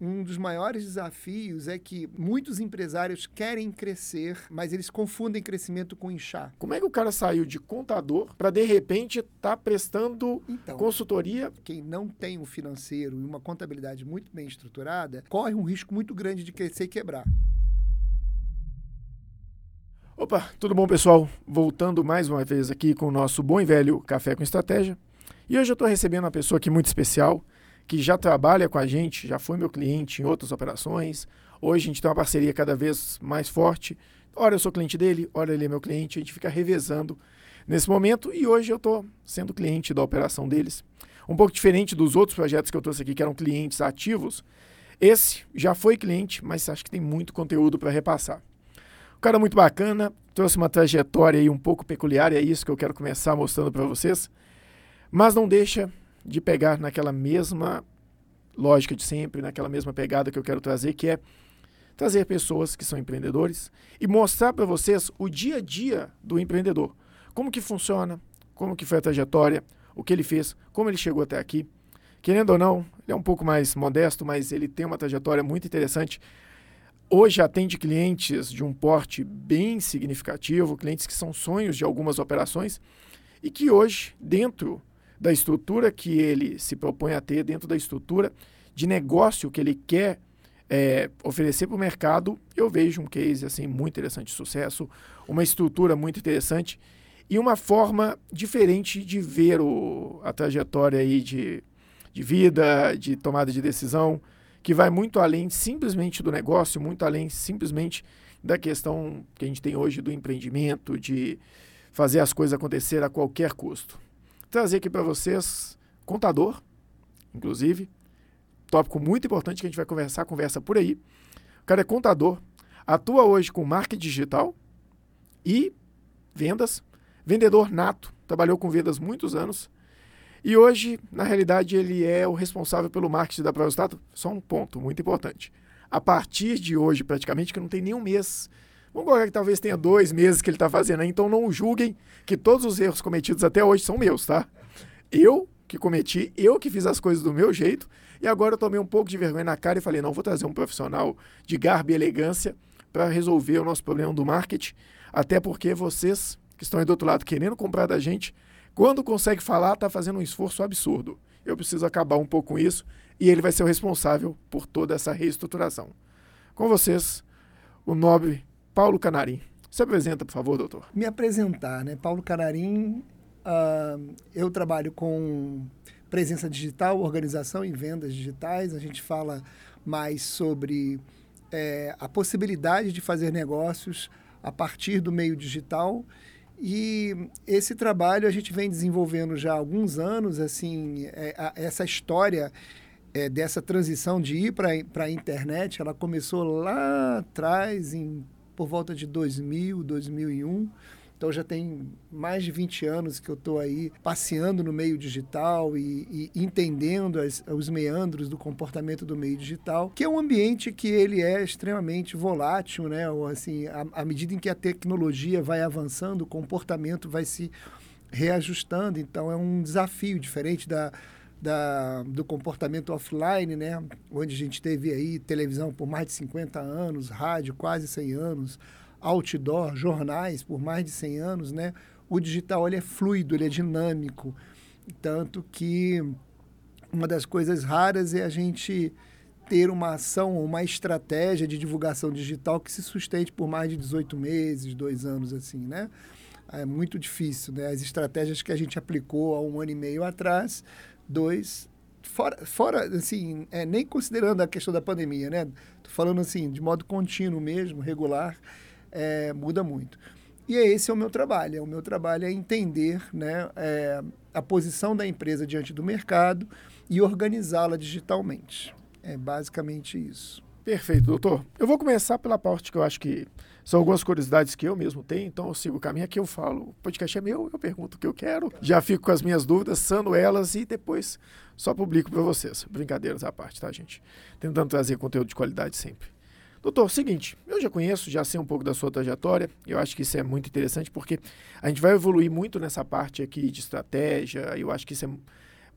um dos maiores desafios é que muitos empresários querem crescer, mas eles confundem crescimento com inchar. Como é que o cara saiu de contador para de repente estar tá prestando então, consultoria? Quem não tem um financeiro e uma contabilidade muito bem estruturada corre um risco muito grande de crescer e quebrar. Opa, tudo bom, pessoal? Voltando mais uma vez aqui com o nosso bom e velho Café com Estratégia. E hoje eu estou recebendo uma pessoa aqui muito especial que já trabalha com a gente, já foi meu cliente em outras operações. Hoje a gente tem uma parceria cada vez mais forte. Ora eu sou cliente dele, ora ele é meu cliente, a gente fica revezando nesse momento e hoje eu estou sendo cliente da operação deles. Um pouco diferente dos outros projetos que eu trouxe aqui, que eram clientes ativos. Esse já foi cliente, mas acho que tem muito conteúdo para repassar. O cara muito bacana, trouxe uma trajetória aí um pouco peculiar, e é isso que eu quero começar mostrando para vocês. Mas não deixa de pegar naquela mesma lógica de sempre, naquela mesma pegada que eu quero trazer, que é trazer pessoas que são empreendedores e mostrar para vocês o dia a dia do empreendedor. Como que funciona, como que foi a trajetória, o que ele fez, como ele chegou até aqui. Querendo ou não, ele é um pouco mais modesto, mas ele tem uma trajetória muito interessante. Hoje atende clientes de um porte bem significativo, clientes que são sonhos de algumas operações e que hoje, dentro da estrutura que ele se propõe a ter, dentro da estrutura de negócio que ele quer é, oferecer para o mercado, eu vejo um case assim muito interessante de sucesso, uma estrutura muito interessante e uma forma diferente de ver o, a trajetória aí de, de vida, de tomada de decisão, que vai muito além simplesmente do negócio, muito além simplesmente da questão que a gente tem hoje do empreendimento, de fazer as coisas acontecer a qualquer custo trazer aqui para vocês contador, inclusive, tópico muito importante que a gente vai conversar, conversa por aí. O cara é contador, atua hoje com marketing digital e vendas, vendedor nato, trabalhou com vendas muitos anos. E hoje, na realidade, ele é o responsável pelo marketing da Prostato. Só um ponto muito importante. A partir de hoje, praticamente, que não tem nenhum mês Vamos colocar que talvez tenha dois meses que ele está fazendo aí, então não julguem que todos os erros cometidos até hoje são meus, tá? Eu que cometi, eu que fiz as coisas do meu jeito, e agora eu tomei um pouco de vergonha na cara e falei, não, vou trazer um profissional de garbo e elegância para resolver o nosso problema do marketing, até porque vocês que estão aí do outro lado querendo comprar da gente, quando consegue falar, está fazendo um esforço absurdo. Eu preciso acabar um pouco com isso e ele vai ser o responsável por toda essa reestruturação. Com vocês, o nobre Paulo Canarim. Se apresenta, por favor, doutor. Me apresentar, né? Paulo Canarim, uh, eu trabalho com presença digital, organização e vendas digitais. A gente fala mais sobre é, a possibilidade de fazer negócios a partir do meio digital. E esse trabalho a gente vem desenvolvendo já há alguns anos, assim, é, a, essa história é, dessa transição de ir para a internet, ela começou lá atrás, em por volta de 2000, 2001. Então já tem mais de 20 anos que eu estou aí passeando no meio digital e, e entendendo as, os meandros do comportamento do meio digital, que é um ambiente que ele é extremamente volátil, né? Ou, assim, à medida em que a tecnologia vai avançando, o comportamento vai se reajustando. Então é um desafio diferente da da, do comportamento offline, né? onde a gente teve aí televisão por mais de 50 anos, rádio quase 100 anos, outdoor, jornais por mais de 100 anos, né? o digital ele é fluido, ele é dinâmico, tanto que uma das coisas raras é a gente ter uma ação, uma estratégia de divulgação digital que se sustente por mais de 18 meses, dois anos, assim, né? É muito difícil, né? As estratégias que a gente aplicou há um ano e meio atrás Dois, fora, fora assim, é, nem considerando a questão da pandemia, né? Tô falando assim, de modo contínuo mesmo, regular, é, muda muito. E é esse é o meu trabalho. O meu trabalho é entender né, é, a posição da empresa diante do mercado e organizá-la digitalmente. É basicamente isso. Perfeito, doutor. Eu vou começar pela parte que eu acho que são algumas curiosidades que eu mesmo tenho, então eu sigo o caminho aqui, eu falo, o podcast é meu, eu pergunto o que eu quero, já fico com as minhas dúvidas, sando elas e depois só publico para vocês. Brincadeiras à parte, tá, gente? Tentando trazer conteúdo de qualidade sempre. Doutor, seguinte, eu já conheço, já sei um pouco da sua trajetória, eu acho que isso é muito interessante porque a gente vai evoluir muito nessa parte aqui de estratégia, eu acho que isso é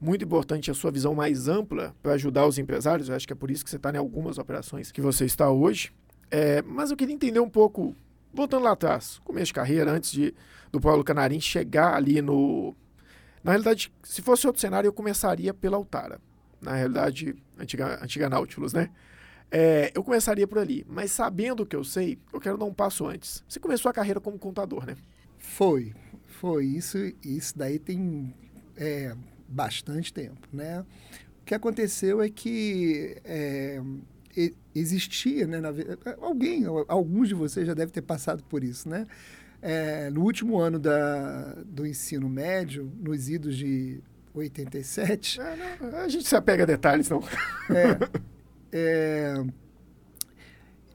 muito importante a sua visão mais ampla para ajudar os empresários. Eu acho que é por isso que você está em algumas operações que você está hoje. É, mas eu queria entender um pouco, voltando lá atrás, começo de carreira, antes de, do Paulo Canarim chegar ali no. Na realidade, se fosse outro cenário, eu começaria pela Altara. Na realidade, antiga, antiga Nautilus, né? É, eu começaria por ali. Mas sabendo o que eu sei, eu quero dar um passo antes. Você começou a carreira como contador, né? Foi, foi. Isso, isso daí tem é, bastante tempo, né? O que aconteceu é que é, existia, né? Na, alguém, alguns de vocês já devem ter passado por isso, né? É, no último ano da, do ensino médio, nos idos de 87... É, não, a gente se apega a detalhes, não. É, é,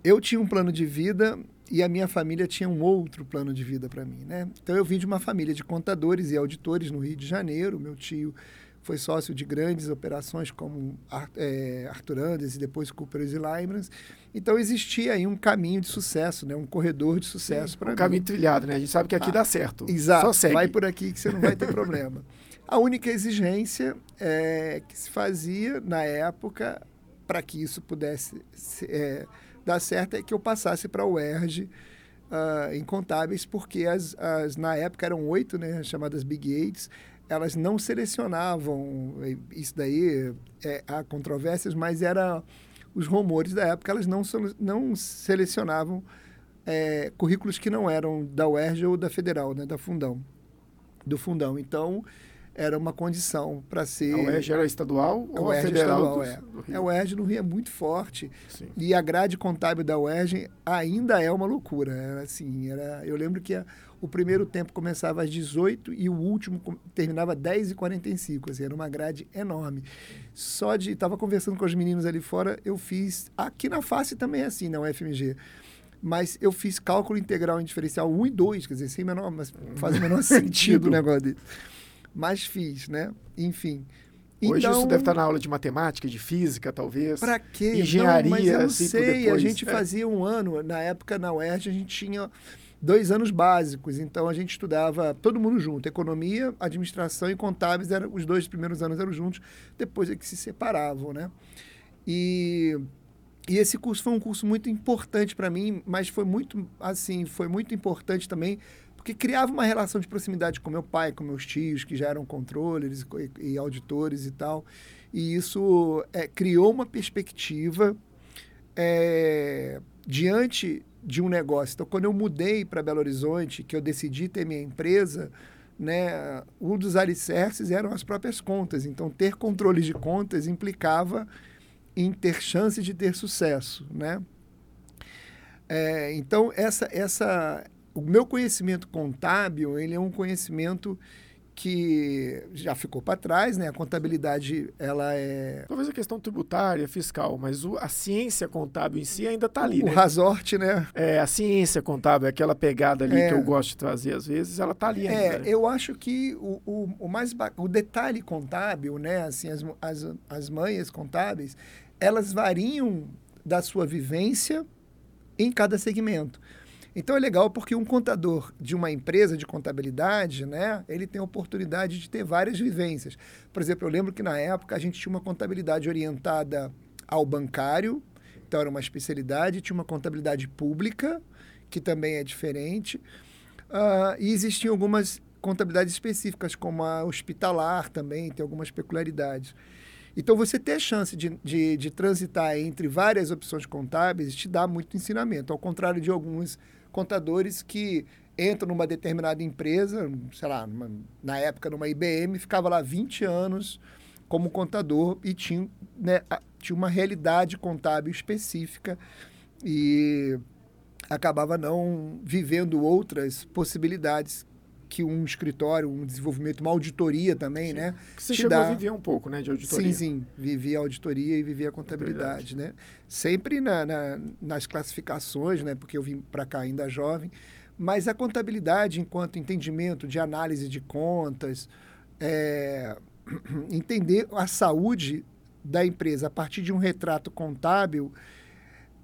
eu tinha um plano de vida e a minha família tinha um outro plano de vida para mim, né? Então eu vim de uma família de contadores e auditores no Rio de Janeiro. Meu tio foi sócio de grandes operações como é, Arthur Andes e depois Cooper e Lybrans. Então existia aí um caminho de sucesso, né? Um corredor de sucesso para um mim. caminho trilhado, né? A gente sabe que aqui ah, dá certo. Exato. Só segue. Vai por aqui que você não vai ter problema. A única exigência é, que se fazia na época para que isso pudesse é, dar certo é que eu passasse para o UERJ uh, em contábeis, porque as, as, na época eram oito, né, chamadas Big Eights, elas não selecionavam, isso daí é, há controvérsias, mas era os rumores da época, elas não, não selecionavam é, currículos que não eram da UERJ ou da Federal, né, da Fundão, do Fundão. Então, era uma condição para ser. A UERJ era estadual a ou a federal? Estadual, é. Do A UERJ no Rio é muito forte Sim. e a grade contábil da UERJ ainda é uma loucura. Era assim, era, eu lembro que a, o primeiro tempo começava às 18 e o último terminava às 10h45. Assim, era uma grade enorme. Só de. Estava conversando com os meninos ali fora, eu fiz. Aqui na face também é assim, na UFMG mas eu fiz cálculo integral em diferencial 1 e 2, quer dizer, sem menor, mas faz o menor sentido o negócio dele mas fiz, né? Enfim. Hoje então, isso deve estar na aula de matemática, de física, talvez. Para quê? Engenharia, não, mas eu não assim, sei. Depois. A gente é. fazia um ano, na época na UERJ, a gente tinha dois anos básicos. Então a gente estudava todo mundo junto. Economia, administração e contábeis, eram, os dois primeiros anos eram juntos, depois é que se separavam, né? E, e esse curso foi um curso muito importante para mim, mas foi muito, assim, foi muito importante também porque criava uma relação de proximidade com meu pai, com meus tios, que já eram controllers e, e auditores e tal. E isso é, criou uma perspectiva é, diante de um negócio. Então, quando eu mudei para Belo Horizonte, que eu decidi ter minha empresa, né, um dos alicerces eram as próprias contas. Então, ter controle de contas implicava em ter chance de ter sucesso, né? É, então, essa, essa, o meu conhecimento contábil, ele é um conhecimento que já ficou para trás, né? A contabilidade, ela é... Talvez a questão tributária, fiscal, mas o, a ciência contábil em si ainda está ali, o né? Razorte, né? É, a ciência contábil, aquela pegada ali é, que eu gosto de trazer às vezes, ela está ali ainda. É, né? eu acho que o, o, o mais... O detalhe contábil, né? Assim, as, as, as manhas contábeis, elas variam da sua vivência em cada segmento. Então é legal porque um contador de uma empresa de contabilidade, né, ele tem a oportunidade de ter várias vivências. Por exemplo, eu lembro que na época a gente tinha uma contabilidade orientada ao bancário, então era uma especialidade, tinha uma contabilidade pública, que também é diferente, uh, e existiam algumas contabilidades específicas, como a hospitalar também, tem algumas peculiaridades. Então, você ter a chance de, de, de, transitar entre várias opções contábeis te dá muito ensinamento, ao contrário de alguns contadores que entram numa determinada empresa, sei lá, numa, na época numa IBM, ficava lá 20 anos como contador e tinha, né, tinha uma realidade contábil específica e acabava não vivendo outras possibilidades que um escritório, um desenvolvimento, uma auditoria também, sim. né? Você chegou dá... a viver um pouco, né, de auditoria. Sim, sim. Vivia a auditoria e vivia a contabilidade, é né? Sempre na, na, nas classificações, né? Porque eu vim para cá ainda jovem. Mas a contabilidade, enquanto entendimento de análise de contas, é... entender a saúde da empresa a partir de um retrato contábil,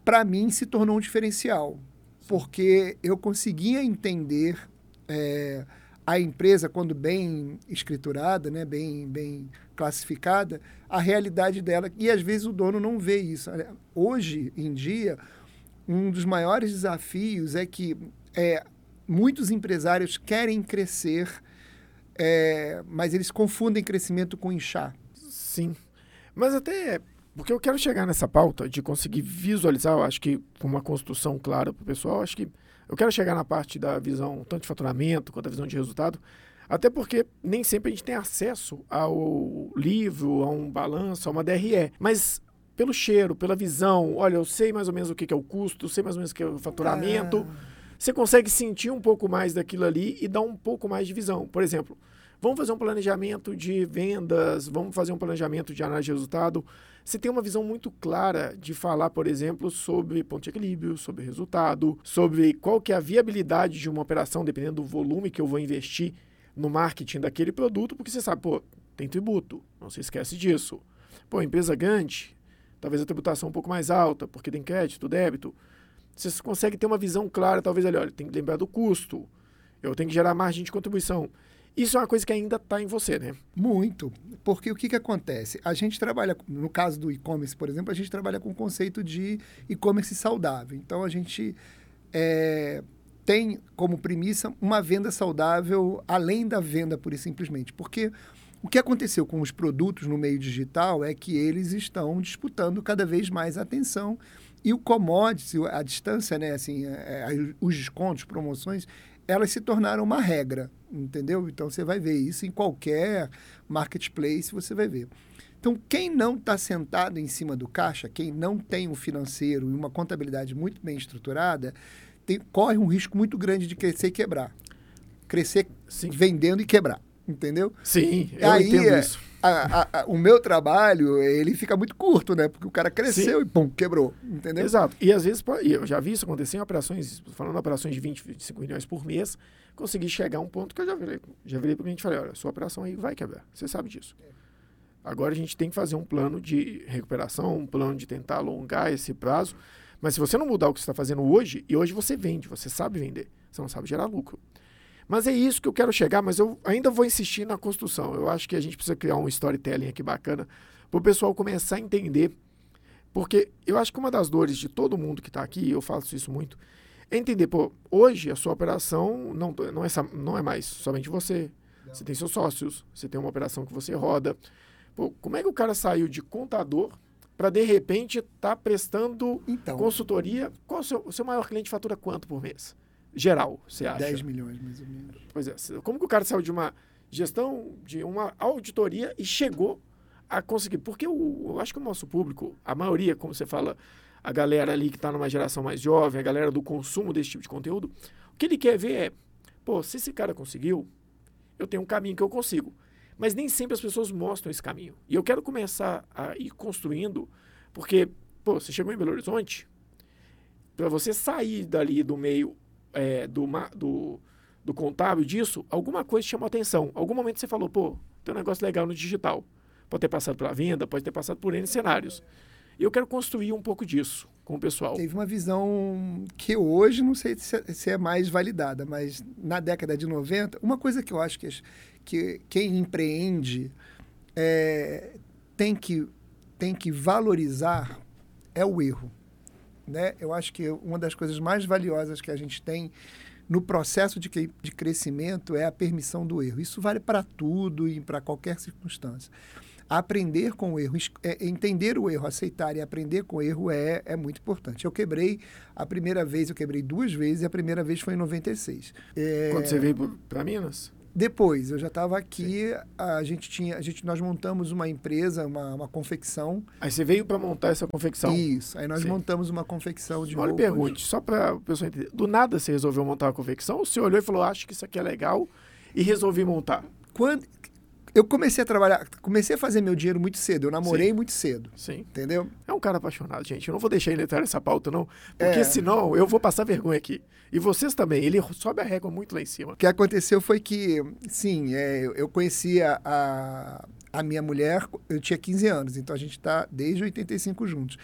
para mim se tornou um diferencial, porque eu conseguia entender é, a empresa, quando bem escriturada, né, bem, bem classificada, a realidade dela. E às vezes o dono não vê isso. Hoje em dia, um dos maiores desafios é que é, muitos empresários querem crescer, é, mas eles confundem crescimento com inchar. Sim. Mas até porque eu quero chegar nessa pauta de conseguir visualizar, eu acho que com uma construção clara para o pessoal, acho que eu quero chegar na parte da visão tanto de faturamento quanto da visão de resultado, até porque nem sempre a gente tem acesso ao livro, a um balanço, a uma DRE. Mas pelo cheiro, pela visão, olha, eu sei mais ou menos o que é o custo, sei mais ou menos o que é o faturamento. Ah. Você consegue sentir um pouco mais daquilo ali e dar um pouco mais de visão. Por exemplo, vamos fazer um planejamento de vendas, vamos fazer um planejamento de análise de resultado. Você tem uma visão muito clara de falar, por exemplo, sobre ponto de equilíbrio, sobre resultado, sobre qual que é a viabilidade de uma operação, dependendo do volume que eu vou investir no marketing daquele produto, porque você sabe, pô, tem tributo, não se esquece disso. Pô, empresa grande, talvez a tributação um pouco mais alta, porque tem crédito, débito. Você consegue ter uma visão clara, talvez ali, olha, tem que lembrar do custo, eu tenho que gerar margem de contribuição. Isso é uma coisa que ainda está em você, né? Muito. Porque o que, que acontece? A gente trabalha, no caso do e-commerce, por exemplo, a gente trabalha com o conceito de e-commerce saudável. Então, a gente é, tem como premissa uma venda saudável além da venda, pura e simplesmente. Porque o que aconteceu com os produtos no meio digital é que eles estão disputando cada vez mais atenção e o commodity, a distância, né, assim, é, é, os descontos, promoções, elas se tornaram uma regra, entendeu? Então você vai ver isso em qualquer marketplace, você vai ver. Então, quem não está sentado em cima do caixa, quem não tem um financeiro e uma contabilidade muito bem estruturada, tem, corre um risco muito grande de crescer e quebrar. Crescer Sim. vendendo e quebrar, entendeu? Sim, eu Aí, entendo é, isso a, a, o meu trabalho, ele fica muito curto, né? Porque o cara cresceu Sim. e pum, quebrou, entendeu? Exato. E às vezes, eu já vi isso acontecer em operações, falando em operações de 20, 25 milhões por mês, consegui chegar a um ponto que eu já virei, já virei para o cliente e falei, olha, sua operação aí vai quebrar, você sabe disso. Agora a gente tem que fazer um plano de recuperação, um plano de tentar alongar esse prazo, mas se você não mudar o que você está fazendo hoje, e hoje você vende, você sabe vender, você não sabe gerar lucro. Mas é isso que eu quero chegar, mas eu ainda vou insistir na construção. Eu acho que a gente precisa criar um storytelling aqui bacana para o pessoal começar a entender. Porque eu acho que uma das dores de todo mundo que está aqui, eu faço isso muito, é entender, pô, hoje a sua operação não, não, é, não é mais somente você. Não. Você tem seus sócios, você tem uma operação que você roda. Pô, como é que o cara saiu de contador para de repente estar tá prestando então, consultoria? Qual o seu, o seu maior cliente fatura quanto por mês? Geral, você acha? 10 milhões, mais ou menos. Pois é. Como que o cara saiu de uma gestão, de uma auditoria e chegou a conseguir? Porque o, eu acho que o nosso público, a maioria, como você fala, a galera ali que está numa geração mais jovem, a galera do consumo desse tipo de conteúdo, o que ele quer ver é, pô, se esse cara conseguiu, eu tenho um caminho que eu consigo. Mas nem sempre as pessoas mostram esse caminho. E eu quero começar a ir construindo, porque, pô, você chegou em Belo Horizonte, para você sair dali do meio é, do, do, do contábil disso, alguma coisa chamou atenção. Algum momento você falou, pô, tem um negócio legal no digital. Pode ter passado pela venda, pode ter passado por N cenários. E eu quero construir um pouco disso com o pessoal. Teve uma visão que hoje não sei se é, é mais validada, mas na década de 90, uma coisa que eu acho que, que quem empreende é, tem, que, tem que valorizar é o erro. Né? Eu acho que uma das coisas mais valiosas que a gente tem no processo de, de crescimento é a permissão do erro. Isso vale para tudo e para qualquer circunstância. Aprender com o erro, é, entender o erro, aceitar e aprender com o erro é, é muito importante. Eu quebrei a primeira vez, eu quebrei duas vezes e a primeira vez foi em 96. É... Quando você veio para Minas? Depois, eu já estava aqui, a gente tinha, a gente, nós montamos uma empresa, uma, uma confecção. Aí você veio para montar essa confecção? Isso, aí nós Sim. montamos uma confecção de Olha, pergunte, só para o pessoal entender, do nada você resolveu montar a confecção ou você olhou e falou, acho que isso aqui é legal e resolvi montar? Quando, eu comecei a trabalhar, comecei a fazer meu dinheiro muito cedo. Eu namorei Sim. muito cedo. Sim. Entendeu? É um cara apaixonado, gente. Eu não vou deixar ele entrar nessa pauta, não. Porque é. senão eu vou passar vergonha aqui. E vocês também. Ele sobe a régua muito lá em cima. O que aconteceu foi que, sim, é, eu conhecia a, a minha mulher, eu tinha 15 anos. Então a gente está desde 85 juntos.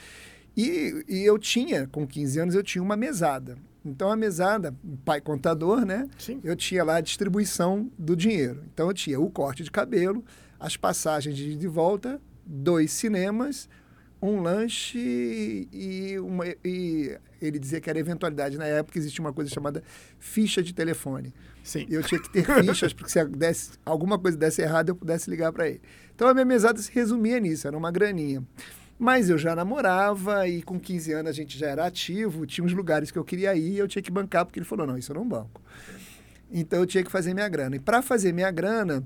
E, e eu tinha, com 15 anos, eu tinha uma mesada. Então a mesada, pai contador, né? Sim. Eu tinha lá a distribuição do dinheiro. Então eu tinha o corte de cabelo, as passagens de ida e volta, dois cinemas, um lanche e, uma, e ele dizia que era eventualidade. Na época existia uma coisa chamada ficha de telefone. Sim. Eu tinha que ter fichas, porque se desse, alguma coisa desse errado, eu pudesse ligar para ele. Então a minha mesada se resumia nisso, era uma graninha. Mas eu já namorava e com 15 anos a gente já era ativo, tinha uns lugares que eu queria ir e eu tinha que bancar, porque ele falou: não, isso eu não banco. Então eu tinha que fazer minha grana. E para fazer minha grana,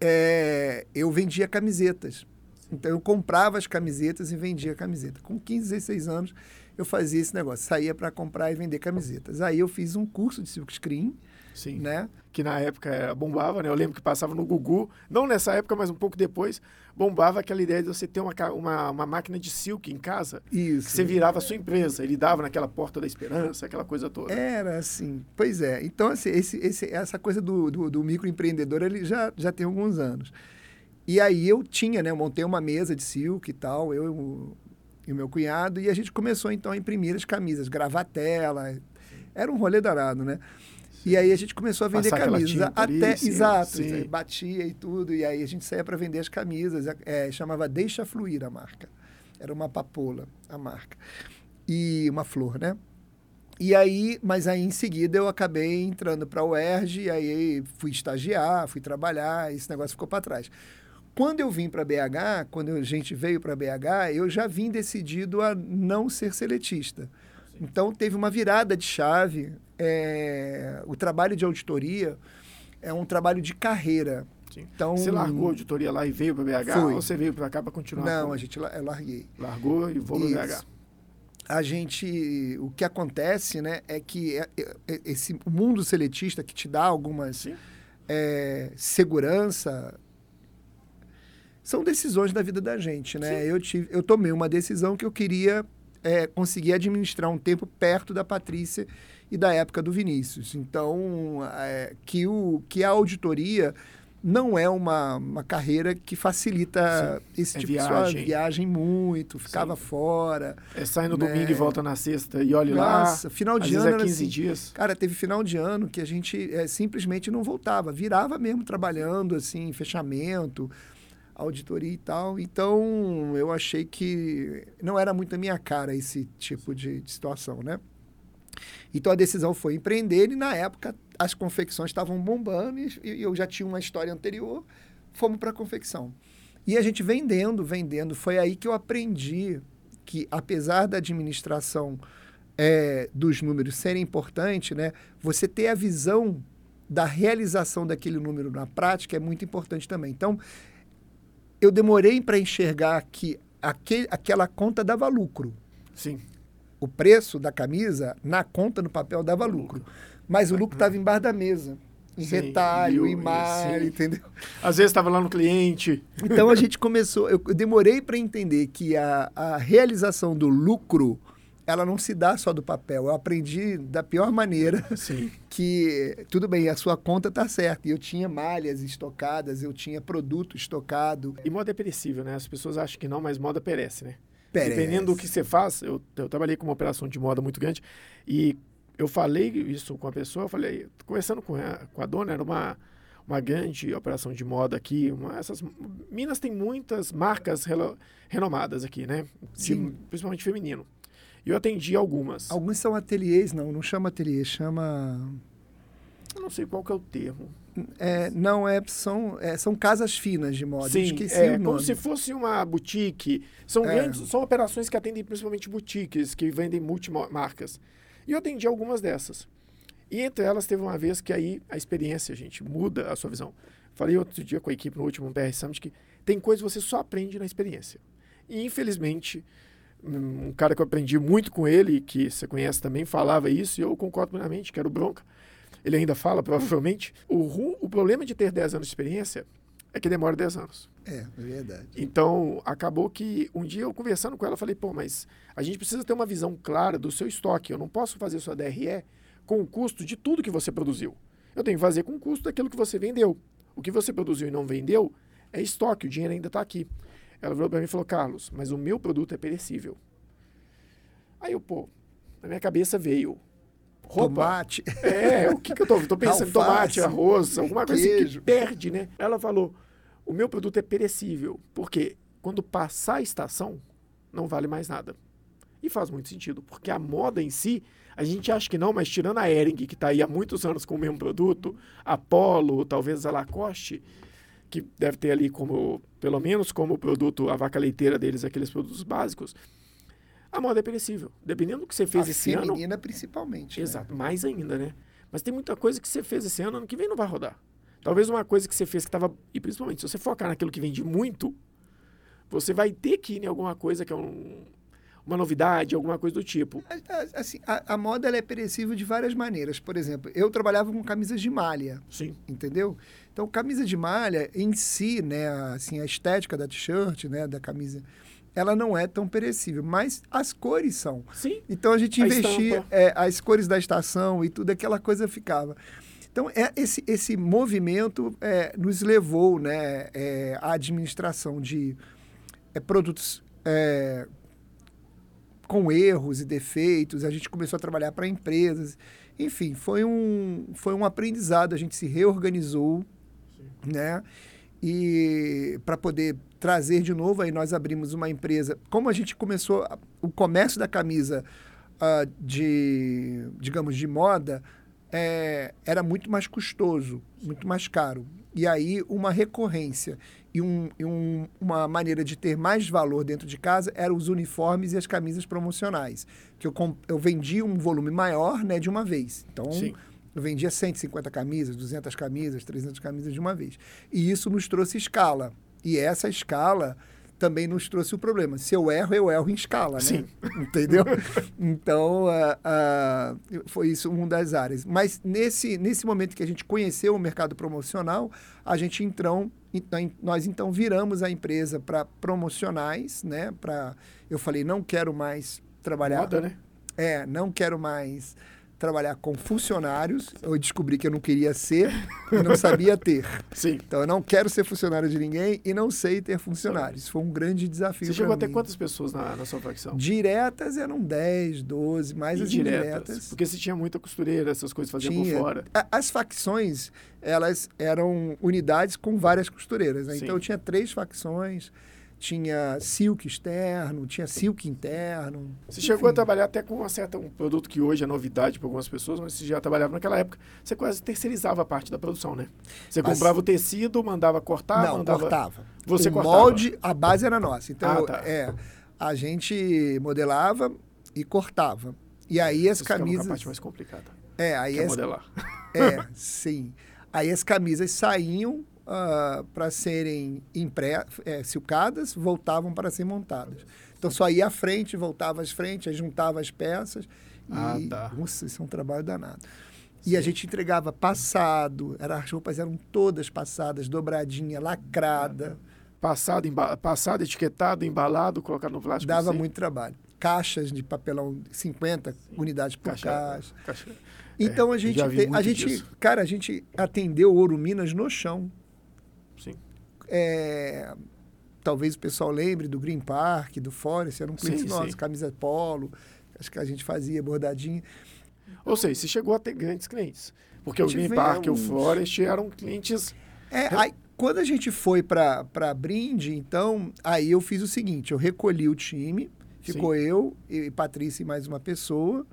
é, eu vendia camisetas. Então eu comprava as camisetas e vendia camiseta. Com 15, 16 anos eu fazia esse negócio, saía para comprar e vender camisetas. Aí eu fiz um curso de silk screen, Sim. né? Que na época era, bombava, né? Eu lembro que passava no Gugu, não nessa época, mas um pouco depois, bombava aquela ideia de você ter uma, uma, uma máquina de silk em casa, que Isso. você virava a sua empresa, ele dava naquela porta da esperança, aquela coisa toda. Era assim, pois é. Então, assim, esse, esse, essa coisa do, do, do microempreendedor, ele já, já tem alguns anos. E aí eu tinha, né? Eu montei uma mesa de silk e tal, eu e o- meu cunhado, e a gente começou então a imprimir as camisas, gravatela. Era um rolê danado, né? E aí a gente começou a vender Passar camisas. Até, exato, sim. batia e tudo. E aí a gente saía para vender as camisas. É, chamava Deixa Fluir a marca. Era uma papoula a marca. E uma flor, né? E aí, mas aí em seguida eu acabei entrando para a UERJ, e aí fui estagiar, fui trabalhar, esse negócio ficou para trás. Quando eu vim para BH, quando a gente veio para BH, eu já vim decidido a não ser seletista. Então teve uma virada de chave. É, o trabalho de auditoria é um trabalho de carreira. Sim. Então, Você largou a auditoria lá e veio para BH? Fui. Ou você veio para cá para continuar? Não, com- a gente eu larguei. Largou e vou para BH. A gente o que acontece né é que é- é- esse o mundo seletista que te dá algumas é, segurança são decisões da vida da gente né Sim. eu tive eu tomei uma decisão que eu queria é, conseguir administrar um tempo perto da Patrícia e da época do Vinícius então é, que o que a auditoria não é uma, uma carreira que facilita esse É tipo de viagem. viagem. viagem muito, ficava fora. É, sai no Né? domingo e volta na sexta e olhe lá. Nossa, final de ano é era 15 assim. dias. Cara, teve final de ano que a gente é, simplesmente não voltava, virava mesmo trabalhando assim, fechamento, auditoria e tal. Então, eu achei que não era muito a minha cara esse tipo de, de situação, né? Então a decisão foi empreender e na época as confecções estavam bombando e, e eu já tinha uma história anterior, fomos para a confecção. E a gente vendendo, vendendo, foi aí que eu aprendi que apesar da administração é, dos números serem importante, né, você ter a visão da realização daquele número na prática é muito importante também. Então, eu demorei para enxergar que aquele, aquela conta dava lucro. Sim. O preço da camisa, na conta, no papel, dava lucro. Mas o lucro estava embaixo da mesa. Em Sim, retalho, em sim. entendeu? Às vezes estava lá no cliente. Então a gente começou, eu demorei para entender que a, a realização do lucro, ela não se dá só do papel. Eu aprendi da pior maneira Sim. que, tudo bem, a sua conta tá certa. E eu tinha malhas estocadas, eu tinha produto estocado. E moda é perecível, né? As pessoas acham que não, mas moda perece, né? Perece. Dependendo do que você faz, eu, eu trabalhei com uma operação de moda muito grande e eu falei isso com a pessoa, eu falei, conversando com a, com a dona, era uma, uma grande operação de moda aqui. Uma, essas, Minas tem muitas marcas relo- renomadas aqui, né? De- principalmente feminino. E eu atendi algumas. Alguns são ateliês, não, não chama ateliê, chama. Eu não sei qual que é o termo. É, não, é, são, é, são casas finas de moda. Sim, esqueci é como se fosse uma boutique. São É. grandes, são operações que atendem principalmente boutiques, que vendem multimarcas. E eu atendi algumas dessas. E entre elas teve uma vez que aí a experiência, gente, muda a sua visão. Falei outro dia com a equipe no último PR Summit que tem coisas que você só aprende na experiência. E infelizmente, um cara que eu aprendi muito com ele, que você conhece também, falava isso, e eu concordo plenamente, que era o Bronca. Ele ainda fala, provavelmente. O, ru- o problema de ter 10 anos de experiência é que demora 10 anos. É, é verdade. Então, acabou que um dia eu conversando com ela, falei, pô, mas a gente precisa ter uma visão clara do seu estoque. Eu não posso fazer sua DRE com o custo de tudo que você produziu. Eu tenho que fazer com o custo daquilo que você vendeu. O que você produziu e não vendeu é estoque, o dinheiro ainda está aqui. Ela virou para mim e falou, Carlos, mas o meu produto é perecível. Aí eu, pô, na minha cabeça veio. Tomate. É, o que, que eu tô, tô pensando? Tomate, arroz, alguma coisa assim que perde, né? Ela falou: o meu produto é perecível, porque quando passar a estação, não vale mais nada. E faz muito sentido, porque a moda em si, a gente acha que não, mas tirando a Ering, que está aí há muitos anos com o mesmo produto, a Polo, talvez a Lacoste, que deve ter ali como, pelo menos como produto, a vaca leiteira deles, aqueles produtos básicos, a moda é perecível. Dependendo do que você fez a esse ano. feminina, principalmente. Né? Exato, né? mais ainda, né? Mas tem muita coisa que você fez esse ano, ano que vem não vai rodar. Talvez uma coisa que você fez que estava. E principalmente, se você focar naquilo que vende muito, você vai ter que ir em alguma coisa que é um, uma novidade, alguma coisa do tipo. Assim, a, a moda é perecível de várias maneiras. Por exemplo, eu trabalhava com camisas de malha. Sim. Entendeu? Então, camisa de malha em si, né, assim, a estética da t-shirt, né, da camisa, ela não é tão perecível, mas as cores são. Sim. Então a gente investia é, as cores da estação e tudo aquela coisa ficava. Então, é, esse, esse movimento é, nos levou né, é, à administração de é, produtos é, com erros e defeitos, a gente começou a trabalhar para empresas. Enfim, foi um, foi um aprendizado, a gente se reorganizou, Sim. né? E para poder trazer de novo, aí nós abrimos uma empresa. Como a gente começou o comércio da camisa uh, de, digamos, de moda, é, era muito mais custoso, muito mais caro. E aí uma recorrência e, um, e um, uma maneira de ter mais valor dentro de casa eram os uniformes e as camisas promocionais. Que eu, eu vendia um volume maior né, de uma vez. Então, Sim. eu vendia 150 camisas, 200 camisas, 300 camisas de uma vez. E isso nos trouxe escala. E essa escala também nos trouxe o problema. Se eu erro, eu erro em escala, né? Sim. Entendeu? então, uh, uh, foi isso uma das áreas. Mas nesse, nesse momento que a gente conheceu o mercado promocional, a gente então, então nós então viramos a empresa para promocionais, né? Para eu falei, não quero mais trabalhar. Moda, né? É, não quero mais trabalhar com funcionários. Eu descobri que eu não queria ser e não sabia ter. Sim. Então eu não quero ser funcionário de ninguém e não sei ter funcionários. Foi um grande desafio. Você chegou a ter quantas pessoas na, na, sua facção? Diretas eram 10, 12, mais as indiretas. indiretas. Porque você tinha muita costureira, essas coisas faziam tinha. por fora. As facções, elas eram unidades com várias costureiras. Né? Então eu tinha três facções tinha silk externo, tinha silk interno. Você enfim. chegou a trabalhar até com uma certa, um produto que hoje é novidade para algumas pessoas, mas você já trabalhava naquela época, você quase terceirizava a parte da produção, né? Você mas, comprava o tecido, mandava cortar, não, mandava... cortava. Você o cortava. molde, a base era nossa. Então, ah, tá. é, a gente modelava e cortava. E aí as Isso camisas... É a parte mais complicada. É, aí que é as... modelar. É, sim. Aí as camisas saíam uh, ah, para serem impré é, silcadas, voltavam para ser montadas. Então só ia à frente, voltava às frente, juntava as peças. Ah, e, tá. Nossa, isso é um trabalho danado. Sim. E a gente entregava passado, era, as roupas eram todas passadas, dobradinha, lacrada. Passado, emba passado, etiquetado, embalado, colocado no plástico. Dava muito trabalho. Caixas de papelão, 50 Sim. unidades por caixa. caixa. caixa. Então é, a gente, a gente, cara, a gente atendeu Ouro Minas no chão. Sim. É, talvez o pessoal lembre do Green Park, do Forest, eram clientes nossos, camisa polo, acho que a gente fazia bordadinho. Ou seja, você chegou a ter grandes clientes. Porque o Green Park e o Forest eram clientes. É, aí, quando a gente foi para Brinde, então, aí eu fiz o seguinte: eu recolhi o time, ficou Sim. eu e Patrícia e mais uma pessoa.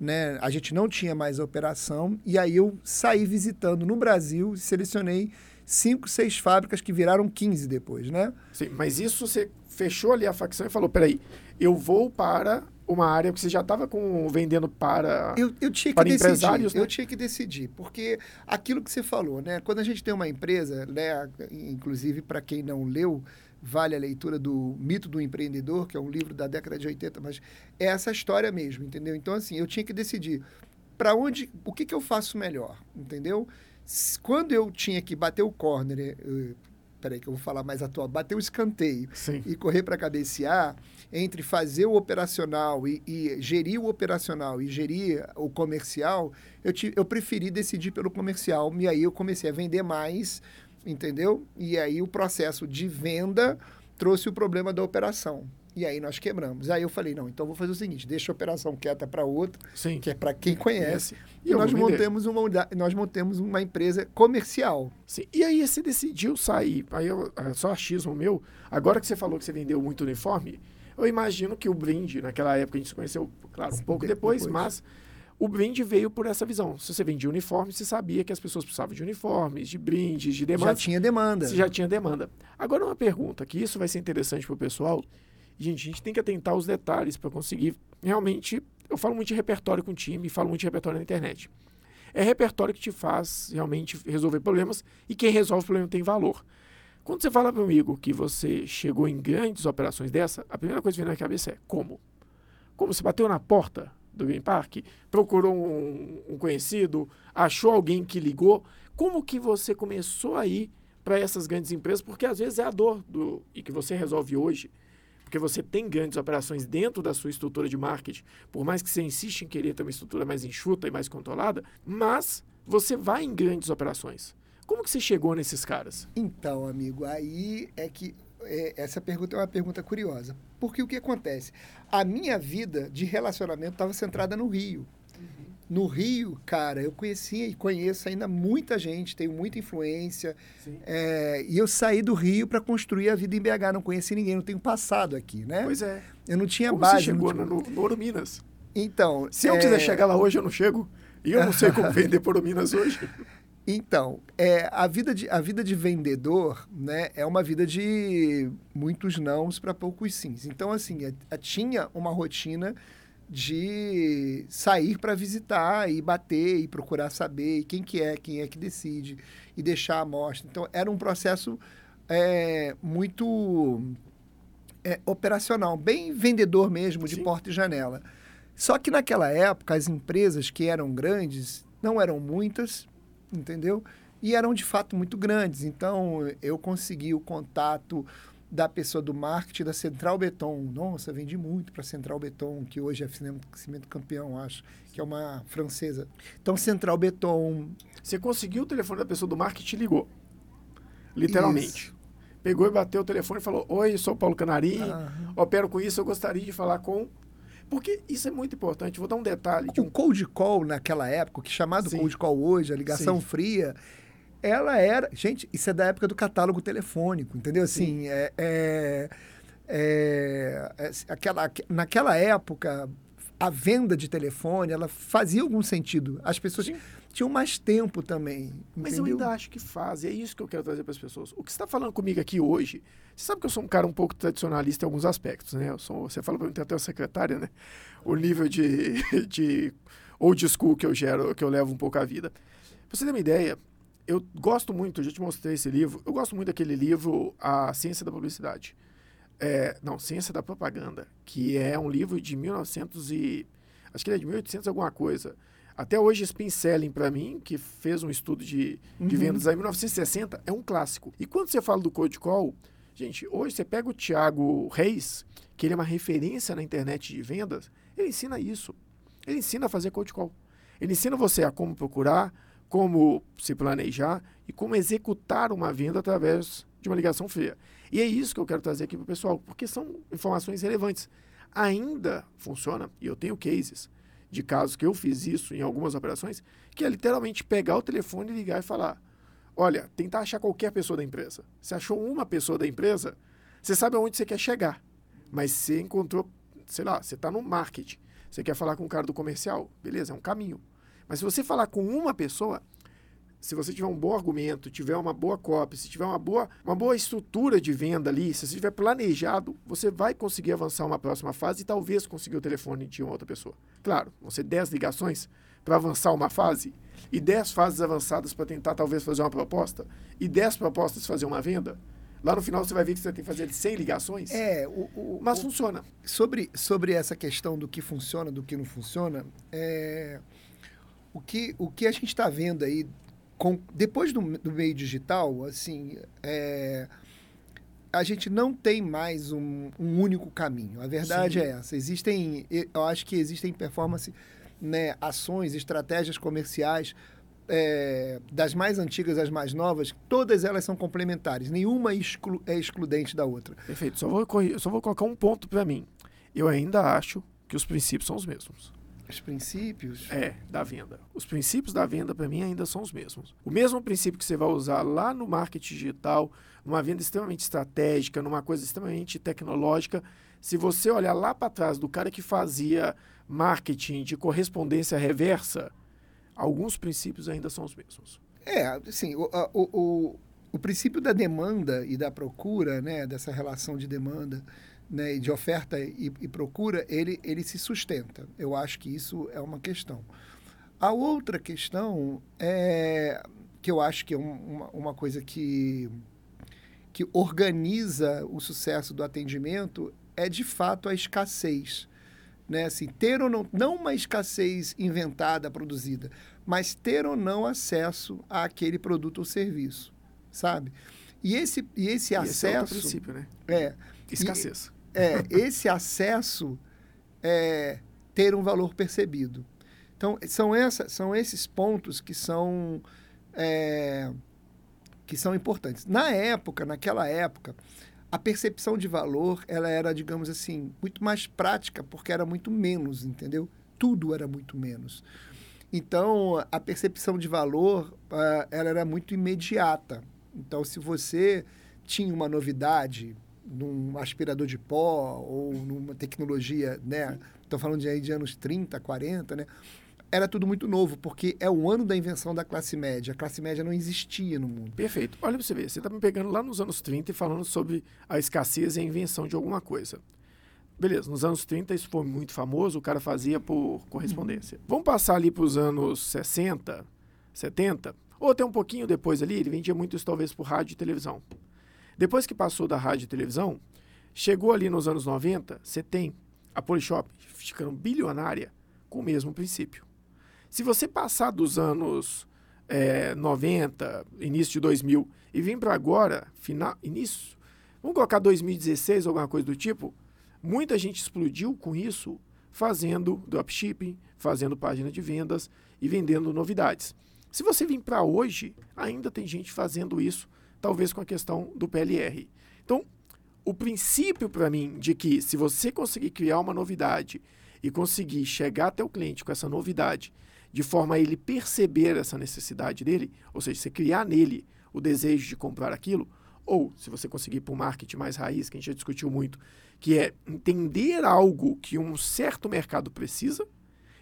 Né? A gente não tinha mais a operação. E aí eu saí visitando no Brasil, selecionei cinco, seis fábricas que viraram 15 depois, né? Sim, mas isso você fechou ali a facção e falou, peraí, eu vou para uma área que você já estava vendendo para eu, eu tinha que para decidir, empresários, né? Eu tinha que decidir, porque aquilo que você falou, né? Quando a gente tem uma empresa, né? Inclusive para quem não leu, vale a leitura do Mito do Empreendedor, que é um livro da década de 80, mas é essa história mesmo, entendeu? Então assim, eu tinha que decidir para onde, o que, que eu faço melhor, entendeu? Quando eu tinha que bater o corner, eu, peraí que eu vou falar mais atual, bater o escanteio Sim. e correr para cabecear, entre fazer o operacional e, e, gerir o operacional e gerir o comercial, eu, te, eu preferi decidir pelo comercial. E aí eu comecei a vender mais, entendeu? E aí o processo de venda trouxe o problema da operação. E aí nós quebramos. Aí eu falei, não, então vou fazer o seguinte, deixa a operação quieta para outro, Sim. que é para quem conhece. E E, nós montamos, uma, unidade- nós montamos uma empresa comercial. Sim. E aí você decidiu sair. Aí eu, é só achismo meu. Agora que você falou que você vendeu muito uniforme, eu imagino que o brinde, naquela época a gente se conheceu, claro, um pouco de- depois, depois. mas o brinde veio por essa visão. Se você vendia uniforme, você sabia que as pessoas precisavam de uniformes, de brindes, de Já demandas. tinha demanda. Você já tinha demanda. Agora uma pergunta, que isso vai ser interessante para o pessoal. Gente, a gente tem que atentar aos detalhes para conseguir realmente. Eu falo muito de repertório com o time, falo muito de repertório na internet. É repertório que te faz realmente resolver problemas e quem resolve o problema tem valor. Quando você fala comigo que você chegou em grandes operações dessa, a primeira coisa que vem na cabeça é como? Como você bateu na porta do Green Park, procurou um, um conhecido, achou alguém que ligou, como que você começou a ir para essas grandes empresas? Porque às vezes é a dor do e que você resolve hoje, porque você tem grandes operações dentro da sua estrutura de marketing, por mais que você insista em querer ter uma estrutura mais enxuta e mais controlada, mas você vai em grandes operações. Como que você chegou nesses caras? Então, amigo, aí é que é, essa pergunta é uma pergunta curiosa. Porque o que acontece? A minha vida de relacionamento estava centrada no Rio. No Rio, cara, eu conhecia e conheço ainda muita gente, tenho muita influência. É, e eu saí do Rio para construir a vida em BH. Não conheci ninguém, não tenho passado aqui, né? Pois é. Eu não tinha Como base. você chegou não no, no Ouro Minas? Então, Se eu é, quiser chegar lá hoje, eu não chego. E eu não sei como vender por Minas hoje. Então, é, a, vida de, a vida de vendedor né, é uma vida de muitos nãos para poucos sims. Então, assim, é- é- tinha uma rotina de sair para visitar e bater e procurar saber quem que é, quem é que decide e deixar a amostra. Então, era um processo é, muito é, operacional, bem vendedor mesmo, de Sim. porta e janela. Só que naquela época, as empresas que eram grandes, não eram muitas, entendeu? E eram de fato muito grandes. Então, eu consegui o contato da pessoa do marketing da Central Beton. Nossa, vendi muito para Central Beton, que hoje é cimento, campeão, acho, que é uma francesa. Então, Central Beton. Você conseguiu o telefone da pessoa do marketing e te ligou. Literalmente. Isso. Pegou e bateu o telefone e falou: Oi, sou Paulo Canarim, Ah, opero com isso, eu gostaria de falar com. Porque isso é muito importante. Vou dar um detalhe de o um. cold call naquela época, que chamado Sim. cold call hoje, a ligação Sim. fria, ela era. Gente, isso é da época do catálogo telefônico, entendeu? Assim, é, é- é- é- aquela, naquela época, a venda de telefone, ela fazia algum sentido. As pessoas Sim. tinham mais tempo também. Mas eu entendeu? ainda acho que faz, e é isso que eu quero trazer para as pessoas. O que você está falando comigo aqui hoje, você sabe que eu sou um cara um pouco tradicionalista em alguns aspectos, né? Eu sou, você fala para mim, até a secretária, né? O nível de, de old school que eu gero, que eu levo um pouco a vida. Pra você ter uma ideia, eu gosto muito, eu já te mostrei esse livro, eu gosto muito daquele livro A Ciência da Publicidade. É, não, Ciência da Propaganda, que é um livro de 1900 e... Acho que ele é de 1800 alguma coisa. Até hoje, Spin Selling, para mim, que fez um estudo de, de Uhum. vendas em 1960, é um clássico. E quando você fala do Code Call, gente, hoje você pega o Thiago Reis, que ele é uma referência na internet de vendas, ele ensina isso. Ele ensina a fazer Code Call. Ele ensina você a como procurar, como se planejar e como executar uma venda através de uma ligação fria. E é isso que eu quero trazer aqui para o pessoal, porque são informações relevantes. Ainda funciona, e eu tenho cases de casos que eu fiz isso em algumas operações, que é literalmente pegar o telefone, ligar e falar: olha, tentar achar qualquer pessoa da empresa. Você achou uma pessoa da empresa, você sabe aonde você quer chegar, mas você encontrou, sei lá, você está no marketing, você quer falar com o cara do comercial, beleza, é um caminho. Mas se você falar com uma pessoa, se você tiver um bom argumento, tiver uma boa copy, se tiver uma boa, uma boa estrutura de venda ali, se você tiver planejado, você vai conseguir avançar uma próxima fase e talvez conseguir o telefone de uma outra pessoa. Claro, vão ser 10 ligações para avançar uma fase e 10 fases avançadas para tentar talvez fazer uma proposta e 10 propostas fazer uma venda. Lá no final você vai ver que você tem que fazer 100 ligações. É, o, o- Mas o- funciona. sobre, sobre essa questão do que funciona, do que não funciona, é, o, que, o que a gente está vendo aí, com, depois do, do meio digital, assim, é, a gente não tem mais um, um único caminho. A verdade Sim. é essa. Existem, eu acho que existem performance, né, ações, estratégias comerciais é, das mais antigas às mais novas, todas elas são complementares. Nenhuma exclu é excludente da outra. Perfeito. Só vou, só vou colocar um ponto para mim. Eu ainda acho que os princípios são os mesmos. Os princípios? É, da venda. Os princípios da venda, para mim, ainda são os mesmos. O mesmo princípio que você vai usar lá no marketing digital, numa venda extremamente estratégica, numa coisa extremamente tecnológica. Se você olhar lá para trás do cara que fazia marketing de correspondência reversa, alguns princípios ainda são os mesmos. É, assim, o, o, o, o princípio da demanda e da procura, né, dessa relação de demanda né, de oferta e, e, procura, ele, ele se sustenta. Eu acho que isso é uma questão. A outra questão é que eu acho que é uma, uma coisa que, que organiza o sucesso do atendimento é de fato a escassez. Né? Assim, ter ou não, não uma escassez inventada, produzida, mas ter ou não acesso àquele produto ou serviço, sabe? E esse, e esse, esse acesso... É o princípio, né? É. Escassez. É, esse acesso é ter um valor percebido. Então, são, essa, são esses pontos que são, é, que são importantes. Na época, naquela época, a percepção de valor ela era, digamos assim, muito mais prática, porque era muito menos, entendeu? Tudo era muito menos. Então, a percepção de valor uh, ela era muito imediata. Então, se você tinha uma novidade, num aspirador de pó ou numa tecnologia, né? Estou falando de, aí de anos 30, 40, né? Era tudo muito novo, porque é o ano da invenção da classe média. A classe média não existia no mundo. Perfeito. Olha para você ver, você está me pegando lá nos anos 30 e falando sobre a escassez e a invenção de alguma coisa. Beleza, nos anos 30 isso foi muito famoso, o cara fazia por correspondência. Uhum. Vamos passar ali para os anos 60, 70, ou até um pouquinho depois ali, ele vendia muito isso talvez por rádio e televisão. Depois que passou da rádio e televisão, chegou ali nos anos 90, você tem a Polishop ficando bilionária com o mesmo princípio. Se você passar dos anos é, 90, início de 2000 e vir para agora, final, início, vamos colocar 2016, alguma coisa do tipo, muita gente explodiu com isso fazendo dropshipping, fazendo página de vendas e vendendo novidades. Se você vir para hoje, ainda tem gente fazendo isso talvez com a questão do PLR. Então, o princípio para mim de que se você conseguir criar uma novidade e conseguir chegar até o cliente com essa novidade, de forma a ele perceber essa necessidade dele, ou seja, você criar nele o desejo de comprar aquilo, ou se você conseguir para o marketing mais raiz, que a gente já discutiu muito, que é entender algo que um certo mercado precisa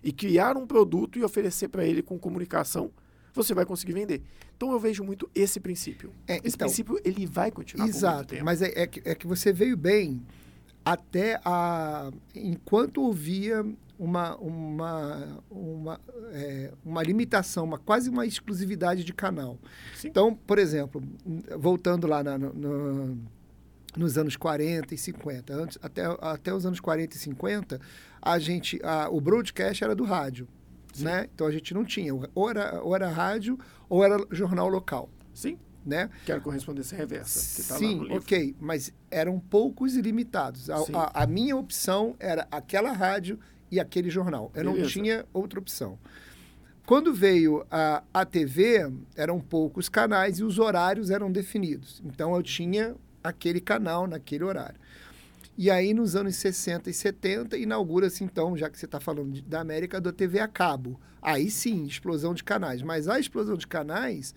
e criar um produto e oferecer para ele com comunicação você vai conseguir vender. Então eu vejo muito esse princípio. É, esse então, princípio ele vai continuar exato, mas é, é, que, é que você veio bem até a enquanto havia uma uma uma, é, uma limitação, uma quase uma exclusividade de canal. Sim. Então, por exemplo, voltando lá na, no, nos anos 40 e 50, antes, até, até os anos 40 e 50, a gente, a, o broadcast era do rádio né? Então a gente não tinha. Ou era, ou era rádio ou era jornal local. Sim. Né? Quero correspondência reversa. Tá Sim, ok, mas eram poucos e limitados. A, a, a, minha opção era aquela rádio e aquele jornal. Eu Beleza. não tinha outra opção. Quando veio a, a TV, eram poucos canais e os horários eram definidos. Então eu tinha aquele canal naquele horário. E aí, nos anos 60 e 70, inaugura-se, então, já que você está falando de, da América, da TV a cabo. Aí sim, explosão de canais. Mas a explosão de canais,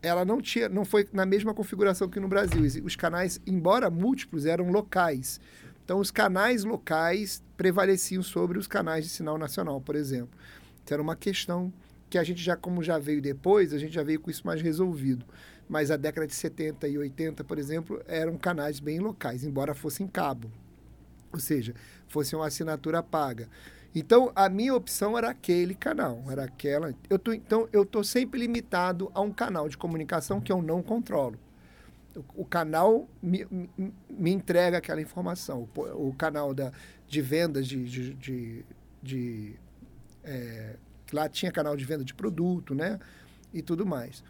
ela não, tinha, não foi na mesma configuração que no Brasil. Os canais, embora múltiplos, eram locais. Então, os canais locais prevaleciam sobre os canais de sinal nacional, por exemplo. Então, era uma questão que a gente já, como já veio depois, a gente já veio com isso mais resolvido mas a década de 70 e 80, por exemplo, eram canais bem locais, embora fossem cabo, ou seja, fosse uma assinatura paga. Então, a minha opção era aquele canal, era aquela. Eu tô, então, eu estou sempre limitado a um canal de comunicação que eu não controlo. O, o canal me, me, me, entrega aquela informação. O, o canal da, de vendas de. de, de, de é, lá tinha canal de venda de produto, né? E tudo mais.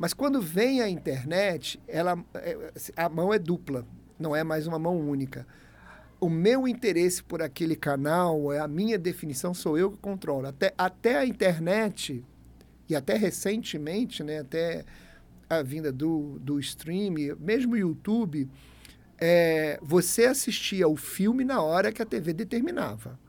Mas quando vem a internet, ela, é, a mão é dupla, não é mais uma mão única. O meu interesse por aquele canal, é a minha definição, sou eu que controlo. Até, até a internet, e até recentemente, né, até a vinda do, do stream, mesmo YouTube, é, você assistia o filme na hora que a TV determinava.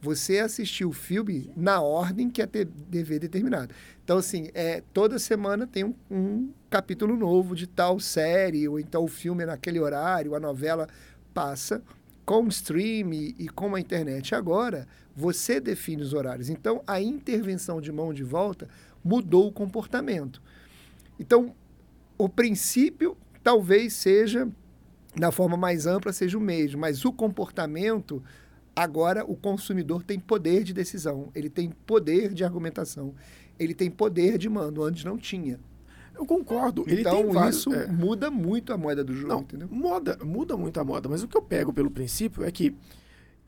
Você assistia o filme na ordem que a TV determinada. Então, assim, é, toda semana tem um, um capítulo novo de tal série, ou então o filme é naquele horário, a novela passa com o stream e com a internet agora, você define os horários. Então, a intervenção de mão de volta mudou o comportamento. Então, o princípio talvez seja, na forma mais ampla, seja o mesmo, mas o comportamento, agora o consumidor tem poder de decisão, ele tem poder de argumentação, ele tem poder de mando, antes não tinha. Eu concordo. Ele então, vários, isso é... muda muito a moeda do jogo, não, entendeu? Moda, muda muito a moda, mas o que eu pego pelo princípio é que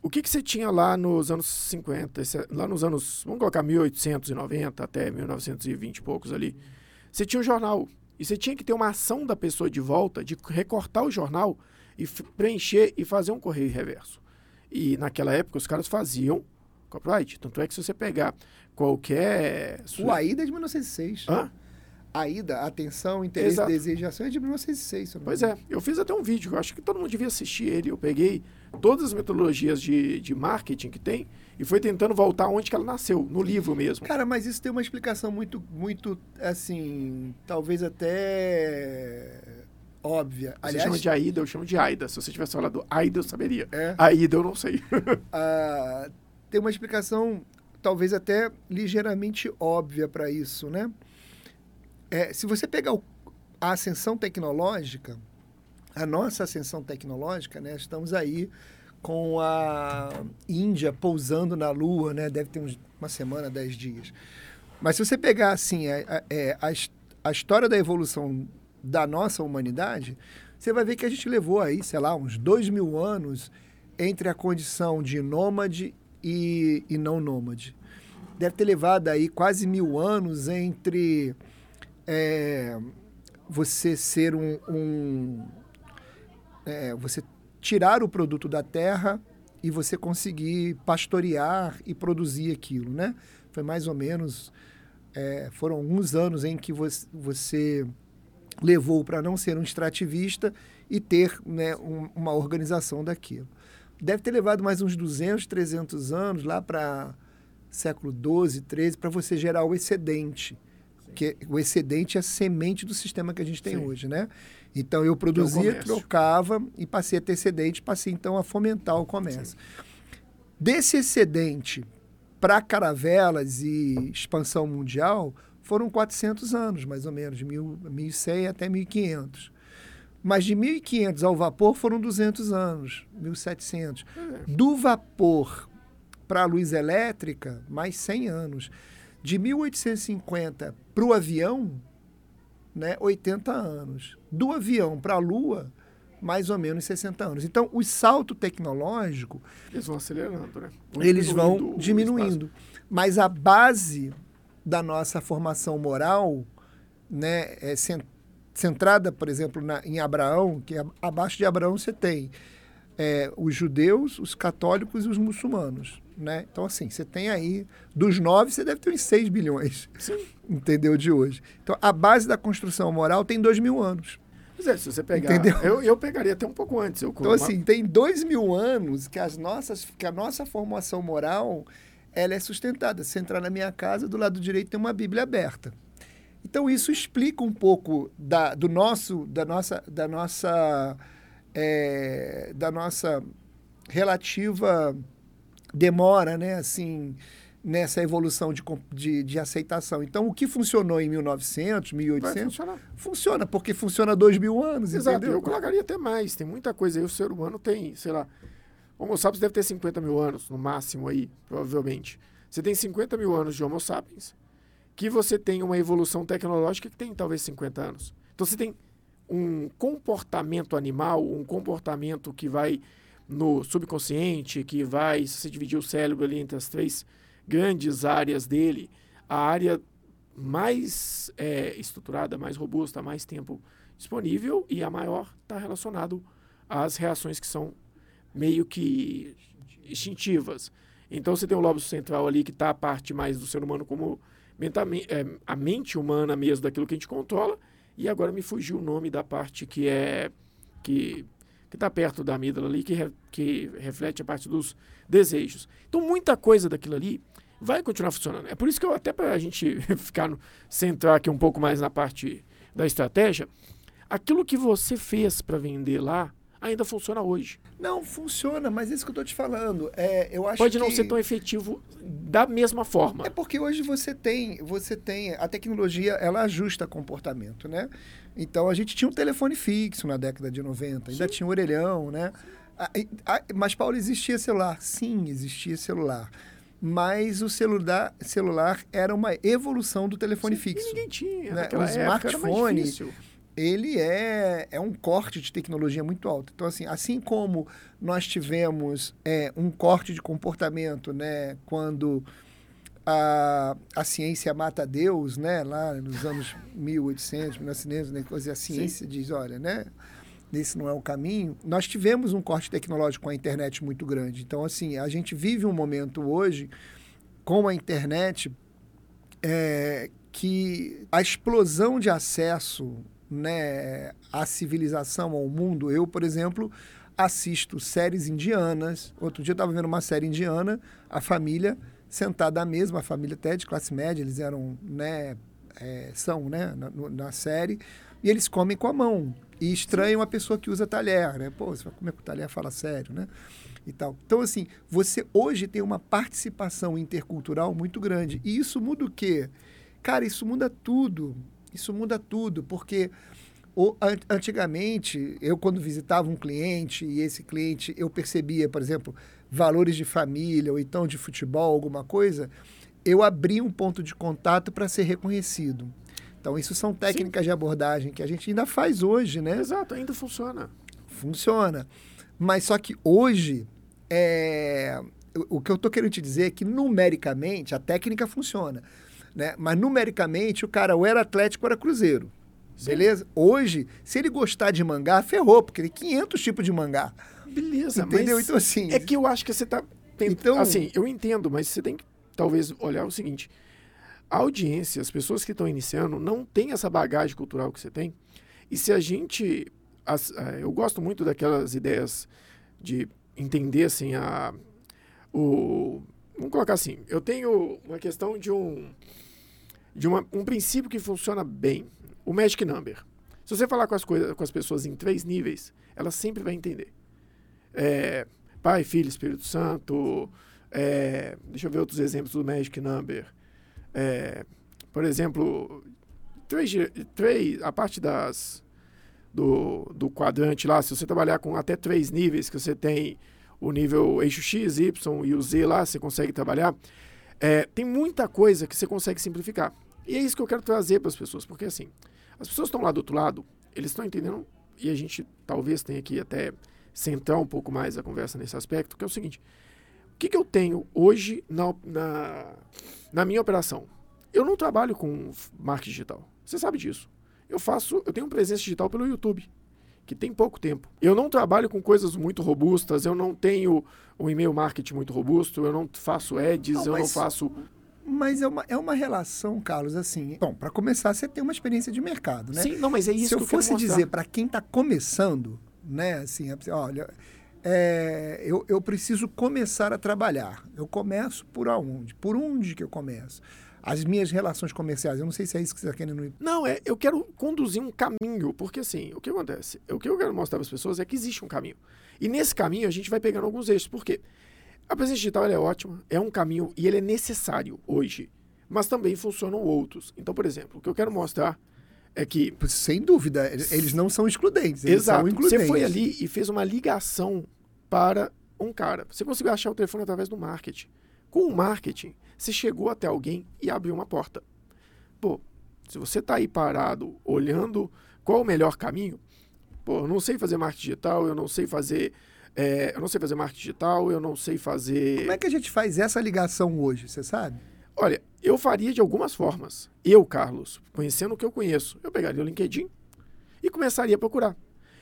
o que, que você tinha lá nos anos 50, lá nos anos, vamos colocar 1890 até 1920 e poucos ali, você tinha o um jornal. E você tinha que ter uma ação da pessoa de volta, de recortar o jornal e preencher e fazer um correio reverso. E naquela época os caras faziam copyright. Tanto é que se você pegar qualquer. O AIDA é de 1906. Hã? AIDA, Atenção, Interesse, Exato. Desejo e Ação é de 1906. Pois é, eu fiz até um vídeo, eu acho que todo mundo devia assistir ele. Eu peguei todas as metodologias de, de marketing que tem e foi tentando voltar onde que ela nasceu, no livro mesmo. Cara, mas isso tem uma explicação muito, muito, assim, talvez até óbvia. Você Aliás, chama de Aida, eu chamo de Aida. Se você tivesse falado Aida, eu saberia. É? Aida, eu não sei. ah, tem uma explicação, talvez até ligeiramente óbvia para isso, né? É, se você pegar o, a ascensão tecnológica, a nossa ascensão tecnológica, né? Estamos aí com a Índia pousando na Lua, né? Deve ter uns, uma semana, dez dias. Mas se você pegar, assim, a, a, é, a, história da evolução da nossa humanidade, você vai ver que a gente levou aí, sei lá, uns dois mil anos entre a condição de nômade e, e não nômade. Deve ter levado aí quase mil anos entre é, você ser um, um é, você tirar o produto da terra e você conseguir pastorear e produzir aquilo, né? Foi mais ou menos é, foram alguns anos em que você, você levou para não ser um extrativista e ter né, um, uma organização daquilo. Deve ter levado mais uns 200, 300 anos lá para século 12, 13 para você gerar o excedente que o excedente é a semente do sistema que a gente tem Sim. hoje, né? Então eu produzia, é trocava e passei a ter excedente, passei então a fomentar o comércio. Sim. Desse excedente para caravelas e expansão mundial foram 400 anos, mais ou menos, de 1100 até 1500. Mas de 1500 ao vapor foram 200 anos, 1700. É. Do vapor para a luz elétrica, mais 100 anos. De 1850 para o avião, né, 80 anos. Do avião para a Lua, mais ou menos 60 anos. Então, o salto tecnológico. Eles vão acelerando, né? Vão eles vão diminuindo. Mas a base da nossa formação moral, né, é centrada, por exemplo, na, em Abraão, que abaixo de Abraão você tem é, os judeus, os católicos e os muçulmanos. Né? Então, assim, você tem aí, dos nove, você deve ter uns seis bilhões, Sim. entendeu, de hoje. Então, a base da construção moral tem dois mil anos. Pois é, se você pegar... Entendeu? Eu, eu pegaria até um pouco antes. Eu, então, uma... assim, tem dois mil anos que, as nossas, que a nossa formação moral ela é sustentada. Se entrar na minha casa, do lado direito tem uma Bíblia aberta. Então, isso explica um pouco da, do nosso, da nossa... Da nossa é, da nossa relativa demora, né, assim, nessa evolução de, de, de, aceitação. Então, o que funcionou em 1900, 1800, funciona, porque funciona há dois mil anos, Exato, entendeu? eu colocaria até mais, tem muita coisa aí, o ser humano tem, sei lá, Homo sapiens deve ter 50 mil anos, no máximo aí, provavelmente. Você tem 50 mil anos de Homo sapiens, que você tem uma evolução tecnológica que tem talvez 50 anos. Então, você tem um comportamento animal, um comportamento que vai no subconsciente, que vai, se dividir o cérebro ali entre as três grandes áreas dele, a área mais é, estruturada, mais robusta, mais tempo disponível e a maior está relacionado às reações que são meio que instintivas. Então você tem o lobo central ali que está a parte mais do ser humano como é, a mente humana mesmo daquilo que a gente controla. E agora me fugiu o nome da parte que é que que está perto da amígdala ali, que, re, que reflete a parte dos desejos. Então, muita coisa daquilo ali vai continuar funcionando. É por isso que eu, até para a gente ficar no, centrar aqui um pouco mais na parte da estratégia, aquilo que você fez para vender lá ainda funciona hoje. Não, funciona, mas é isso que eu estou te falando. É, eu acho Pode não que... ser tão efetivo da mesma forma. É porque hoje você tem, você tem, a tecnologia, ela ajusta comportamento, né? Então a gente tinha um telefone fixo na década de 90, ainda Sim. tinha um orelhão, né? Mas, Paulo, existia celular? Sim, existia celular. Mas o celular, celular era uma evolução do telefone Sim, fixo. Ninguém tinha. Né? O smartphone ele é, é um corte de tecnologia muito alto. Então, assim, assim como nós tivemos é, um corte de comportamento, né, quando a, a ciência mata Deus, né, lá nos anos 1800, 1900, né, a ciência Sim. diz, olha, né, esse não é o caminho. Nós tivemos um corte tecnológico com a internet muito grande. Então, assim, a gente vive um momento hoje com a internet é, que a explosão de acesso né, à civilização, ao mundo. Eu, por exemplo, assisto séries indianas. Outro dia eu estava vendo uma série indiana, a família sentada à mesa, uma família até de classe média, eles eram, né, é, são, né, na, na, série, e eles comem com a mão. E estranham a pessoa que usa talher, né? Pô, você vai comer com talher, fala sério, né? E tal. Então, assim, você hoje tem uma participação intercultural muito grande. E isso muda o quê? Cara, isso muda tudo. Isso muda tudo, porque o, antigamente, eu quando visitava um cliente e esse cliente eu percebia, por exemplo, valores de família ou então de futebol, alguma coisa, eu abria um ponto de contato para ser reconhecido. Então, isso são técnicas Sim. de abordagem que a gente ainda faz hoje, né? Exato, ainda funciona. Funciona. Mas só que hoje, é... o que eu estou querendo te dizer é que numericamente a técnica funciona. Né? Mas numericamente o cara ou era Atlético ou era Cruzeiro. Sim. Beleza? Hoje, se ele gostar de mangá, ferrou, porque tem 500 tipos de mangá. Beleza, Entendeu? então, assim. É que eu acho que você tá. Então, assim, eu entendo, mas você tem que talvez olhar o seguinte: a audiência, as pessoas que estão iniciando, não tem essa bagagem cultural que você tem. E se a gente. As, uh, eu gosto muito daquelas ideias de entender assim a. O, vamos colocar assim, eu tenho uma questão de um de uma, um princípio que funciona bem, o Magic Number. Se você falar com as, coisas, com as pessoas em três níveis, ela sempre vai entender. É, pai, Filho, Espírito Santo. É, deixa eu ver outros exemplos do Magic Number. É, por exemplo, três, três, a parte das do, do quadrante lá, se você trabalhar com até três níveis, que você tem o nível eixo X, Y e o Z lá, você consegue trabalhar. É, tem muita coisa que você consegue simplificar. E é isso que eu quero trazer para as pessoas, porque assim, as pessoas estão lá do outro lado, eles estão entendendo, e a gente talvez tenha que até centrar um pouco mais a conversa nesse aspecto, que é o seguinte: o que, que eu tenho hoje na, na, na minha operação? Eu não trabalho com marketing digital. Você sabe disso. Eu faço, eu tenho presença digital pelo YouTube que tem pouco tempo. Eu não trabalho com coisas muito robustas, eu não tenho um e-mail marketing muito robusto, eu não faço ads, não, eu não faço. Mas é uma, é uma relação, Carlos, assim. Bom, para começar, você tem uma experiência de mercado, né? Sim, não, mas é isso Se que eu, fosse dizer para quem está começando, né, assim, é, olha, é, eu, eu preciso começar a trabalhar. Eu começo por aonde? Por onde que eu começo? As minhas relações comerciais. Eu não sei se é isso que você está querendo. Não, é, eu quero conduzir um caminho, porque assim, o que acontece? O que eu quero mostrar para as pessoas é que existe um caminho. E nesse caminho a gente vai pegando alguns eixos. Por quê? A presença digital é ótima, é um caminho e ele é necessário hoje. Mas também funcionam outros. Então, por exemplo, o que eu quero mostrar é que. Sem dúvida, eles não são excludentes. Eles Exato. São includentes. Você foi ali e fez uma ligação para um cara. Você conseguiu achar o telefone através do marketing. Com o marketing, você chegou até alguém e abriu uma porta. Pô, se você está aí parado, olhando qual o melhor caminho, pô, eu não sei fazer marketing digital, eu não sei fazer. É, eu não sei fazer marketing digital, eu não sei fazer. Como é que a gente faz essa ligação hoje, você sabe? Olha, eu faria de algumas formas. Eu, Carlos, conhecendo o que eu conheço, eu pegaria o LinkedIn e começaria a procurar.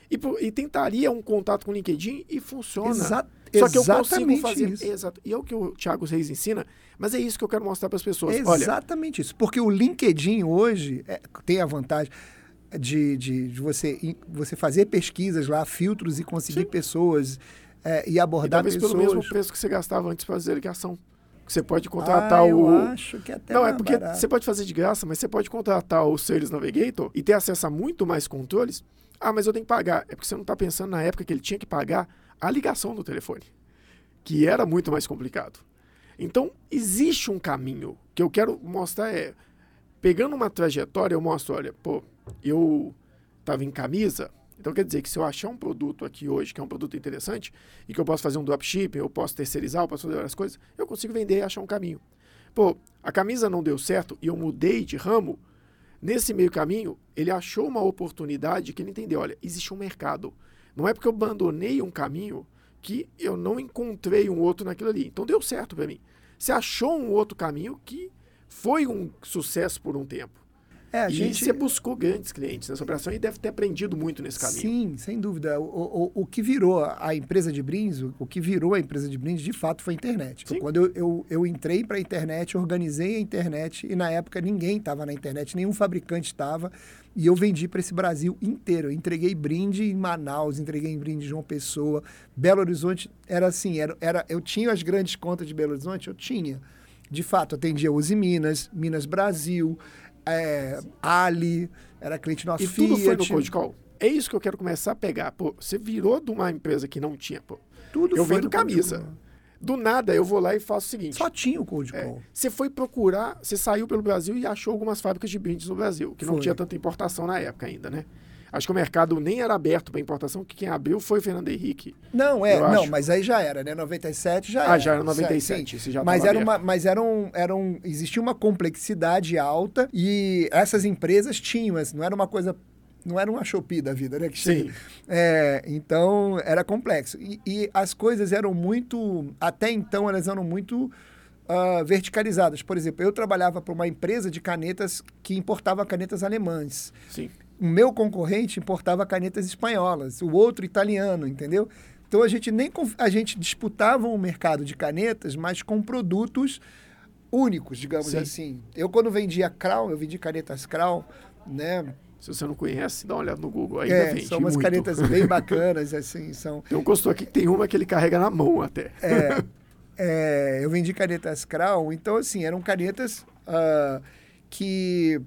E, e tentaria um contato com o LinkedIn e funciona. Exato Só que eu consigo Exatamente fazer. isso. Exato. E é o que o Thiago Reis ensina, mas é isso que eu quero mostrar para as pessoas. É Olha, exatamente isso. Porque o LinkedIn hoje é, tem a vantagem de, de, de você, você fazer pesquisas lá, filtros e conseguir Sim. pessoas é, e e abordar talvez pessoas. pelo mesmo preço que você gastava antes para fazer ligação. Você pode contratar ah, eu o. acho que até Não, é porque barato. você pode fazer de graça, mas você pode contratar o Sales Navigator e ter acesso a muito mais controles. Ah, mas eu tenho que pagar. É porque você não está pensando na época que ele tinha que pagar a ligação do telefone, que era muito mais complicado. Então, existe um caminho que eu quero mostrar é, pegando uma trajetória, eu mostro, olha, pô, eu estava em camisa, então quer dizer que se eu achar um produto aqui hoje, que é um produto interessante, e que eu posso fazer um dropshipping, eu posso terceirizar, eu posso fazer várias coisas, eu consigo vender e achar um caminho. Pô, a camisa não deu certo e eu mudei de ramo, nesse meio caminho, ele achou uma oportunidade que ele entendeu, olha, existe um mercado. Não é porque eu abandonei um caminho que eu não encontrei um outro naquilo ali. Então deu certo para mim. Você achou um outro caminho que foi um sucesso por um tempo. É, a e gente... você buscou grandes clientes nessa operação e deve ter aprendido muito nesse caminho. Sim, sem dúvida. O, o, o que virou a empresa de brindes, o, o que virou a empresa de brindes, de fato, foi a internet. Sim. Quando eu, eu, eu entrei para a internet, organizei a internet, e na época ninguém estava na internet, nenhum fabricante estava, e eu vendi para esse Brasil inteiro. Eu entreguei brinde em Manaus, entreguei em brinde em João Pessoa, Belo Horizonte, era assim, era, era, eu tinha as grandes contas de Belo Horizonte, eu tinha. De fato, atendia Uzi Minas, Minas Brasil, é, Ali, era cliente nosso, E Fiat. tudo foi no Cold Call. É isso que eu quero começar a pegar. Pô, você virou de uma empresa que não tinha, pô. Tudo eu foi vendo Cold camisa. Do nada eu vou lá e faço o seguinte. Só tinha o Cold É, Call. você foi procurar, você saiu pelo Brasil e achou algumas fábricas de brindes no Brasil, que não Foi. tinha tanta importação na época ainda, né? Acho que o mercado nem era aberto para importação, que quem abriu foi o Fernando Henrique. Não, é, não, acho. mas aí já era, né? 97 já Ah, era. já era Sim, 97, sim. esse já mas era uma, mas era um, era um, existia uma complexidade alta e essas empresas tinham, assim, não era uma coisa, não era uma Shopee da vida, né? Que Sim. É, então era complexo. E, e as coisas eram muito, até então elas eram muito ah, verticalizadas. Por exemplo, eu trabalhava para uma empresa de canetas que importava canetas alemãs. Sim. o meu concorrente importava canetas espanholas, o outro italiano, entendeu? Então a gente nem a gente disputava um mercado de canetas, mas com produtos únicos, digamos Sim. assim. Eu quando vendia Crown, eu vendi canetas Crown, né? Se você não conhece, dá uma olhada no Google. Ainda É, vende são umas muito. canetas bem bacanas, assim, são Tem um consultor aqui que tem uma que ele carrega na mão até. É, é, eu vendi canetas Crown, então assim, eram canetas ah, que,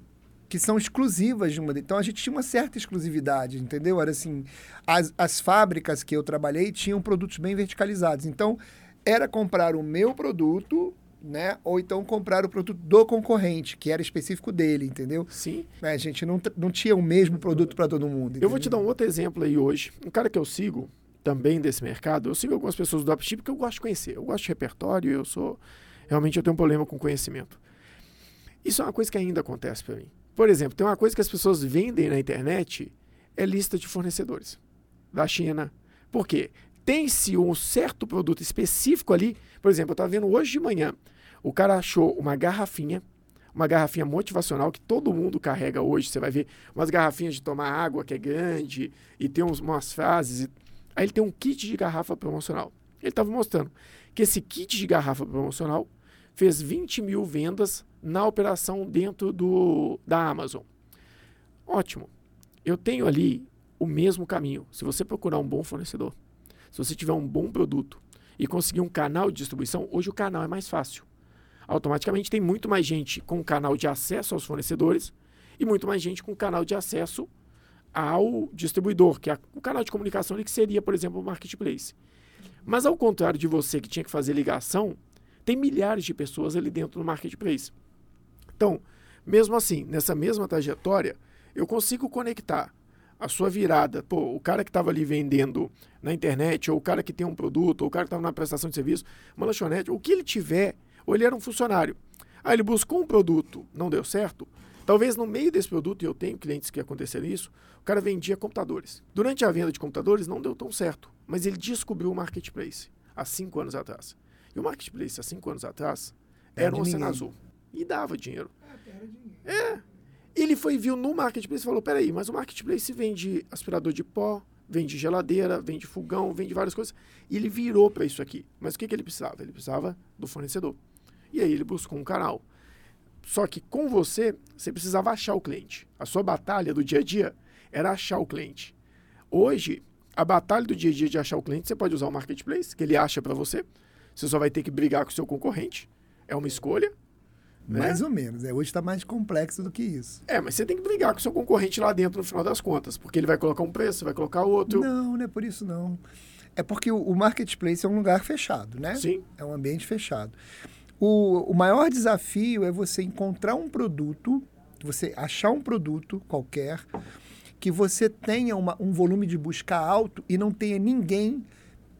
que são exclusivas de uma. Então a gente tinha uma certa exclusividade, entendeu? Era assim, as, as fábricas que eu trabalhei tinham produtos bem verticalizados. Então, era comprar o meu produto, né? Ou então comprar o produto do concorrente, que era específico dele, entendeu? Sim. Né, A gente não, não tinha o mesmo produto para todo mundo. Eu vou te entendeu? dar um outro exemplo aí hoje. Um cara que eu sigo, também desse mercado, eu sigo algumas pessoas do dropship que eu gosto de conhecer. Eu gosto de repertório, eu sou... Realmente eu tenho um problema com conhecimento. Isso é uma coisa que ainda acontece para mim. Por exemplo, tem uma coisa que as pessoas vendem na internet, é lista de fornecedores da China. Por quê? Tem-se um certo produto específico ali. Por exemplo, eu estava vendo hoje de manhã, o cara achou uma garrafinha, uma garrafinha motivacional que todo mundo carrega hoje. Você vai ver umas garrafinhas de tomar água que é grande e tem uns, umas frases. Aí ele tem um kit de garrafa promocional. Ele estava mostrando que esse kit de garrafa promocional fez 20 mil vendas na operação dentro do, da Amazon. Ótimo. Eu tenho ali o mesmo caminho. Se você procurar um bom fornecedor, se você tiver um bom produto e conseguir um canal de distribuição, hoje o canal é mais fácil. Automaticamente tem muito mais gente com canal de acesso aos fornecedores e muito mais gente com canal de acesso ao distribuidor, que é o canal de comunicação que seria, por exemplo, o marketplace. Mas ao contrário de você que tinha que fazer ligação, tem milhares de pessoas ali dentro do marketplace. Então, mesmo assim, nessa mesma trajetória, eu consigo conectar a sua virada, pô, o cara que estava ali vendendo na internet, ou o cara que tem um produto, ou o cara que estava na prestação de serviço, uma lanchonete, o que ele tiver, ou ele era um funcionário. Aí ele buscou um produto, não deu certo. Talvez no meio desse produto, e eu tenho clientes que aconteceram isso, o cara vendia computadores. Durante a venda de computadores não deu tão certo, mas ele descobriu o marketplace há cinco anos atrás. E o marketplace há cinco anos atrás Era era um oceano azul. E dava dinheiro. É. Ele foi, viu no marketplace e falou: peraí, mas o marketplace vende aspirador de pó, vende geladeira, vende fogão, vende várias coisas. E ele virou para isso aqui. Mas o que, que ele precisava? Ele precisava do fornecedor. E aí ele buscou um canal. Só que com você, você precisava achar o cliente. A sua batalha do dia a dia era achar o cliente. Hoje, a batalha do dia a dia de achar o cliente, você pode usar o marketplace, que ele acha para você. Você só vai ter que brigar com o seu concorrente. É uma escolha. Né? Mais ou menos. É, hoje está mais complexo do que isso. É, mas você tem que brigar com o seu concorrente lá dentro no final das contas, porque ele vai colocar um preço, vai colocar outro. Não, não é por isso não. É porque o, o marketplace é um lugar fechado, né? Sim. É um ambiente fechado. O, o maior desafio é você encontrar um produto, você achar um produto qualquer que você tenha uma, um volume de busca alto e não tenha ninguém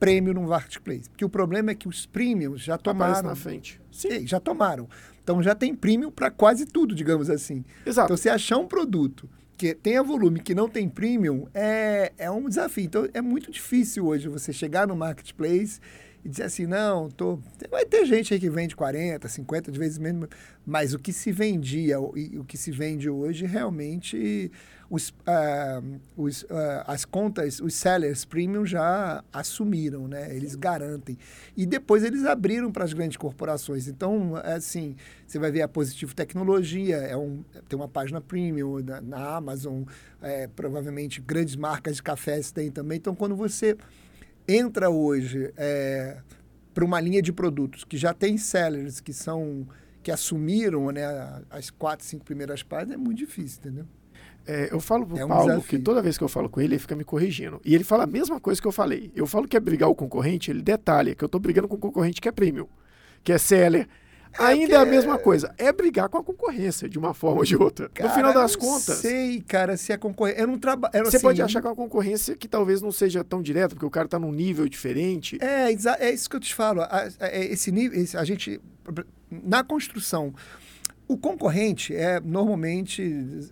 prêmio no marketplace. Porque o problema é que os premiums já tomaram. Aparece na frente. Sim. Já tomaram. Então já tem premium para quase tudo, digamos assim. Exato. Então, você achar um produto que tenha volume que não tem premium é, é um desafio. Então, é muito difícil hoje você chegar no marketplace e dizer assim, não, tô... vai ter gente aí que vende 40, 50 de vezes menos, mas o que se vendia e o que se vende hoje realmente os, uh, os, uh, as contas, os sellers premium já assumiram, né? Eles garantem. E depois eles abriram para as grandes corporações. Então, é assim, você vai ver a Positivo Tecnologia, é um, tem uma página premium na, na Amazon, é, provavelmente grandes marcas de cafés têm também. Então, quando você entra hoje é, para uma linha de produtos que já tem sellers que são que assumiram né, as quatro, cinco primeiras páginas, é muito difícil, entendeu? É, eu falo pro é um Paulo desafio. que toda vez que eu falo com ele, ele fica me corrigindo. E ele fala a mesma coisa que eu falei. Eu falo que é brigar o concorrente, ele detalha que eu estou brigando com o concorrente que é premium, que é seller, é Ainda é a mesma coisa. É brigar com a concorrência, de uma forma ou de outra. Cara, no final das contas. sei, cara, se a concorrência. Eu não trabalho. Você assim, pode achar que é uma concorrência que talvez não seja tão direta, porque o cara está num nível diferente. É, é isso que eu te falo. É, esse nível. A gente. Na construção. O concorrente é normalmente.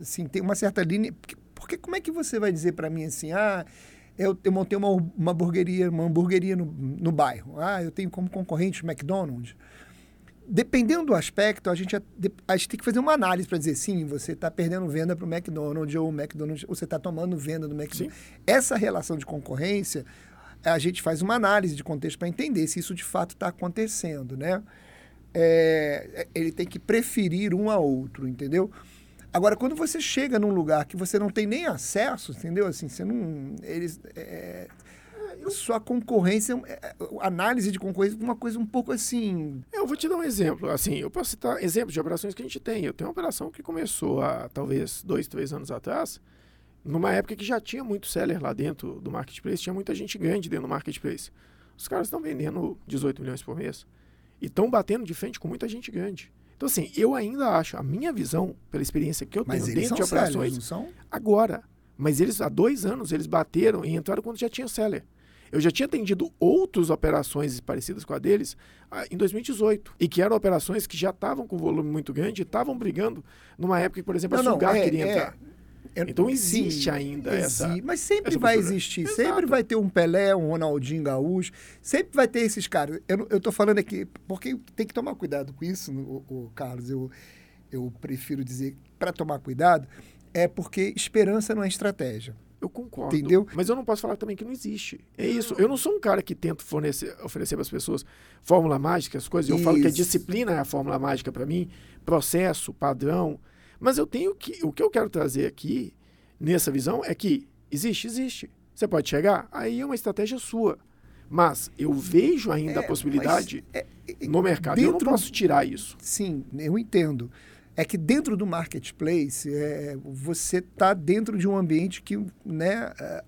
Assim, tem uma certa linha. Porque como é que você vai dizer para mim assim, ah, eu, eu montei uma, uma hamburgueria, uma hamburgueria no, no bairro. Ah, eu tenho como concorrente o McDonald's dependendo do aspecto, a gente, a gente tem que fazer uma análise para dizer sim, você está perdendo venda para o McDonald's ou o McDonald's, ou você está tomando venda do McDonald's. Sim. Essa relação de concorrência, a gente faz uma análise de contexto para entender se isso de fato está acontecendo, né? É, ele tem que preferir um a outro, entendeu? Agora, quando você chega num lugar que você não tem nem acesso, entendeu? Assim, você não. Eles, é, sua concorrência, é, é, análise de concorrência, uma coisa um pouco assim. Eu vou te dar um exemplo. Assim, eu posso citar exemplos de operações que a gente tem. Eu tenho uma operação que começou há talvez dois, três anos atrás, numa época que já tinha muito seller lá dentro do marketplace, tinha muita gente grande dentro do marketplace. Os caras estão vendendo 18 milhões por mês e estão batendo de frente com muita gente grande. Então, assim, eu ainda acho, a minha visão, pela experiência que eu tenho dentro de operações, sellers, agora. Mas eles, há dois anos, eles bateram e entraram quando já tinha seller. Eu já tinha atendido outras operações parecidas com a deles ah, em 2018. E que eram operações que já estavam com volume muito grande e estavam brigando numa época que, por exemplo, não, a Sugar é, queria é, entrar. É, então existe sim, ainda existe, essa. Mas sempre essa vai existir. Exato. Sempre vai ter um Pelé, um Ronaldinho Gaúcho. Sempre vai ter esses caras. Eu, eu tô falando aqui, porque tem que tomar cuidado com isso, o, o Carlos. Eu, eu prefiro dizer, para tomar cuidado, é porque esperança não é estratégia. Eu concordo. Entendeu? Mas eu não posso falar também que não existe. É isso. Eu não sou um cara que tenta fornecer, oferecer para as pessoas fórmula mágica, as coisas. Eu isso. falo que a disciplina é a fórmula mágica para mim, processo, padrão. Mas eu tenho que. O que eu quero trazer aqui, nessa visão, é que existe, existe. Você pode chegar, aí é uma estratégia sua. Mas eu vejo ainda é, a possibilidade é, é, no mercado. Dentro, eu não posso tirar isso. Sim, eu entendo é que dentro do marketplace é, você está dentro de um ambiente que, né, é,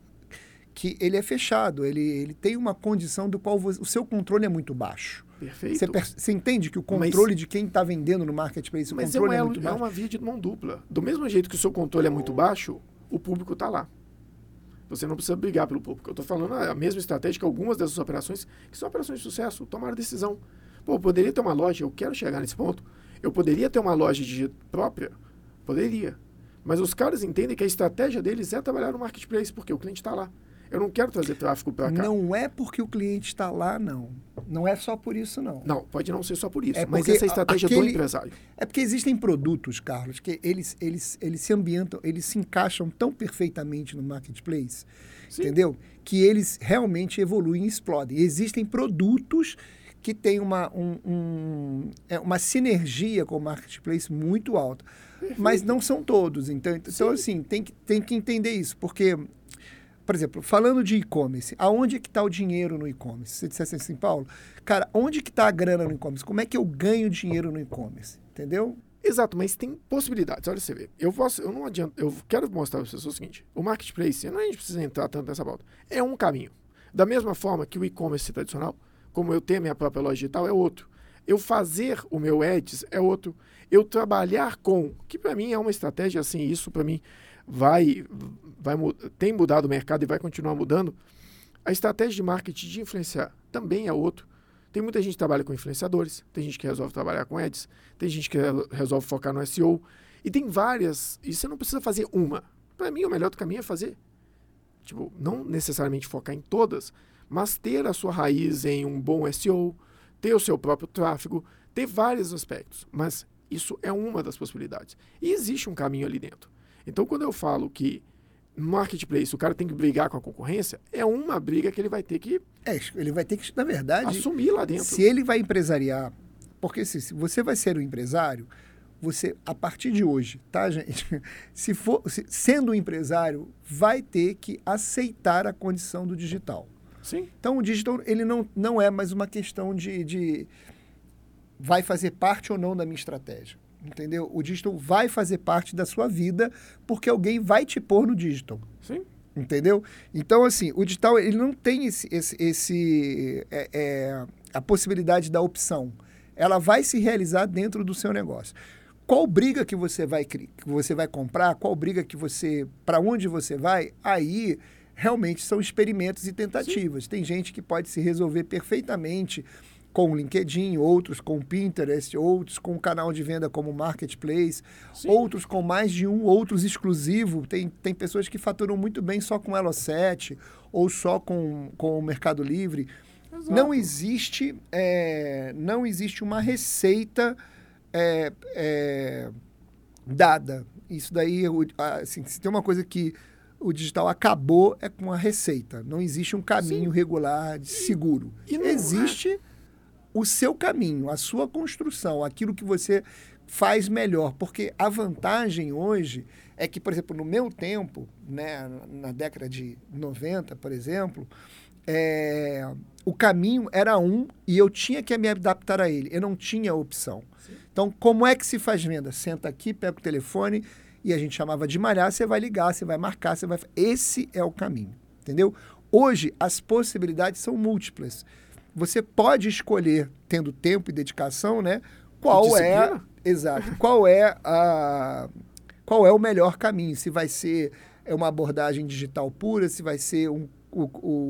que ele é fechado, ele, ele tem uma condição do qual você, o seu controle é muito baixo. Perfeito. Você, você entende que o controle mas, de quem está vendendo no marketplace, o controle é, é, muito é? É uma via de mão dupla. Do mesmo jeito que o seu controle é muito baixo, o público está lá. Você não precisa brigar pelo público. Eu estou falando a mesma estratégia que algumas dessas operações, que são operações de sucesso, tomaram decisão. Pô, poderia ter uma loja, eu quero chegar nesse ponto, eu poderia ter uma loja de própria? Poderia. Mas os caras entendem que a estratégia deles é trabalhar no marketplace, porque o cliente está lá. Eu não quero trazer tráfego para cá. Não é porque o cliente está lá, não. Não é só por isso, não. Não, pode não ser só por isso. É mas essa é a estratégia aquele- do empresário. É porque existem produtos, Carlos, que eles, eles, eles se ambientam, eles se encaixam tão perfeitamente no marketplace, Sim. entendeu? Que eles realmente evoluem e explodem. Existem produtos que têm uma, um, um- é, uma sinergia com o marketplace muito alta. Mas não são todos. Então, então assim, tem que, tem que entender isso. Porque, por exemplo, falando de e-commerce, aonde é que está o dinheiro no e-commerce? Se você dissesse assim, Paulo, cara, onde que está a grana no e-commerce? Como é que eu ganho dinheiro no e-commerce? Entendeu? Exato, mas tem possibilidades. Olha, você vê. Eu posso, eu não adianta, eu quero mostrar para pessoas o seguinte: o marketplace, não a gente precisa entrar tanto nessa pauta. É um caminho. Da mesma forma que o e-commerce tradicional, como eu ter minha própria loja digital, é outro. Eu fazer o meu ads é outro. Eu trabalhar com, que para mim é uma estratégia assim, isso para mim vai, vai tem mudado o mercado e vai continuar mudando. A estratégia de marketing de influenciar também é outro. Tem muita gente que trabalha com influenciadores, tem gente que resolve trabalhar com ads, tem gente que re- resolve focar no SEO. E tem várias, e você não precisa fazer uma. Para mim, o melhor do caminho é fazer. Tipo, não necessariamente focar em todas, mas ter a sua raiz em um bom SEO, ter o seu próprio tráfego, ter vários aspectos. Mas isso é uma das possibilidades. E existe um caminho ali dentro. Então, quando eu falo que no marketplace o cara tem que brigar com a concorrência, é uma briga que ele vai ter que É, ele vai ter que, na verdade, assumir lá dentro. se ele vai empresariar, porque se, se você vai ser um empresário, você, a partir de hoje, tá, gente? Se for, se- sendo um empresário, vai ter que aceitar a condição do digital. Sim. Então, o digital, ele não, não é mais uma questão de, de vai fazer parte ou não da minha estratégia, entendeu? O digital vai fazer parte da sua vida porque alguém vai te pôr no digital. Sim. Entendeu? Então, assim, o digital ele não tem esse, esse, esse é, é, a possibilidade da opção. Ela vai se realizar dentro do seu negócio. Qual briga que você vai que você vai comprar? Qual briga que você para onde você vai? Aí realmente são experimentos e tentativas. Tem gente que pode se resolver perfeitamente com o LinkedIn, outros com o Pinterest, outros com o canal de venda como Marketplace, Sim. outros com mais de um, outros exclusivo. Tem, tem pessoas que faturam muito bem só com Elo 7 ou só com, com o Mercado Livre. Exato. Não existe, é, não existe uma receita é, é, dada. Isso daí, o- assim, se tem uma coisa que o digital acabou é com a receita. Não existe um caminho regular, de seguro. e não é. O seu caminho, a sua construção, aquilo que você faz melhor. Porque a vantagem hoje é que, por exemplo, no meu tempo, né, na década de 90, por exemplo, é, o caminho era um e eu tinha que me adaptar a ele. Eu não tinha opção. Então, como é que se faz venda? Senta aqui, pega o telefone e a gente chamava de malhar, você vai ligar, você vai marcar, você vai. Esse é o caminho, entendeu? Hoje, as possibilidades são múltiplas. Você pode escolher, tendo tempo e dedicação, né? Qual é. Exato. Qual é a. Qual é o melhor caminho? Se vai ser é uma abordagem digital pura, se vai ser um, o,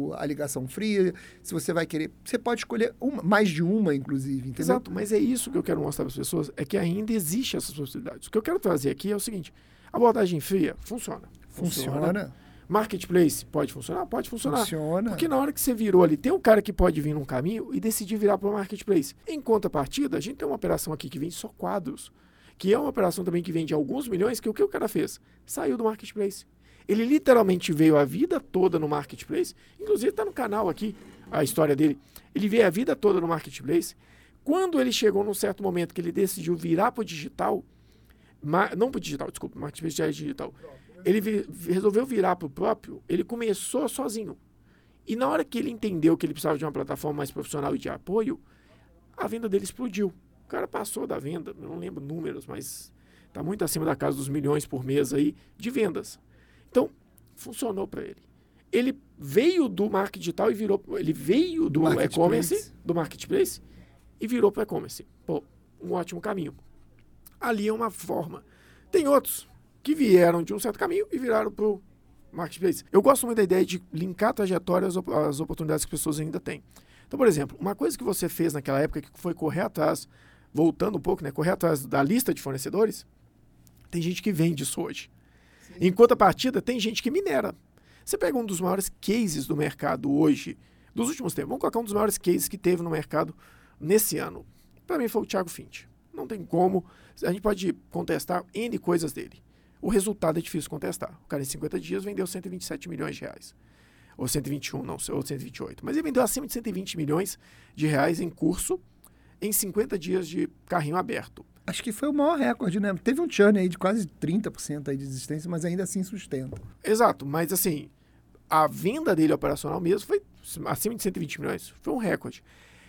o- a ligação fria, se você vai querer. Você pode escolher uma, mais de uma, inclusive, entendeu? Exato, mas é isso que eu quero mostrar para as pessoas, é que ainda existe essas possibilidades. O que eu quero trazer aqui é o seguinte, abordagem fria funciona. Funciona. Marketplace pode funcionar? Pode funcionar. Funciona. Porque na hora que você virou ali, tem um cara que pode vir num caminho e decidir virar para o marketplace. Em contrapartida, a gente tem uma operação aqui que vende só quadros, que é uma operação também que vende alguns milhões, que o que o cara fez? Saiu do marketplace. Ele literalmente veio a vida toda no marketplace, inclusive está no canal aqui a história dele. Ele veio a vida toda no marketplace. Quando ele chegou num certo momento que ele decidiu virar para o digital, não para o digital, desculpa, marketplace já é digital. Ele vi- resolveu virar para o próprio, ele começou sozinho. E na hora que ele entendeu que ele precisava de uma plataforma mais profissional e de apoio, a venda dele explodiu. O cara passou da venda, não lembro números, mas está muito acima da casa dos milhões por mês aí de vendas. Então, funcionou para ele. Ele veio do marketing digital e virou. Ele veio do e-commerce, do marketplace, e virou para e-commerce. Pô, um ótimo caminho. Ali é uma forma. Tem outros que vieram de um certo caminho e viraram para o marketplace. Eu gosto muito da ideia de linkar a trajetória às, op- às oportunidades que as pessoas ainda têm. Então, por exemplo, uma coisa que você fez naquela época que foi correr atrás, voltando um pouco, né, correr atrás da lista de fornecedores, tem gente que vende isso hoje. Em contrapartida, tem gente que minera. Você pega um dos maiores cases do mercado hoje, dos últimos tempos, vamos colocar um dos maiores cases que teve no mercado nesse ano. Para mim foi o Thiago Finch. Não tem como. A gente pode contestar N coisas dele. O resultado é difícil contestar. O cara em 50 dias vendeu 127 milhões de reais. Ou 121, não, ou 128. Mas ele vendeu acima de 120 milhões de reais em curso em 50 dias de carrinho aberto. Acho que foi o maior recorde, né? Teve um churn aí de quase 30% aí de existência, mas ainda assim sustenta. Exato, mas assim, a venda dele operacional mesmo foi acima de 120 milhões. Foi um recorde.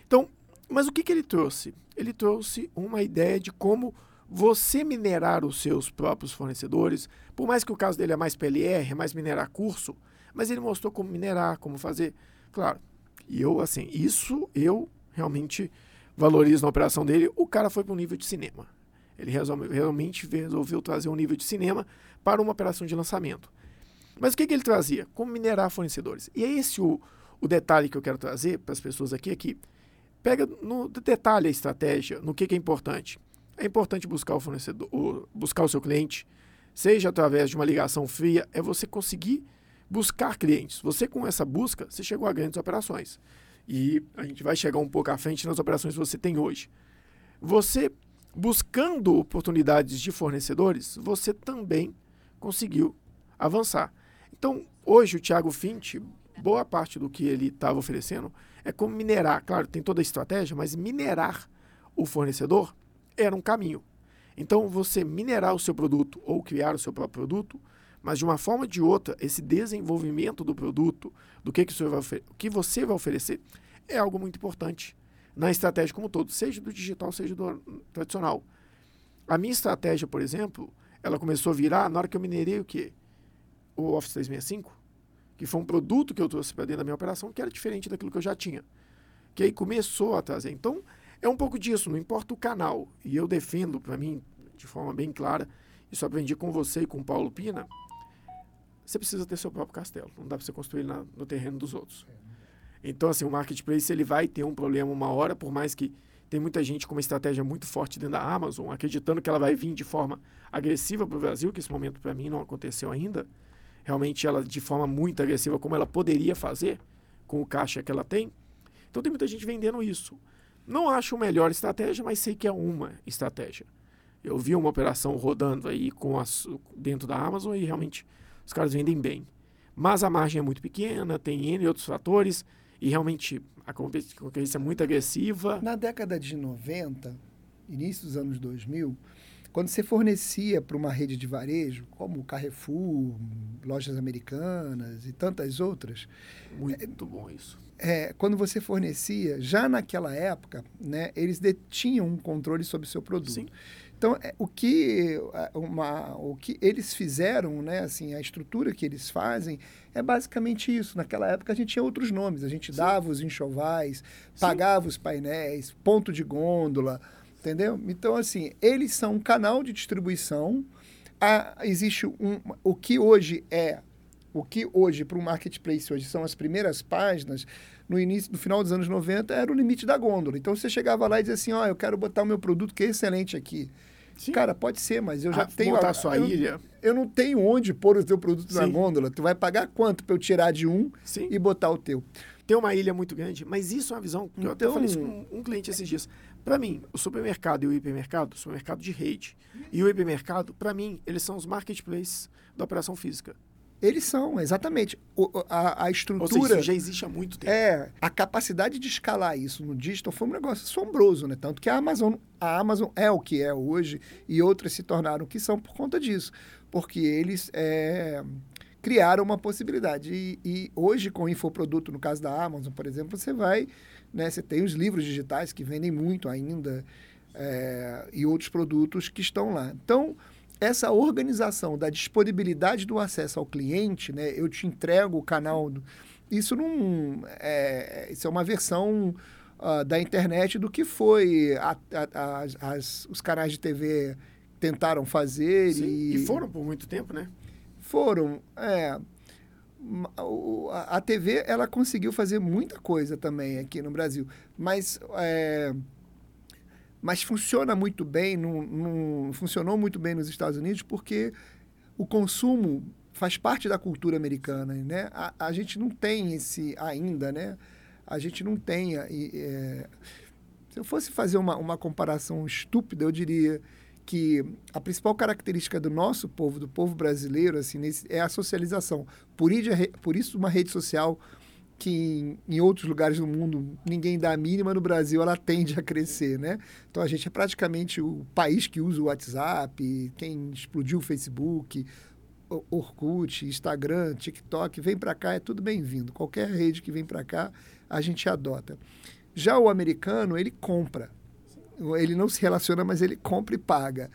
Então, mas o que, que ele trouxe? Ele trouxe uma ideia de como você minerar os seus próprios fornecedores. Por mais que o caso dele é mais PLR, é mais minerar curso, mas ele mostrou como minerar, como fazer. Claro, e eu, assim, isso eu realmente valorizo na operação dele. O cara foi para um nível de cinema. Ele resolve, realmente resolveu trazer um nível de cinema para uma operação de lançamento. Mas o que, que ele trazia? Como minerar fornecedores. E é esse o, o detalhe que eu quero trazer para as pessoas aqui. É pega no detalhe a estratégia, no que, que é importante. É importante buscar o fornecedor, buscar o seu cliente, seja através de uma ligação fria, é você conseguir buscar clientes. Você com essa busca, você chegou a grandes operações. E a gente vai chegar um pouco à frente nas operações que você tem hoje. Você buscando oportunidades de fornecedores, você também conseguiu avançar. Então, hoje o Thiago Fint, boa parte do que ele estava oferecendo é como minerar. Claro, tem toda a estratégia, mas minerar o fornecedor era um caminho. Então, você minerar o seu produto ou criar o seu próprio produto, mas de uma forma ou de outra, esse desenvolvimento do produto, do que, que, você, que você vai oferecer, é algo muito importante na estratégia como um todo, seja do digital, seja do tradicional. A minha estratégia, por exemplo, ela começou a virar na hora que eu minerei o quê? O Office 365 que foi um produto que eu trouxe para dentro da minha operação que era diferente daquilo que eu já tinha. Que aí começou a trazer. Então, é um pouco disso, não importa o canal. E eu defendo, para mim, de forma bem clara, isso aprendi com você e com o Paulo Pina, você precisa ter seu próprio castelo. Não dá para você construir na, no terreno dos outros. Então, assim, o marketplace ele vai ter um problema uma hora, por mais que tem muita gente com uma estratégia muito forte dentro da Amazon, acreditando que ela vai vir de forma agressiva para o Brasil, que esse momento para mim não aconteceu ainda realmente ela de forma muito agressiva, como ela poderia fazer com o caixa que ela tem. Então tem muita gente vendendo isso. Não acho a melhor estratégia, mas sei que é uma estratégia. Eu vi uma operação rodando aí com dentro da Amazon e realmente os caras vendem bem. Mas a margem é muito pequena, tem N outros fatores e realmente a concorrência é muito agressiva. Na década de 90, início dos anos 2000, quando você fornecia para uma rede de varejo, como Carrefour, lojas americanas e tantas outras. Muito é, bom isso. É, quando você fornecia, já naquela época, né, eles detinham um controle sobre o seu produto. Sim. Então, é, o, que, uma, o que eles fizeram, né, assim, a estrutura que eles fazem, é basicamente isso. Naquela época a gente tinha outros nomes. A gente Sim. dava os enxovais, Sim. pagava os painéis, ponto de gôndola, Entendeu? Então, assim, eles são um canal de distribuição. Ah, existe um, o que hoje é, o que hoje, para o marketplace hoje, são as primeiras páginas, no início, no final dos anos 90, era o limite da gôndola. Então, você chegava lá e dizia assim, ó, oh, eu quero botar o meu produto que é excelente aqui. Sim. Cara, pode ser, mas eu já ah, tenho... Botar a sua eu, ilha. Eu não tenho onde pôr o teu produto Sim. na gôndola. Tu vai pagar quanto para eu tirar de um Sim. e botar o teu? Tem uma ilha muito grande, mas isso é uma visão que então, eu até falei isso com um cliente esses dias. Para mim, o supermercado e o hipermercado, o supermercado de rede e o hipermercado, para mim, eles são os marketplaces da operação física. Eles são, exatamente. O, a, a estrutura. Seja, já existe há muito tempo. É. A capacidade de escalar isso no digital foi um negócio assombroso, né? Tanto que a Amazon, a Amazon é o que é hoje e outras se tornaram o que são por conta disso. Porque eles é, criaram uma possibilidade. E, e, hoje, com o infoproduto, no caso da Amazon, por exemplo, você vai né? Você tem os livros digitais que vendem muito ainda é, e outros produtos que estão lá. Então, essa organização da disponibilidade do acesso ao cliente, né? eu te entrego o canal. Do, isso não é, isso é uma versão uh, da internet do que foi a, a, a, as, os canais de TV tentaram fazer. Sim, e, e foram por muito tempo, né? Foram. É, a TV ela conseguiu fazer muita coisa também aqui no Brasil, mas é, mas funciona muito bem, não, funcionou muito bem nos Estados Unidos porque o consumo faz parte da cultura americana, né? A, a gente não tem esse ainda, né? A gente não tem... É, se eu fosse fazer uma, uma comparação estúpida, eu diria que a principal característica do nosso povo, do povo brasileiro, assim, nesse, é a socialização. Por, por isso, uma rede social que em, em, outros lugares do mundo ninguém dá a mínima, no Brasil ela tende a crescer, né? Então a gente é praticamente o país que usa o WhatsApp, quem explodiu o Facebook, Orkut, Instagram, TikTok, vem para cá é tudo bem-vindo. Qualquer rede que vem para cá a gente adota. Já o americano ele compra, ele não se relaciona, mas ele compra e paga.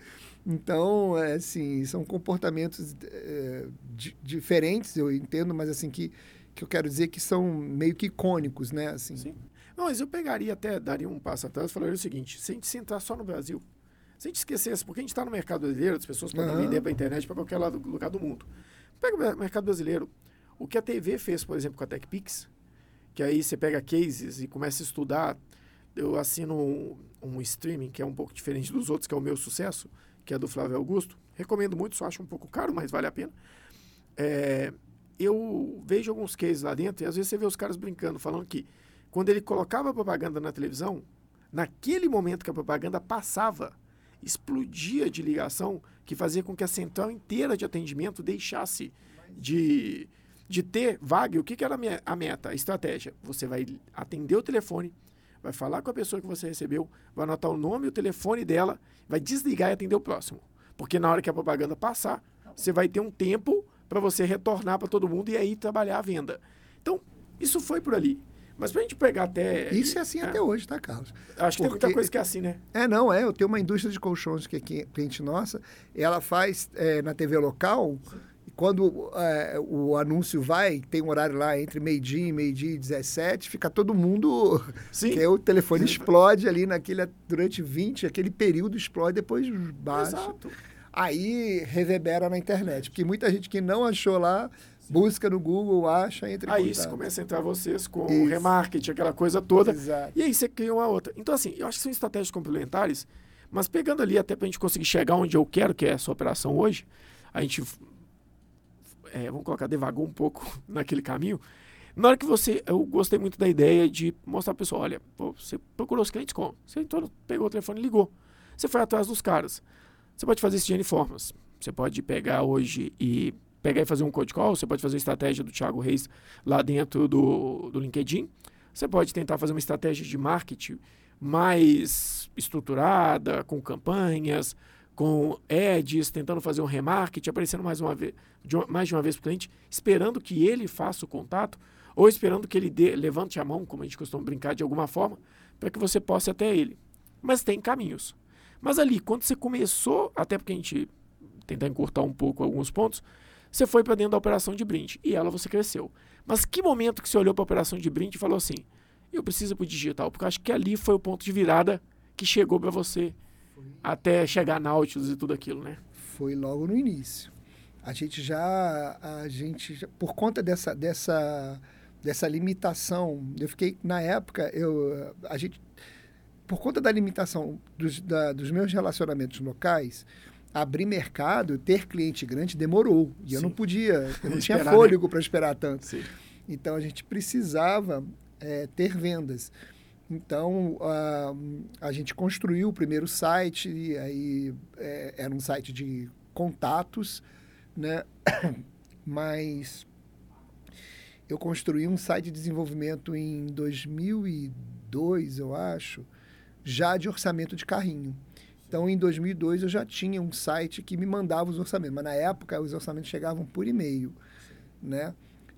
Então, é, assim, são comportamentos é, diferentes, eu entendo, mas assim que que eu quero dizer que são meio que icônicos, né? Assim. Sim. Não, mas eu pegaria até, daria um passo atrás e falaria o seguinte: se a gente sentar só no Brasil, se a gente esquecesse, porque a gente está no mercado brasileiro, as pessoas podem uhum. vender para a internet para qualquer lado, lugar do mundo. Pega o mercado brasileiro. O que a TV fez, por exemplo, com a TechPix, que aí você pega cases e começa a estudar. Eu assino um, um streaming que é um pouco diferente dos outros, que é o meu sucesso, que é do Flávio Augusto. Recomendo muito, só acho um pouco caro, mas vale a pena. É, eu vejo alguns cases lá dentro e às vezes você vê os caras brincando, falando que quando ele colocava a propaganda na televisão, naquele momento que a propaganda passava, explodia de ligação que fazia com que a central inteira de atendimento deixasse de, de ter vaga. O que, que era a meta, a estratégia? Você vai atender o telefone, vai falar com a pessoa que você recebeu, vai anotar o nome e o telefone dela, vai desligar e atender o próximo. Porque na hora que a propaganda passar, você vai ter um tempo para você retornar para todo mundo e aí trabalhar a venda. Então, isso foi por ali. Mas para a gente pegar até. Isso é assim é, até hoje, tá, Carlos? Acho que Porque, tem muita coisa que é assim, né? É, não, é. Eu tenho uma indústria de colchões que é cliente nossa, ela faz é, na TV local. Quando é, o anúncio vai, tem um horário lá entre meio-dia e meio-dia e 17, fica todo mundo. Sim. Que o telefone explode ali naquele, durante 20, aquele período explode, depois baixa. Exato aí reverbera na internet. Porque muita gente que não achou lá, busca no Google, acha, entra Aí contato. começa a entrar vocês com Isso. o remarketing, aquela coisa toda. Exato. E aí você cria uma outra. Então, assim, eu acho que são estratégias complementares, mas pegando ali até para a gente conseguir chegar onde eu quero, que é essa operação hoje, a gente, é, vamos colocar, devagou um pouco naquele caminho. Na hora que você, eu gostei muito da ideia de mostrar para a pessoa, olha, você procurou os clientes como? Você entrou, pegou o telefone e ligou. Você foi atrás dos caras. Você pode fazer isso de N formas. Você pode pegar hoje e pegar e fazer um code call, você pode fazer a estratégia do Thiago Reis lá dentro do, do LinkedIn. Você pode tentar fazer uma estratégia de marketing mais estruturada, com campanhas, com ads, tentando fazer um remarketing, aparecendo mais, uma vez, de uma, mais de uma vez para o cliente, esperando que ele faça o contato, ou esperando que ele dê, levante a mão, como a gente costuma brincar de alguma forma, para que você possa ir até ele. Mas tem caminhos. Mas ali, quando você começou, até porque a gente tentar encurtar um pouco alguns pontos, você foi para dentro da operação de brinde e ela você cresceu. Mas que momento que você olhou para a operação de brinde e falou assim: eu preciso para o digital? Porque acho que ali foi o ponto de virada que chegou para você. Até chegar na Nautilus e tudo aquilo, né? Foi logo no início. A gente já, a gente, já, por conta dessa, dessa, dessa limitação, eu fiquei na época, eu, a gente por conta da limitação dos, da, dos meus relacionamentos locais, abrir mercado, ter cliente grande demorou. E Sim. eu não podia, eu não tinha né? fôlego né? para esperar tanto. Sim. Então a gente precisava é, ter vendas. Então a, a gente construiu o primeiro site, e aí é, era um site de contatos, né? Mas eu construí um site de desenvolvimento em 2002, eu acho, já de orçamento de carrinho. Então, em 2002, eu já tinha um site que me mandava os orçamentos, mas na época os orçamentos chegavam por e-mail, né?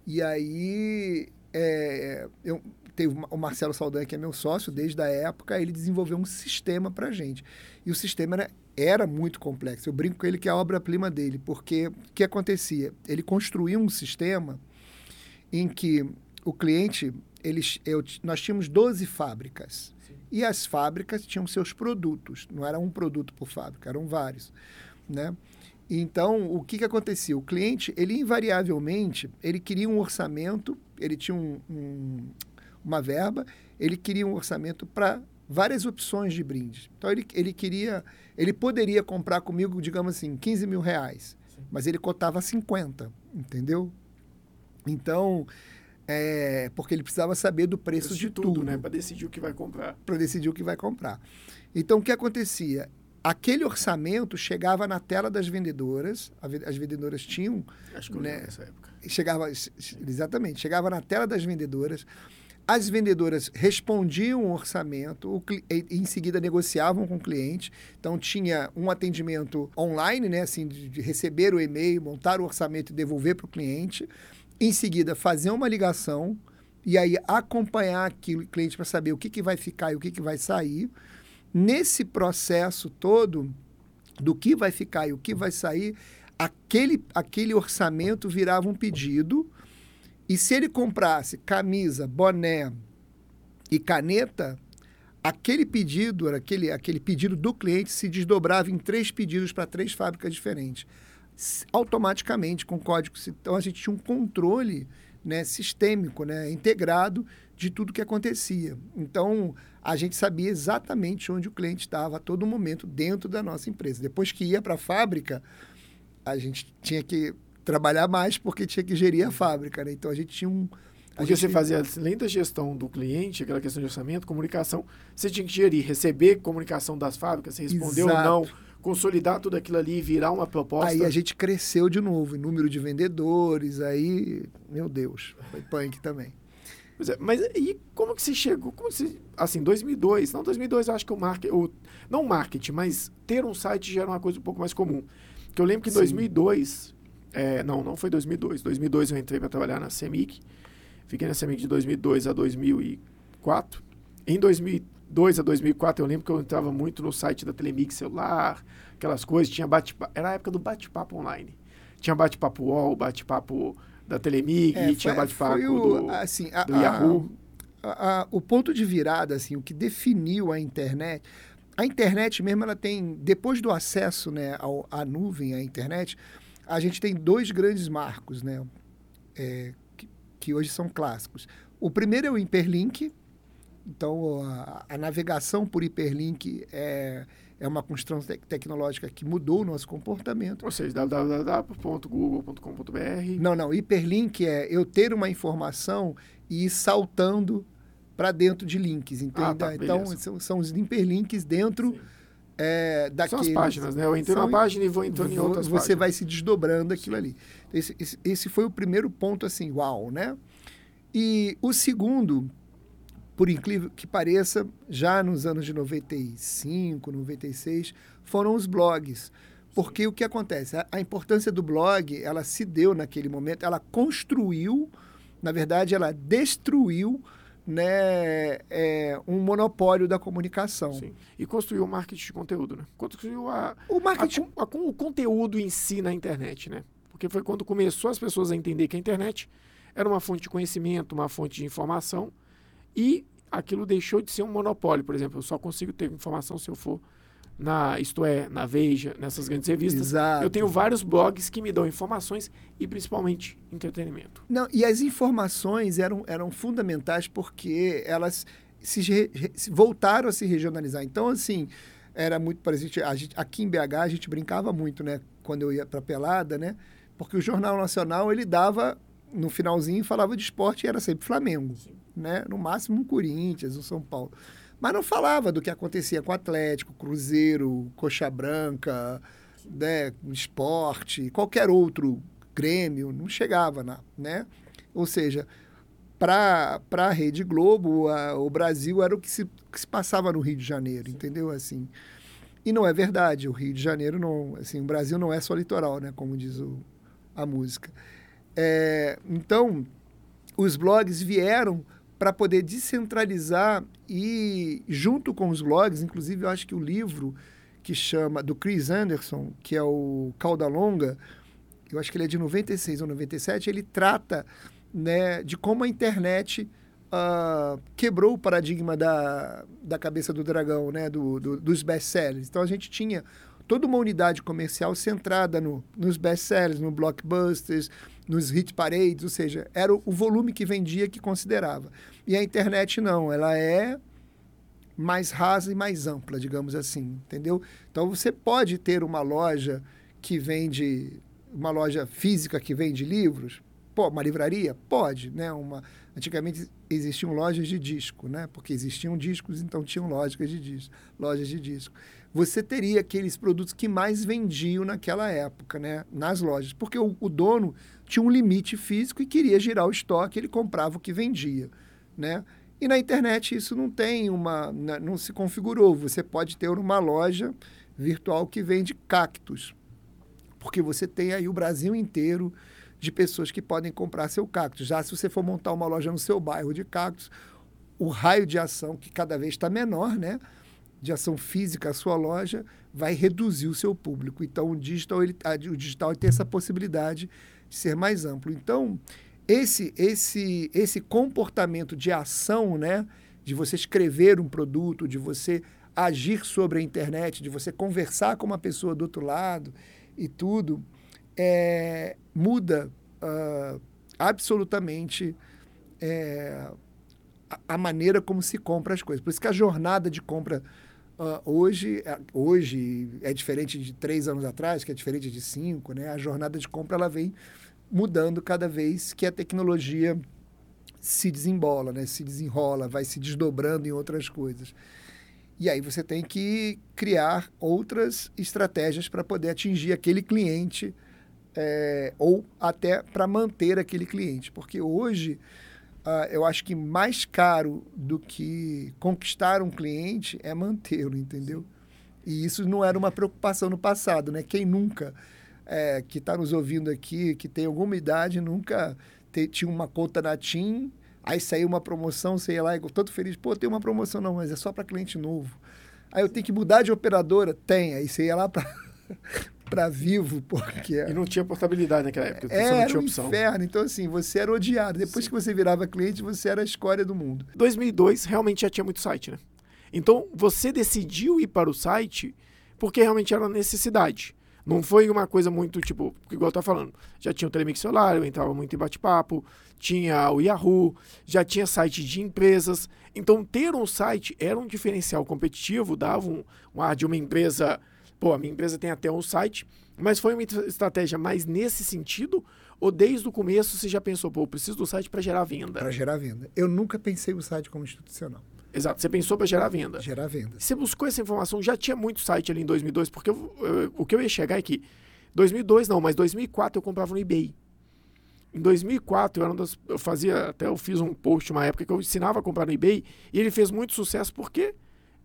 E aí, é, eu, teve o Marcelo Saldanha, que é meu sócio desde a época, ele desenvolveu um sistema para gente. E o sistema era, era muito complexo. Eu brinco com ele que é a obra-prima dele, porque o que acontecia? Ele construiu um sistema em que o cliente, eles, eu, nós tínhamos 12 fábricas. E as fábricas tinham seus produtos, não era um produto por fábrica, eram vários, né? Então, o que, que acontecia? O cliente, ele invariavelmente, ele queria um orçamento, ele tinha um, um, uma verba, ele queria um orçamento para várias opções de brinde. Então, ele, ele queria, ele poderia comprar comigo, digamos assim, 15 mil reais. mas ele cotava 50, entendeu? Então, é, porque ele precisava saber do preço, preço de, de, tudo, tudo né? Para decidir o que vai comprar. Para decidir o que vai comprar. Então, o que acontecia? Aquele orçamento chegava na tela das vendedoras, as vendedoras tinham. Acho que eu né, nessa época. Chegava, exatamente, chegava na tela das vendedoras. As vendedoras respondiam o orçamento, o, em seguida negociavam com o cliente. Então tinha um atendimento online, né, assim, de, de receber o e-mail, montar o orçamento e devolver para o cliente. Em seguida, fazer uma ligação e aí acompanhar aquilo, o cliente para saber o que, que vai ficar e o que, que vai sair. Nesse processo todo, do que vai ficar e o que vai sair, aquele, aquele orçamento virava um pedido. E se ele comprasse camisa, boné e caneta, aquele pedido, aquele, aquele pedido do cliente se desdobrava em três pedidos para três fábricas diferentes automaticamente com código. Então a gente tinha um controle né, sistêmico, né, integrado de tudo que acontecia. Então a gente sabia exatamente onde o cliente estava a todo momento dentro da nossa empresa. Depois que ia para a fábrica, a gente tinha que trabalhar mais porque tinha que gerir a fábrica. Né? Então a gente tinha um porque gente... você fazia, além da gestão do cliente, aquela questão de orçamento, comunicação, você tinha que gerir, receber comunicação das fábricas, você respondeu ou não, consolidar tudo aquilo ali e virar uma proposta. Aí a gente cresceu de novo em número de vendedores, aí, meu Deus, foi punk também. É, mas e como que você chegou? Como você, assim, 2002, não 2002, eu acho que o marketing, o, não marketing, mas ter um site já era uma coisa um pouco mais comum. Que eu lembro que em 2002, é, não, não foi 2002. 2002 eu entrei para trabalhar na CEMIC. Fiquei na CEMIC de 2002 a 2004. Em 2000 2002 a 2004, eu lembro que eu entrava muito no site da Telemix celular, aquelas coisas, tinha bate Era a época do bate-papo online. Tinha bate-papo UOL, bate-papo da Telemig, é, tinha bate-papo do, assim, a, do Yahoo. A, a, o ponto de virada, assim, o que definiu a internet... A internet mesmo, ela tem... Depois do acesso né, ao, à nuvem, à internet, a gente tem dois grandes marcos, né? É, que, que hoje são clássicos. O primeiro é o Hyperlink, então, a, a, navegação por hiperlink é, é uma construção te tecnológica que mudou o nosso comportamento. Ou seja, www.google.com.br. Não, não. Hiperlink é eu ter uma informação e ir saltando para dentro de links? Ah, tá, então, são, são, os hiperlinks dentro é, daqueles... São as páginas, né? Eu entrei numa página e vou entrando em outras Você páginas. vai se desdobrando aquilo Sim. ali. Esse, esse, esse foi o primeiro ponto, assim, uau, né? E o segundo por incrível que pareça, já nos anos de 95, 96, foram os blogs. Porque o que acontece? A, a, importância do blog, ela se deu naquele momento, ela construiu, na verdade, ela destruiu né, é, um monopólio da comunicação. Sim. E construiu o marketing de conteúdo, né? Construiu a, o, marketing... A, a, o conteúdo em si na internet, né? Porque foi quando começou as pessoas a entender que a internet era uma fonte de conhecimento, uma fonte de informação, e aquilo deixou de ser um monopólio. Por exemplo, eu só consigo ter informação se eu for na Isto É, na Veja, nessas grandes revistas. Exato. Eu tenho vários blogs que me dão informações e principalmente entretenimento. Não, e as informações eram, eram fundamentais porque elas se, se voltaram a se regionalizar. Então, assim, era muito parecido. A gente, aqui em BH a gente brincava muito, né? Quando eu ia para Pelada, né? Porque o Jornal Nacional ele dava no finalzinho falava de esporte e era sempre Flamengo, Sim. né? No máximo um Corinthians, um São Paulo. Mas não falava do que acontecia com o Atlético, Cruzeiro, Coxa Branca, né, esporte, qualquer outro Grêmio, não chegava, na, né? Ou seja, para a Rede Globo, a, o Brasil era o que se, que se passava no Rio de Janeiro, Sim. entendeu? Assim, e não é verdade, o Rio de Janeiro não, assim, o Brasil não é só litoral, né, como diz o, a música. É, então, os blogs vieram para poder descentralizar e, junto com os blogs, inclusive eu acho que o livro que chama, do Chris Anderson, que é o Cauda Longa, eu acho que ele é de 96 ou 97, ele trata né, de como a internet uh, quebrou o paradigma da, da cabeça do dragão, né, do, do, dos best-sellers. Então a gente tinha toda uma unidade comercial centrada no, nos best-sellers, no blockbusters, nos hit parades, ou seja, era o, volume que vendia que considerava. E a internet não, ela é mais rasa e mais ampla, digamos assim, entendeu? Então você pode ter uma loja que vende uma loja física que vende livros? Pô, uma livraria? Pode, né? Uma, antigamente existiam lojas de disco, né? Porque existiam discos, então tinham lógicas de disco, lojas de disco. Você teria aqueles produtos que mais vendiam naquela época, né? Nas lojas, porque o, o dono tinha um limite físico e queria girar o estoque, ele comprava o que vendia, né? E na internet isso não tem uma, não se configurou. Você pode ter uma loja virtual que vende cactos, porque você tem aí o Brasil inteiro de pessoas que podem comprar seu cactus. Já se você for montar uma loja no seu bairro de cactos, o raio de ação, que cada vez está menor, né? De ação física, a sua loja, vai reduzir o seu público. Então, o digital, ele, o digital tem essa possibilidade de ser mais amplo. Então, esse, esse, esse comportamento de ação, né? de você escrever um produto, de você agir sobre a internet, de você conversar com uma pessoa do outro lado e tudo, é, muda uh, absolutamente é, a, a, maneira como se compra as coisas. Por isso que a jornada de compra uh, hoje, é, hoje é diferente de três anos atrás, que é diferente de cinco. Né? A jornada de compra ela vem mudando cada vez que a tecnologia se desembola, né? se desenrola, vai se desdobrando em outras coisas. E aí você tem que criar outras estratégias para poder atingir aquele cliente é, ou até para manter aquele cliente. Porque hoje uh, eu acho que mais caro do que conquistar um cliente é mantê-lo, entendeu? E isso não era uma preocupação no passado, né? Quem nunca, é, que está nos ouvindo aqui, que tem alguma idade, nunca te, tinha uma conta na TIM, aí saiu uma promoção, sei lá, todo feliz, pô, tem uma promoção não, mas é só para cliente novo. Aí eu tenho que mudar de operadora? Tem, aí você ia lá para para vivo, porque... E não tinha portabilidade naquela época, você era não tinha opção. um inferno, então assim, você era odiado. Depois Sim. que você virava cliente, você era a escória do mundo. 2002, realmente já tinha muito site, né? Então, você decidiu ir para o site porque realmente era uma necessidade. Não foi uma coisa muito, tipo, igual eu tá falando, já tinha o Telemix celular, eu entrava muito em bate-papo, tinha o Yahoo, já tinha site de empresas. Então, ter um site era um diferencial competitivo, dava um, um ar de uma empresa pô, a minha empresa tem até um site, mas foi uma estratégia mais nesse sentido? Ou desde o começo você já pensou, pô, eu preciso do site para gerar venda? Para gerar venda. Eu nunca pensei o site como institucional. Exato, você pensou para gerar venda. Gerar venda. Você buscou essa informação, já tinha muito site ali em 2002, porque eu, eu, o que eu ia chegar é que 2002 não, mas 2004 eu comprava no eBay. Em 2004 eu, era das, eu fazia, até eu fiz um post uma época que eu ensinava a comprar no eBay e ele fez muito sucesso porque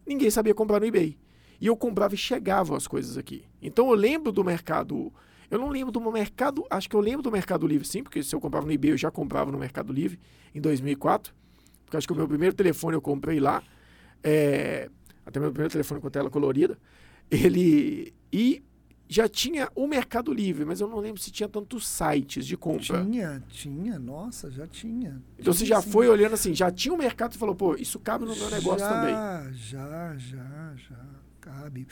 ninguém sabia comprar no eBay. E eu comprava e chegavam as coisas aqui. Então eu lembro do mercado. Eu não lembro do mercado. Acho que eu lembro do Mercado Livre, sim, porque se eu comprava no eBay, eu já comprava no Mercado Livre em 2004. Porque acho que o meu primeiro telefone eu comprei lá. É, até meu primeiro telefone com tela colorida. Ele. E já tinha o Mercado Livre, mas eu não lembro se tinha tantos sites de compra. Tinha, tinha, nossa, já tinha. Então tinha, você já sim. foi olhando assim, já tinha o mercado e falou, pô, isso cabe no meu negócio já, também. Já, já, já cabe.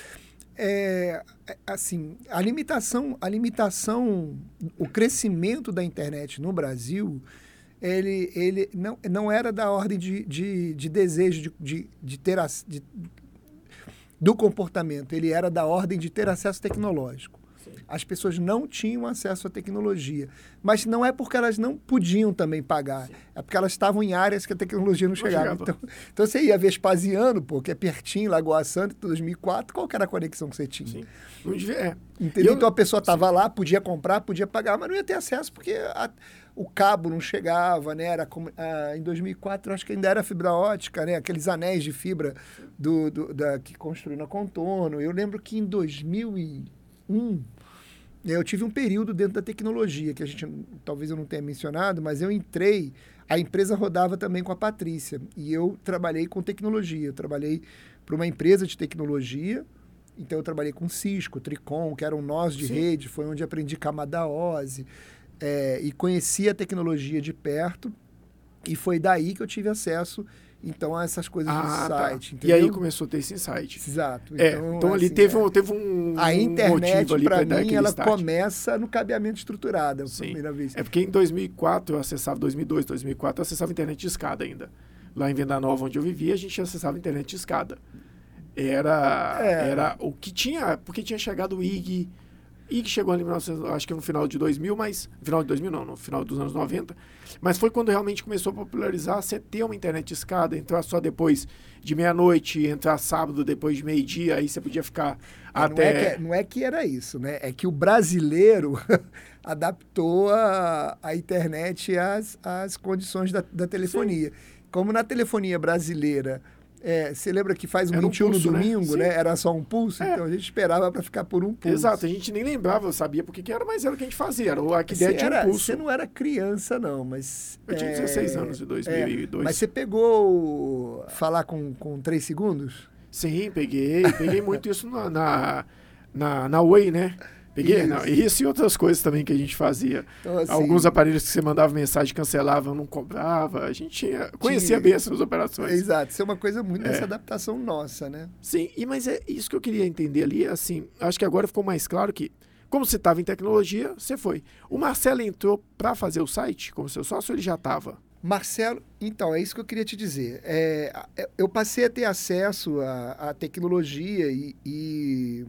É, é, assim, a limitação, a limitação, o crescimento da internet no Brasil, ele, ele não, não era da ordem de, de, de desejo de, de, de ter de, do comportamento, ele era da ordem de ter acesso tecnológico as pessoas não tinham acesso à tecnologia. Mas não é porque elas não podiam também pagar, é porque elas estavam em áreas que a tecnologia não, não chegava. chegava. Então, então você ia Vespasiano, pô, que é pertinho, Lagoa Santa, 2004, qual que era a conexão que você tinha? Sim. É. Entendeu? Eu, então a pessoa estava lá, podia comprar, podia pagar, mas não ia ter acesso porque a, o cabo não chegava, né? Era como, ah, em 2004, acho que ainda era fibra ótica, né? Aqueles anéis de fibra do, do da, que construíram a Contorno. Eu lembro que em 2001 eu tive um período dentro da tecnologia, que a gente talvez eu não tenha mencionado, mas eu entrei, a empresa rodava também com a Patrícia, e eu trabalhei com tecnologia. Eu trabalhei para uma empresa de tecnologia, então eu trabalhei com Cisco, Tricom, que eram nós de Sim. rede, foi onde aprendi camada OSI, é, e conheci a tecnologia de perto, e foi daí que eu tive acesso então, essas coisas ah, do tá. site. Tá. E aí começou a ter esse insight. Exato. É, então, então ali assim, teve, um, teve um. A internet, um para mim, ela start. começa no cabeamento estruturado, a primeira vez. É porque em 2004 eu acessava, 2002, 2004, eu acessava internet de escada ainda. Lá em Venda Nova, onde eu vivia, a gente acessava internet de escada. Era, é. era o que tinha, porque tinha chegado o IG, e que chegou ali, acho que no final de 2000, mas... Final de 2000 não, no final dos anos 90. Mas foi quando realmente começou a popularizar você ter uma internet escada, entrar só depois de meia-noite, entrar sábado depois de meio-dia, aí você podia ficar até... Não é, que, não é que era isso, né? É que o brasileiro adaptou a, a internet às, às condições da, da telefonia. Sim. Como na telefonia brasileira é, você lembra que faz um Era 21 um pulso, no né? domingo, né? né? Era só um pulso, é. então a gente esperava para ficar por um pulso. Exato, a gente nem lembrava, sabia porque que era, mas era o que a gente fazia. Era, a que ideia tinha um pulso. Você não era criança, não, mas. Eu é, tinha 16 anos em 2002. É, mas você pegou falar com, com 3 segundos? Sim, peguei. Peguei muito isso na, na, na, na Way, né? Peguei, isso. Não, isso e outras coisas também que a gente fazia. Então, assim, Alguns aparelhos que você mandava mensagem, cancelava, não cobrava. A gente tinha, conhecia tinha, bem essas operações. Exato, isso é uma coisa muito é. dessa adaptação nossa, né? Sim, e, mas é isso que eu queria entender ali, assim, acho que agora ficou mais claro que, como você estava em tecnologia, você foi. O Marcelo entrou para fazer o site como seu sócio ou ele já estava? Marcelo, então, é isso que eu queria te dizer. É, é eu passei a ter acesso à, à tecnologia e e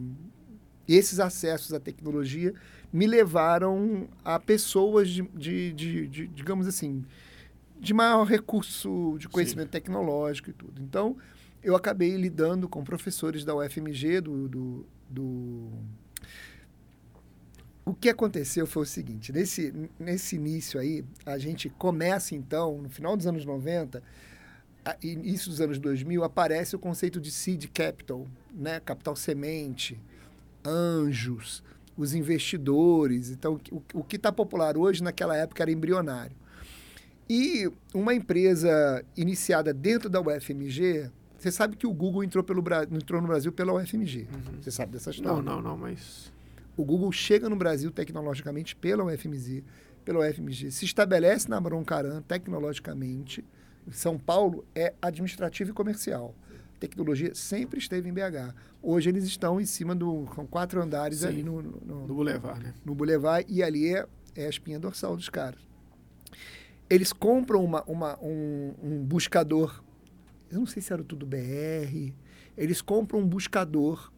esses acessos à tecnologia me levaram a pessoas de, de, de, de digamos assim, de maior recurso de conhecimento Sim. tecnológico e tudo. Então, eu acabei lidando com professores da UFMG, do, do, do... O que aconteceu foi o seguinte, nesse, nesse início aí, a gente começa então, no final dos anos 90, início dos anos 2000, aparece o conceito de seed capital, né? capital semente, anjos, os investidores. Então, o, que está popular hoje, naquela época, era embrionário. E uma empresa iniciada dentro da UFMG, você sabe que o Google entrou, pelo, entrou no Brasil pela UFMG. Uhum. Você sabe dessa história? Não, não, não, mas. O Google chega no Brasil tecnologicamente pela UFMG, pela UFMG, se estabelece na Broncaran tecnologicamente. São Paulo é administrativo e comercial tecnologia sempre esteve em BH. Hoje eles estão em cima do. com quatro andares Sim, ali no, no, no, Boulevard, né? No Boulevard, e ali é, é a espinha dorsal dos caras. Eles compram uma, uma, um, um buscador. Eu não sei se era tudo BR. Eles compram um buscador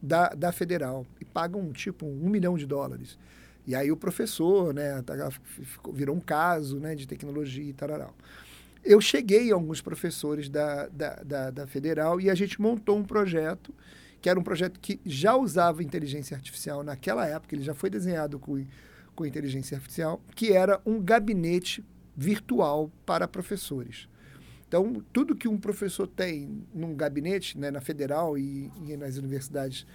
da, da Federal e pagam tipo um milhão de dólares. E aí o professor, né, tá, virou um caso né, de tecnologia e tal. Eu cheguei a alguns professores da, da, da, da Federal e a gente montou um projeto que era um projeto que já usava inteligência artificial naquela época, ele já foi desenhado com, com inteligência artificial, que era um gabinete virtual para professores. Então, tudo que um professor tem num gabinete, né, na federal e, e nas universidades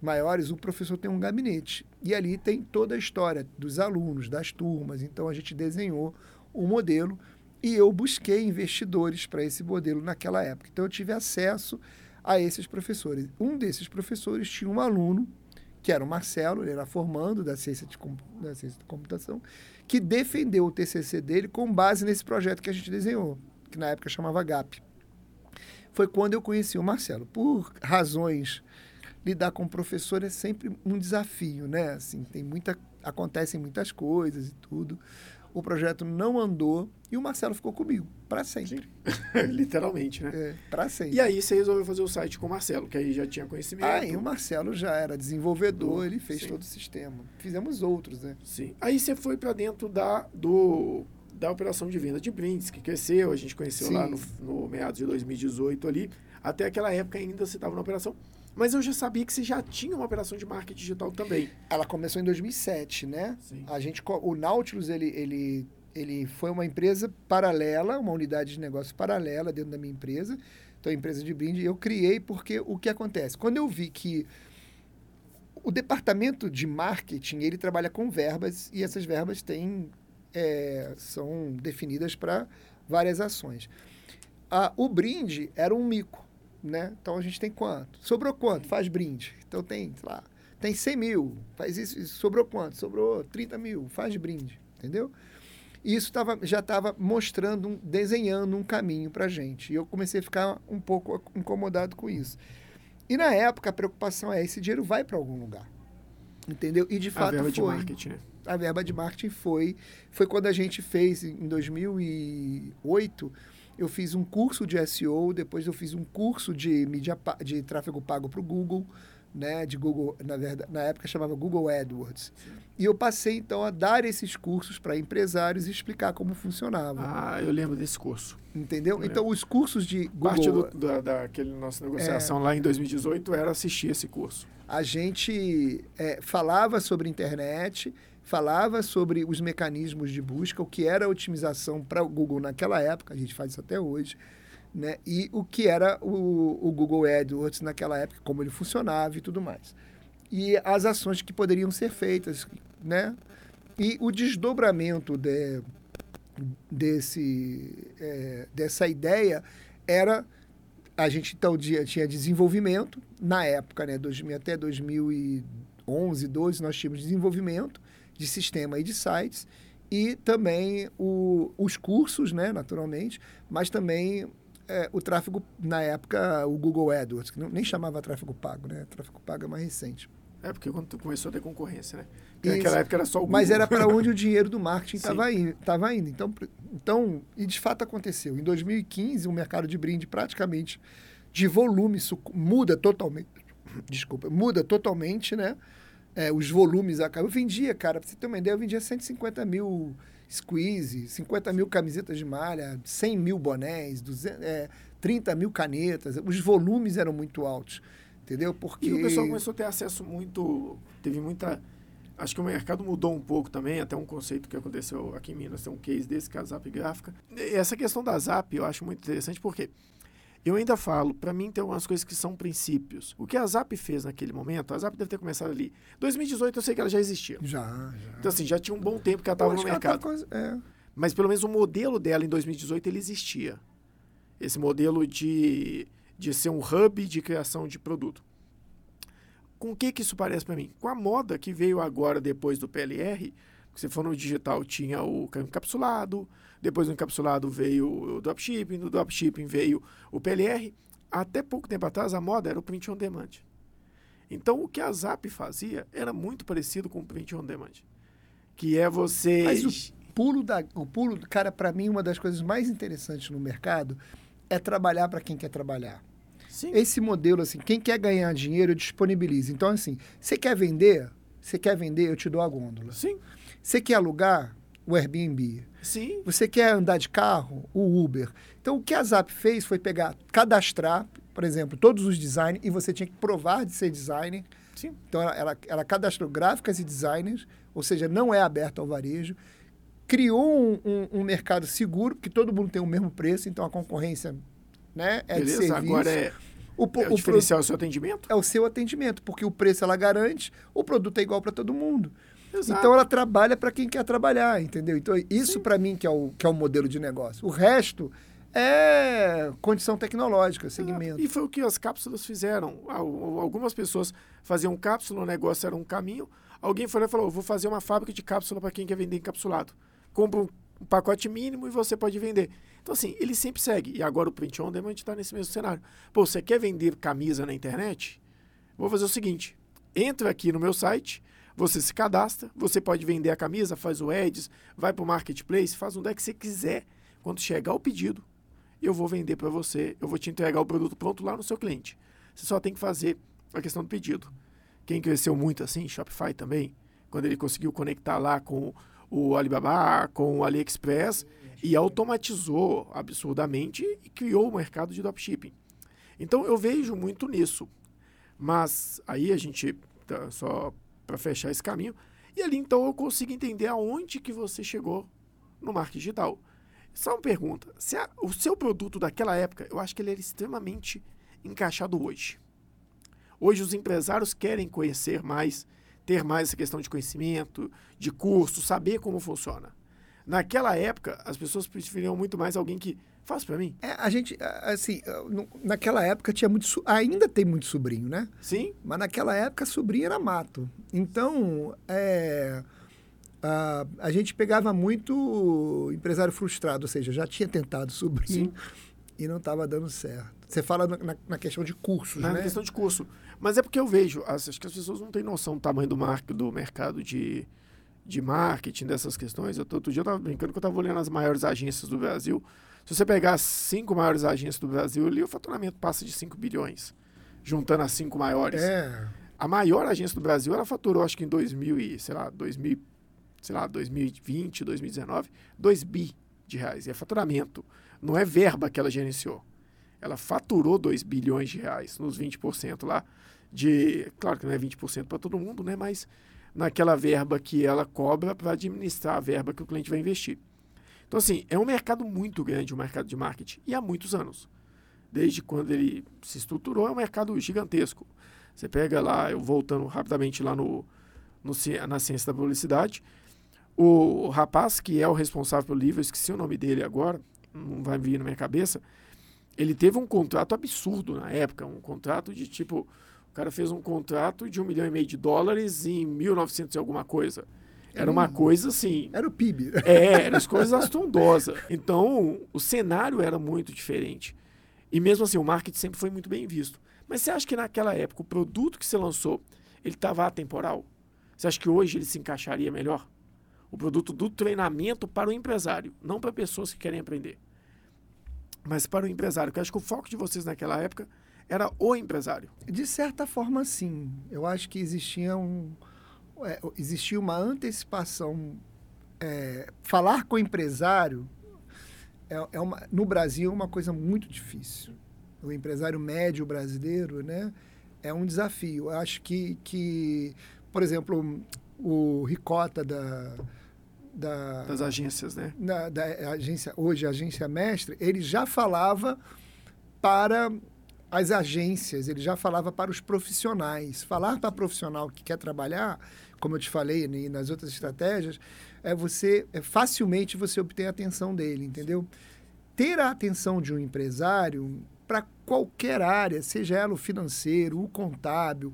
maiores, o professor tem um gabinete. E ali tem toda a história dos alunos, das turmas. Então, a gente desenhou um modelo e eu busquei investidores para esse modelo naquela época. Então, eu tive acesso a esses professores. Um desses professores tinha um aluno, que era o Marcelo, ele era formando da ciência de, da ciência de computação, que defendeu o TCC dele com base nesse projeto que a gente desenhou, que na época chamava GAP. Foi quando eu conheci o Marcelo. Por razões lidar com o professor é sempre um desafio, né? Assim, tem muita acontecem muitas coisas e tudo o projeto não andou e o Marcelo ficou comigo para sempre. Literalmente, né? É, para sempre. E aí você resolveu fazer o site com o Marcelo, que aí já tinha conhecimento. Aí o Marcelo já era desenvolvedor, do... ele fez Sim. todo o sistema. Fizemos outros, né? Sim. Aí você foi para dentro da do da operação de venda de brindes, que cresceu, a gente conheceu Sim. lá no, no meados de 2018 ali. Até aquela época ainda você estava na operação. Mas eu já sabia que você já tinha uma operação de marketing digital também. Ela começou em 2007, né? Sim. A gente, o Nautilus, ele, ele, ele foi uma empresa paralela, uma unidade de negócio paralela dentro da minha empresa. Então, a empresa de brinde eu criei porque o que acontece? Quando eu vi que o departamento de marketing, ele trabalha com verbas e essas verbas têm, é, são definidas para várias ações. Ah, o brinde era um mico né? Então a gente tem quanto? Sobrou quanto? Faz brinde. Então tem, sei lá, tem 100 mil, faz isso, isso. sobrou quanto? Sobrou 30 mil, faz brinde, entendeu? E isso tava, já estava mostrando, um, desenhando um caminho para a gente. E eu comecei a ficar um pouco incomodado com isso. E na época a preocupação é: esse dinheiro vai para algum lugar. Entendeu? E de fato a verba foi. De marketing, né? A verba de marketing foi. Foi quando a gente fez, em 2008, eu fiz um curso de SEO, depois eu fiz um curso de mídia de tráfego pago para o Google, né, de Google, na, verdade, na época chamava Google AdWords. E eu passei, então, a dar esses cursos para empresários e explicar como funcionava. Ah, eu lembro desse curso. Entendeu? então, os cursos de Google... Parte do, da, daquele nossa negociação é, lá em 2018 era assistir esse curso. A gente é, falava sobre internet, falava sobre os mecanismos de busca, o que era a otimização para o Google naquela época, a gente faz isso até hoje, né? e o que era o, o Google AdWords naquela época, como ele funcionava e tudo mais. E as ações que poderiam ser feitas, né? E o desdobramento de, desse, é, dessa ideia era a gente então tinha desenvolvimento na época, né, 2000, até 2011, 12 nós tínhamos desenvolvimento de sistema e de sites e também o, os cursos, né, naturalmente, mas também é, o tráfego, na época, o Google AdWords, que não, nem chamava tráfego pago, né? Tráfego pago é mais recente. É, porque quando começou a ter concorrência, né? Porque naquela época era só o Google. Mas era para onde o dinheiro do marketing estava indo, tava indo. Então, então, e de fato aconteceu. Em 2015, o mercado de brinde praticamente de volume muda totalmente. Desculpa, muda totalmente, né? É, os volumes acabam. Eu vendia, cara, para você ter uma ideia, eu vendia 150 mil squeeze, 50 mil camisetas de malha, 100 mil bonés, 200, é, 30 mil canetas. Os volumes eram muito altos, entendeu? Porque... E o pessoal começou a ter acesso muito... Teve muita... Acho que o mercado mudou um pouco também, até um conceito que aconteceu aqui em Minas, tem um case desse, que é a Zap Gráfica. E essa questão da Zap eu acho muito interessante, porque eu ainda falo, para mim tem algumas coisas que são princípios. O que a Zap fez naquele momento, a Zap deve ter começado ali. 2018 eu sei que ela já existia. Já, já. Então assim, já tinha um bom tempo que ela estava no mercado. Tá é. Mas pelo menos o modelo dela em 2018 ele existia. Esse modelo de, de ser um hub de criação de produto. Com o que, que isso parece para mim? Com a moda que veio agora depois do PLR, se for no digital tinha o encapsulado, depois do encapsulado veio o dropshipping, do dropshipping veio o PLR. Até pouco tempo atrás, a moda era o print on demand. Então, o que a Zap fazia era muito parecido com o print on demand. Que é você... Mas o pulo, da, o pulo cara, para mim, uma das coisas mais interessantes no mercado é trabalhar para quem quer trabalhar. Sim. Esse modelo, assim, quem quer ganhar dinheiro, eu disponibilizo. Então, assim, você quer vender? Você quer vender, eu te dou a gôndola. Sim. Você quer alugar? O Airbnb. Sim. Você quer andar de carro? O Uber. Então, o que a Zap fez foi pegar, cadastrar, por exemplo, todos os designers, e você tinha que provar de ser designer. Sim. Então, ela, ela, ela cadastrou gráficas e designers, ou seja, não é aberto ao varejo. Criou um, um, um mercado seguro, que todo mundo tem o mesmo preço, então a concorrência né, é Beleza, de serviço. agora é... O, é o, o diferencial é o seu atendimento? É o seu atendimento, porque o preço ela garante, o produto é igual para todo mundo. Exato. Então ela trabalha para quem quer trabalhar, entendeu? Então isso para mim que é, o, que é o modelo de negócio. O resto é condição tecnológica, segmento. E foi o que as cápsulas fizeram. Algumas pessoas faziam cápsula, o negócio era um caminho. Alguém foi lá e falou: vou fazer uma fábrica de cápsula para quem quer vender encapsulado. Compra um pacote mínimo e você pode vender. Então, assim, ele sempre segue. E agora o print on demand está nesse mesmo cenário. Pô, você quer vender camisa na internet? Vou fazer o seguinte: entra aqui no meu site, você se cadastra, você pode vender a camisa, faz o ads, vai para o marketplace, faz onde é que você quiser. Quando chegar o pedido, eu vou vender para você, eu vou te entregar o produto pronto lá no seu cliente. Você só tem que fazer a questão do pedido. Quem cresceu muito assim, Shopify também, quando ele conseguiu conectar lá com o Alibaba, com o AliExpress e automatizou absurdamente e criou o mercado de dropshipping. Então eu vejo muito nisso. Mas aí a gente tá só para fechar esse caminho. E ali então eu consigo entender aonde que você chegou no marketing digital. Só uma pergunta: se a, o seu produto daquela época, eu acho que ele era extremamente encaixado hoje. Hoje os empresários querem conhecer mais, ter mais essa questão de conhecimento, de curso, saber como funciona. Naquela época, as pessoas preferiam muito mais alguém que faz para mim. É, a gente, assim, naquela época tinha muito, ainda tem muito sobrinho, né? Sim. Mas naquela época sobrinho era mato. Então, é, a, a gente pegava muito empresário frustrado, ou seja, já tinha tentado sobrinho Sim. e não estava dando certo. Você fala na, na questão de cursos, na né? Na questão de curso. Mas é porque eu vejo, acho que as pessoas não têm noção do tamanho do, mar, do mercado de de marketing, dessas questões. Eu, outro dia eu estava brincando que eu estava olhando as maiores agências do Brasil. Se você pegar as cinco maiores agências do Brasil, ali o faturamento passa de 5 bilhões, juntando as cinco maiores. É. A maior agência do Brasil, ela faturou, acho que em 2000 e, sei lá, 2000, sei lá, 2020, 2019, 2 bi de reais. E é faturamento. Não é verba que ela gerenciou. Ela faturou 2 bilhões de reais nos 20% lá de, claro que não é 20% para todo mundo, né, mas naquela verba que ela cobra para administrar a verba que o cliente vai investir. Então, assim, é um mercado muito grande, o um mercado de marketing, e há muitos anos. Desde quando ele se estruturou, é um mercado gigantesco. Você pega lá, eu voltando rapidamente lá no, no na ciência da publicidade, o, rapaz que é o responsável pelo livro, eu esqueci o nome dele agora, não vai vir na minha cabeça, ele teve um contrato absurdo na época, um contrato de tipo, o cara fez um contrato de um milhão e meio de dólares em 1900 e alguma coisa. Era uma coisa assim. Era o PIB. É, eram as coisas astondosas. Então, o cenário era muito diferente. E mesmo assim, o marketing sempre foi muito bem visto. Mas você acha que naquela época o produto que você lançou, ele estava atemporal? Você acha que hoje ele se encaixaria melhor? O produto do treinamento para o empresário, não para pessoas que querem aprender. Mas para o empresário, que eu acho que o foco de vocês naquela época era o empresário. De certa forma, sim. Eu acho que existia um, é, existia uma antecipação. É, falar com o empresário é, é uma, no Brasil é uma coisa muito difícil. O empresário médio brasileiro né, é um desafio. Eu acho que, que, por exemplo, o Ricota da, da, das agências, né? Da, da, agência, hoje, a agência mestre, ele já falava para as agências, ele já falava para os profissionais. Falar para profissional que quer trabalhar como eu te falei e nas outras estratégias, é você é facilmente você obter a atenção dele, entendeu? Ter a atenção de um empresário para qualquer área, seja ela o financeiro, o contábil,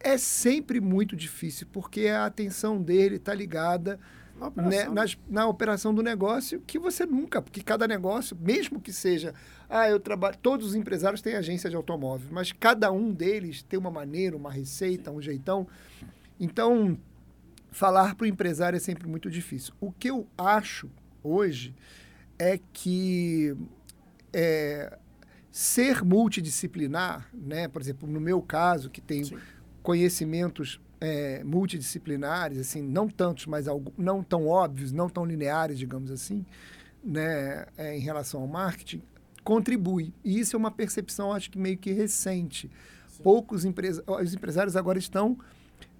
é sempre muito difícil, porque a atenção dele está ligada na operação. Né, nas, na operação do negócio, que você nunca, porque cada negócio, mesmo que seja, ah, eu trabalho, todos os empresários têm agência de automóvel, mas cada um deles tem uma maneira, uma receita, um jeitão. Então, falar para o empresário é sempre muito difícil. O que eu acho hoje é que é, ser multidisciplinar, né? por exemplo, no meu caso, que tenho Sim. conhecimentos é, multidisciplinares, assim, não tantos, mas não tão óbvios, não tão lineares, digamos assim, né? É, em relação ao marketing, contribui. E isso é uma percepção, acho que meio que recente. Sim. Poucos empresa os empresários agora estão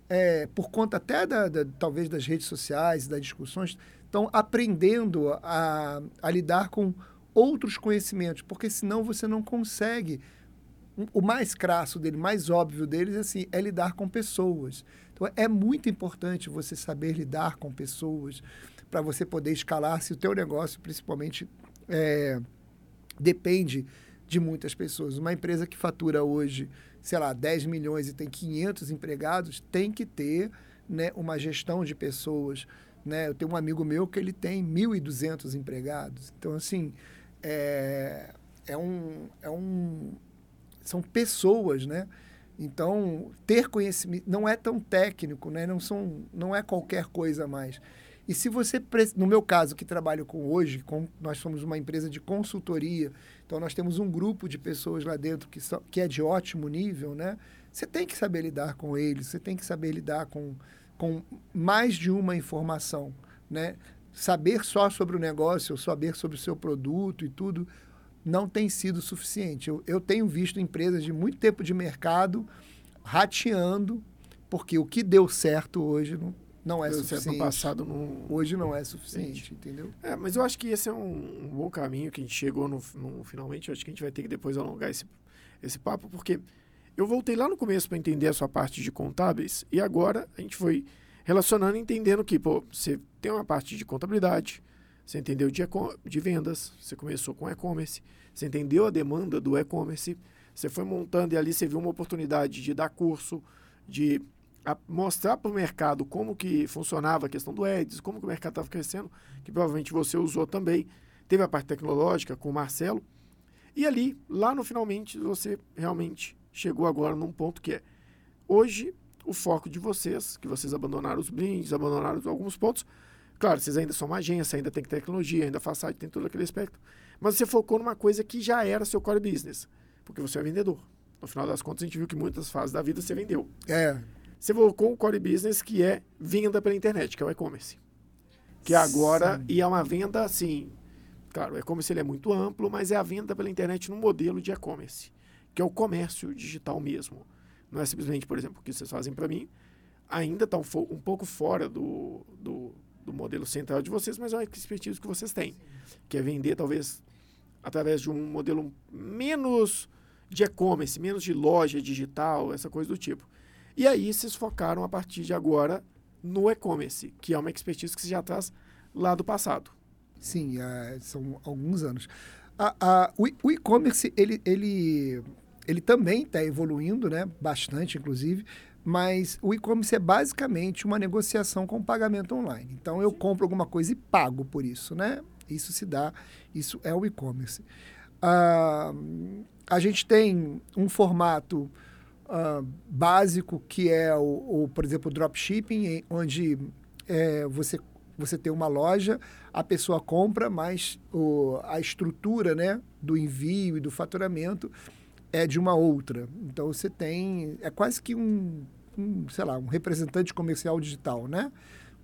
é, por conta até da, da, talvez das redes sociais, das discussões, estão aprendendo a, a lidar com outros conhecimentos, porque senão você não consegue. O mais crasso dele, mais óbvio deles, assim, é lidar com pessoas. Então, é muito importante você saber lidar com pessoas para você poder escalar se o teu negócio, principalmente, é, depende de muitas pessoas. Uma empresa que fatura hoje sei lá, 10 milhões e tem 500 empregados, tem que ter né, uma gestão de pessoas. Né? Eu tenho um amigo meu que ele tem 1.200 empregados. Então, assim, é, é, um, é um... São pessoas, né? Então, ter conhecimento não é tão técnico, né? não, são, não é qualquer coisa mais. E se você, no meu caso, que trabalho com hoje, com, nós somos uma empresa de consultoria, então nós temos um grupo de pessoas lá dentro que, são, que é de ótimo nível, né? Você tem que saber lidar com eles, você tem que saber lidar com, com mais de uma informação, né? Saber só sobre o negócio, saber sobre o seu produto e tudo, não tem sido suficiente. Eu, eu tenho visto empresas de muito tempo de mercado rateando, porque o que deu certo hoje não, não é suficiente. passado não... Hoje não é suficiente, entendeu? É, mas eu acho que esse é um, um bom caminho que a gente chegou no, no, finalmente. Eu acho que a gente vai ter que depois alongar esse, esse papo, porque eu voltei lá no começo para entender a sua parte de contábeis e agora a gente foi relacionando entendendo que, pô, você tem uma parte de contabilidade, você entendeu de, de vendas, você começou com e-commerce, você entendeu a demanda do e-commerce, você foi montando e ali você viu uma oportunidade de dar curso, de a mostrar para o mercado como que funcionava a questão do Eds, como que o mercado estava crescendo, que provavelmente você usou também. Teve a parte tecnológica com o Marcelo. E ali, lá no finalmente, você realmente chegou agora num ponto que é hoje o foco de vocês, que vocês abandonaram os brindes, abandonaram alguns pontos. Claro, vocês ainda são uma agência, ainda tem tecnologia, ainda faz site, tem todo aquele aspecto. Mas você focou numa coisa que já era seu core business, porque você é vendedor. No final das contas, a gente viu que muitas fases da vida você vendeu. É. Você colocou o core business, que é venda pela internet, que é o e-commerce. Que agora, Sim. e é uma venda assim, claro, o e-commerce ele é muito amplo, mas é a venda pela internet no modelo de e-commerce, que é o comércio digital mesmo. Não é simplesmente, por exemplo, o que vocês fazem para mim, ainda está um, um pouco fora do, do, do modelo central de vocês, mas é uma expertise que vocês têm, que é vender talvez através de um modelo menos de e-commerce, menos de loja digital, essa coisa do tipo. E aí vocês focaram a partir de agora no e-commerce, que é uma expertise que você já traz lá do passado. Sim, é, são alguns anos. A- o e-commerce, ele, ele, ele também está evoluindo, né? bastante, inclusive, mas o e-commerce é basicamente uma negociação com pagamento online. Então, eu compro alguma coisa e pago por isso, né? Isso se dá, isso é o e-commerce. Ah, a gente tem um formato ah, básico que é, o, o, por exemplo, o dropshipping, onde é, você, você tem uma loja, a pessoa compra, mas o, a estrutura né, do envio e do faturamento é de uma outra. Então você tem. É quase que um, um, sei lá, um representante comercial digital, né?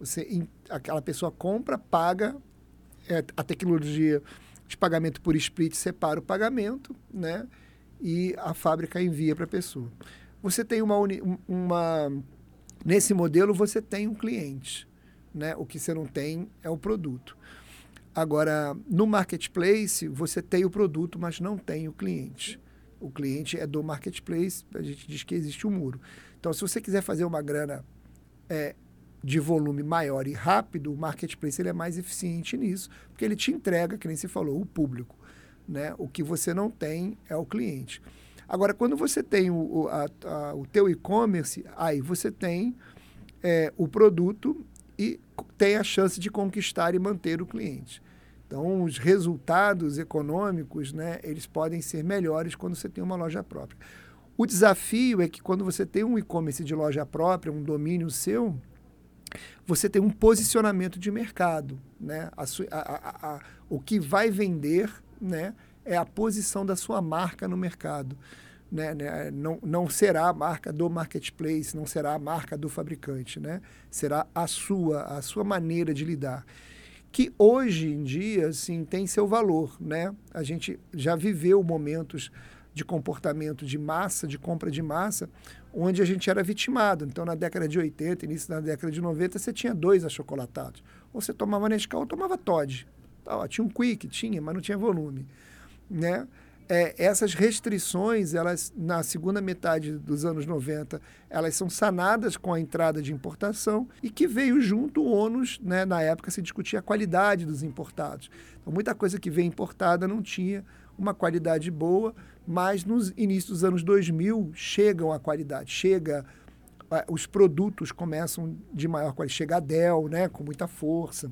Você, aquela pessoa compra, paga, é, a tecnologia de pagamento por split separa o pagamento, né? E a fábrica envia para a pessoa. Você tem uma, um- uma. Nesse modelo, você tem um cliente. Né? O que você não tem é o produto. Agora, no marketplace, você tem o produto, mas não tem o cliente. O cliente é do marketplace, a gente diz que existe um muro. Então, se você quiser fazer uma grana é, de volume maior e rápido, o marketplace ele é mais eficiente nisso, porque ele te entrega, que nem você falou, o público. Né? O que você não tem é o cliente. Agora, quando você tem o, a, a, o teu e-commerce, aí você tem é, o produto e tem a chance de conquistar e manter o cliente. Então, os resultados econômicos, né, eles podem ser melhores quando você tem uma loja própria. O desafio é que quando você tem um e-commerce de loja própria, um domínio seu, você tem um posicionamento de mercado. Né? A- a- a- o que vai vender né, é a posição da sua marca no mercado. Né? né? Não, não será a marca do marketplace, não será a marca do fabricante. Né? Será a sua, a sua maneira de lidar. Que hoje em dia assim, tem seu valor. Né? A gente já viveu momentos de comportamento de massa, de compra de massa, onde a gente era vitimado. Então, na década de 80, início da década de 90, você tinha dois achocolatados. Ou você tomava Nescau ou tomava Todd. Ó, tinha um Quick, tinha, mas não tinha volume. Né? É, essas restrições, elas na segunda metade dos anos 90, elas são sanadas com a entrada de importação e que veio junto o ônus, né? na época se discutia a qualidade dos importados. Então, muita coisa que veio importada não tinha uma qualidade boa, mas nos inícios dos anos 2000 chegam a qualidade, chega os produtos começam de maior qualidade, chega a Dell, né, com muita força.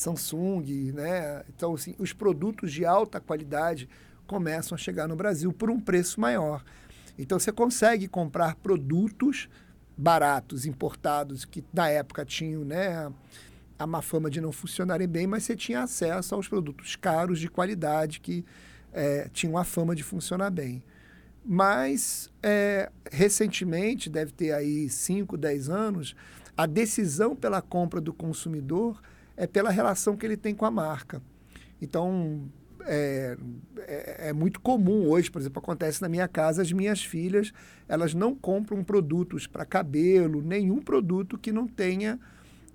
Samsung, né? Então, assim, os produtos de alta qualidade começam a chegar no Brasil por um preço maior. Então, você consegue comprar produtos baratos, importados, que na época tinham né, a má fama de não funcionarem bem, mas você tinha acesso aos produtos caros de qualidade que é, tinham a fama de funcionar bem. Mas, é, recentemente, deve ter aí 5, 10 anos, a decisão pela compra do consumidor é pela relação que ele tem com a marca. Então, é, é, é, muito comum hoje, por exemplo, acontece na minha casa, as minhas filhas, elas não compram produtos para cabelo, nenhum produto que não tenha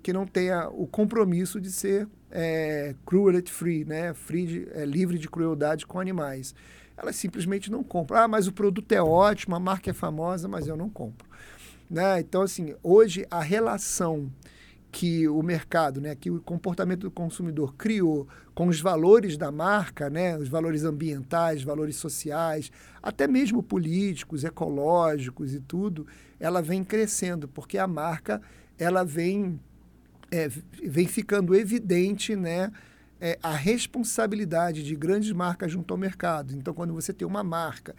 que não tenha o compromisso de ser é, cruelty free, né? free de, é, livre de crueldade com animais. Elas simplesmente não compram. Ah, mas o produto é ótimo, a marca é famosa, mas eu não compro. Né? Então, assim, hoje a relação que o mercado, né, que o comportamento do consumidor criou com os valores da marca, né, os valores ambientais, valores sociais, até mesmo políticos, ecológicos e tudo, ela vem crescendo, porque a marca ela vem, é, vem ficando evidente né, é, a responsabilidade de grandes marcas junto ao mercado. Então, quando você tem uma marca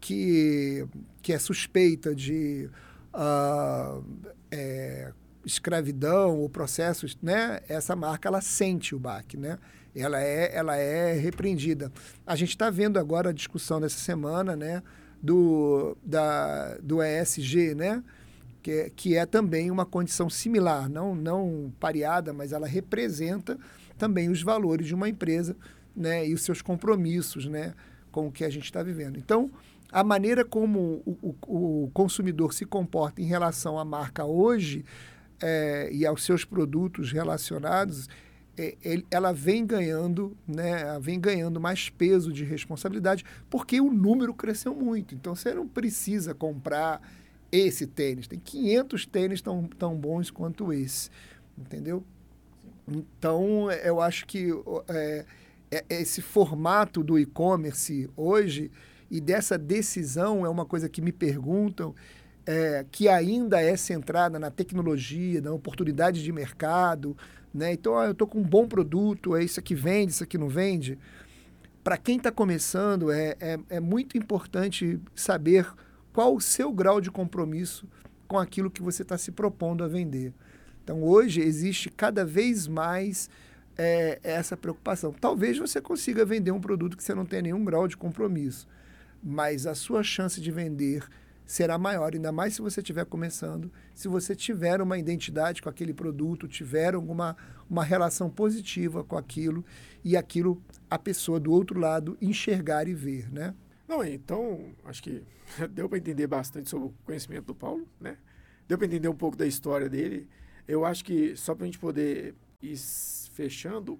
que, que é suspeita de uh, é, escravidão ou processos, né? Essa marca ela sente o baque, né? Ela é, ela é repreendida. A gente está vendo agora a discussão dessa semana, né? do, da, do ESG, né? Que é, que é também uma condição similar, não, não pareada, mas ela representa também os valores de uma empresa né? e os seus compromissos né? com o que a gente está vivendo. Então, a maneira como o, o, o, consumidor se comporta em relação à marca hoje é, e aos seus produtos relacionados é, ela vem ganhando, né, vem ganhando mais peso de responsabilidade, porque o número cresceu muito. Então você não precisa comprar esse tênis. Tem 500 tênis tão, tão bons quanto esse, entendeu? Então eu acho que é, é, esse formato do e-commerce hoje e dessa decisão é uma coisa que me perguntam. É, que ainda é centrada na tecnologia, na oportunidade de mercado, né? Então, ah, eu estou com um bom produto, é isso aqui vende, isso aqui não vende. Para quem está começando, é, é, é muito importante saber qual o seu grau de compromisso com aquilo que você está se propondo a vender. Então, hoje existe cada vez mais é, essa preocupação. Talvez você consiga vender um produto que você não tenha nenhum grau de compromisso, mas a sua chance de vender será maior, ainda mais se você estiver começando, se você tiver uma identidade com aquele produto, tiver alguma uma relação positiva com aquilo e aquilo a pessoa do outro lado enxergar e ver, né? Não, então, acho que deu para entender bastante sobre o conhecimento do Paulo, né? Deu para entender um pouco da história dele. Eu acho que só para a gente poder ir fechando,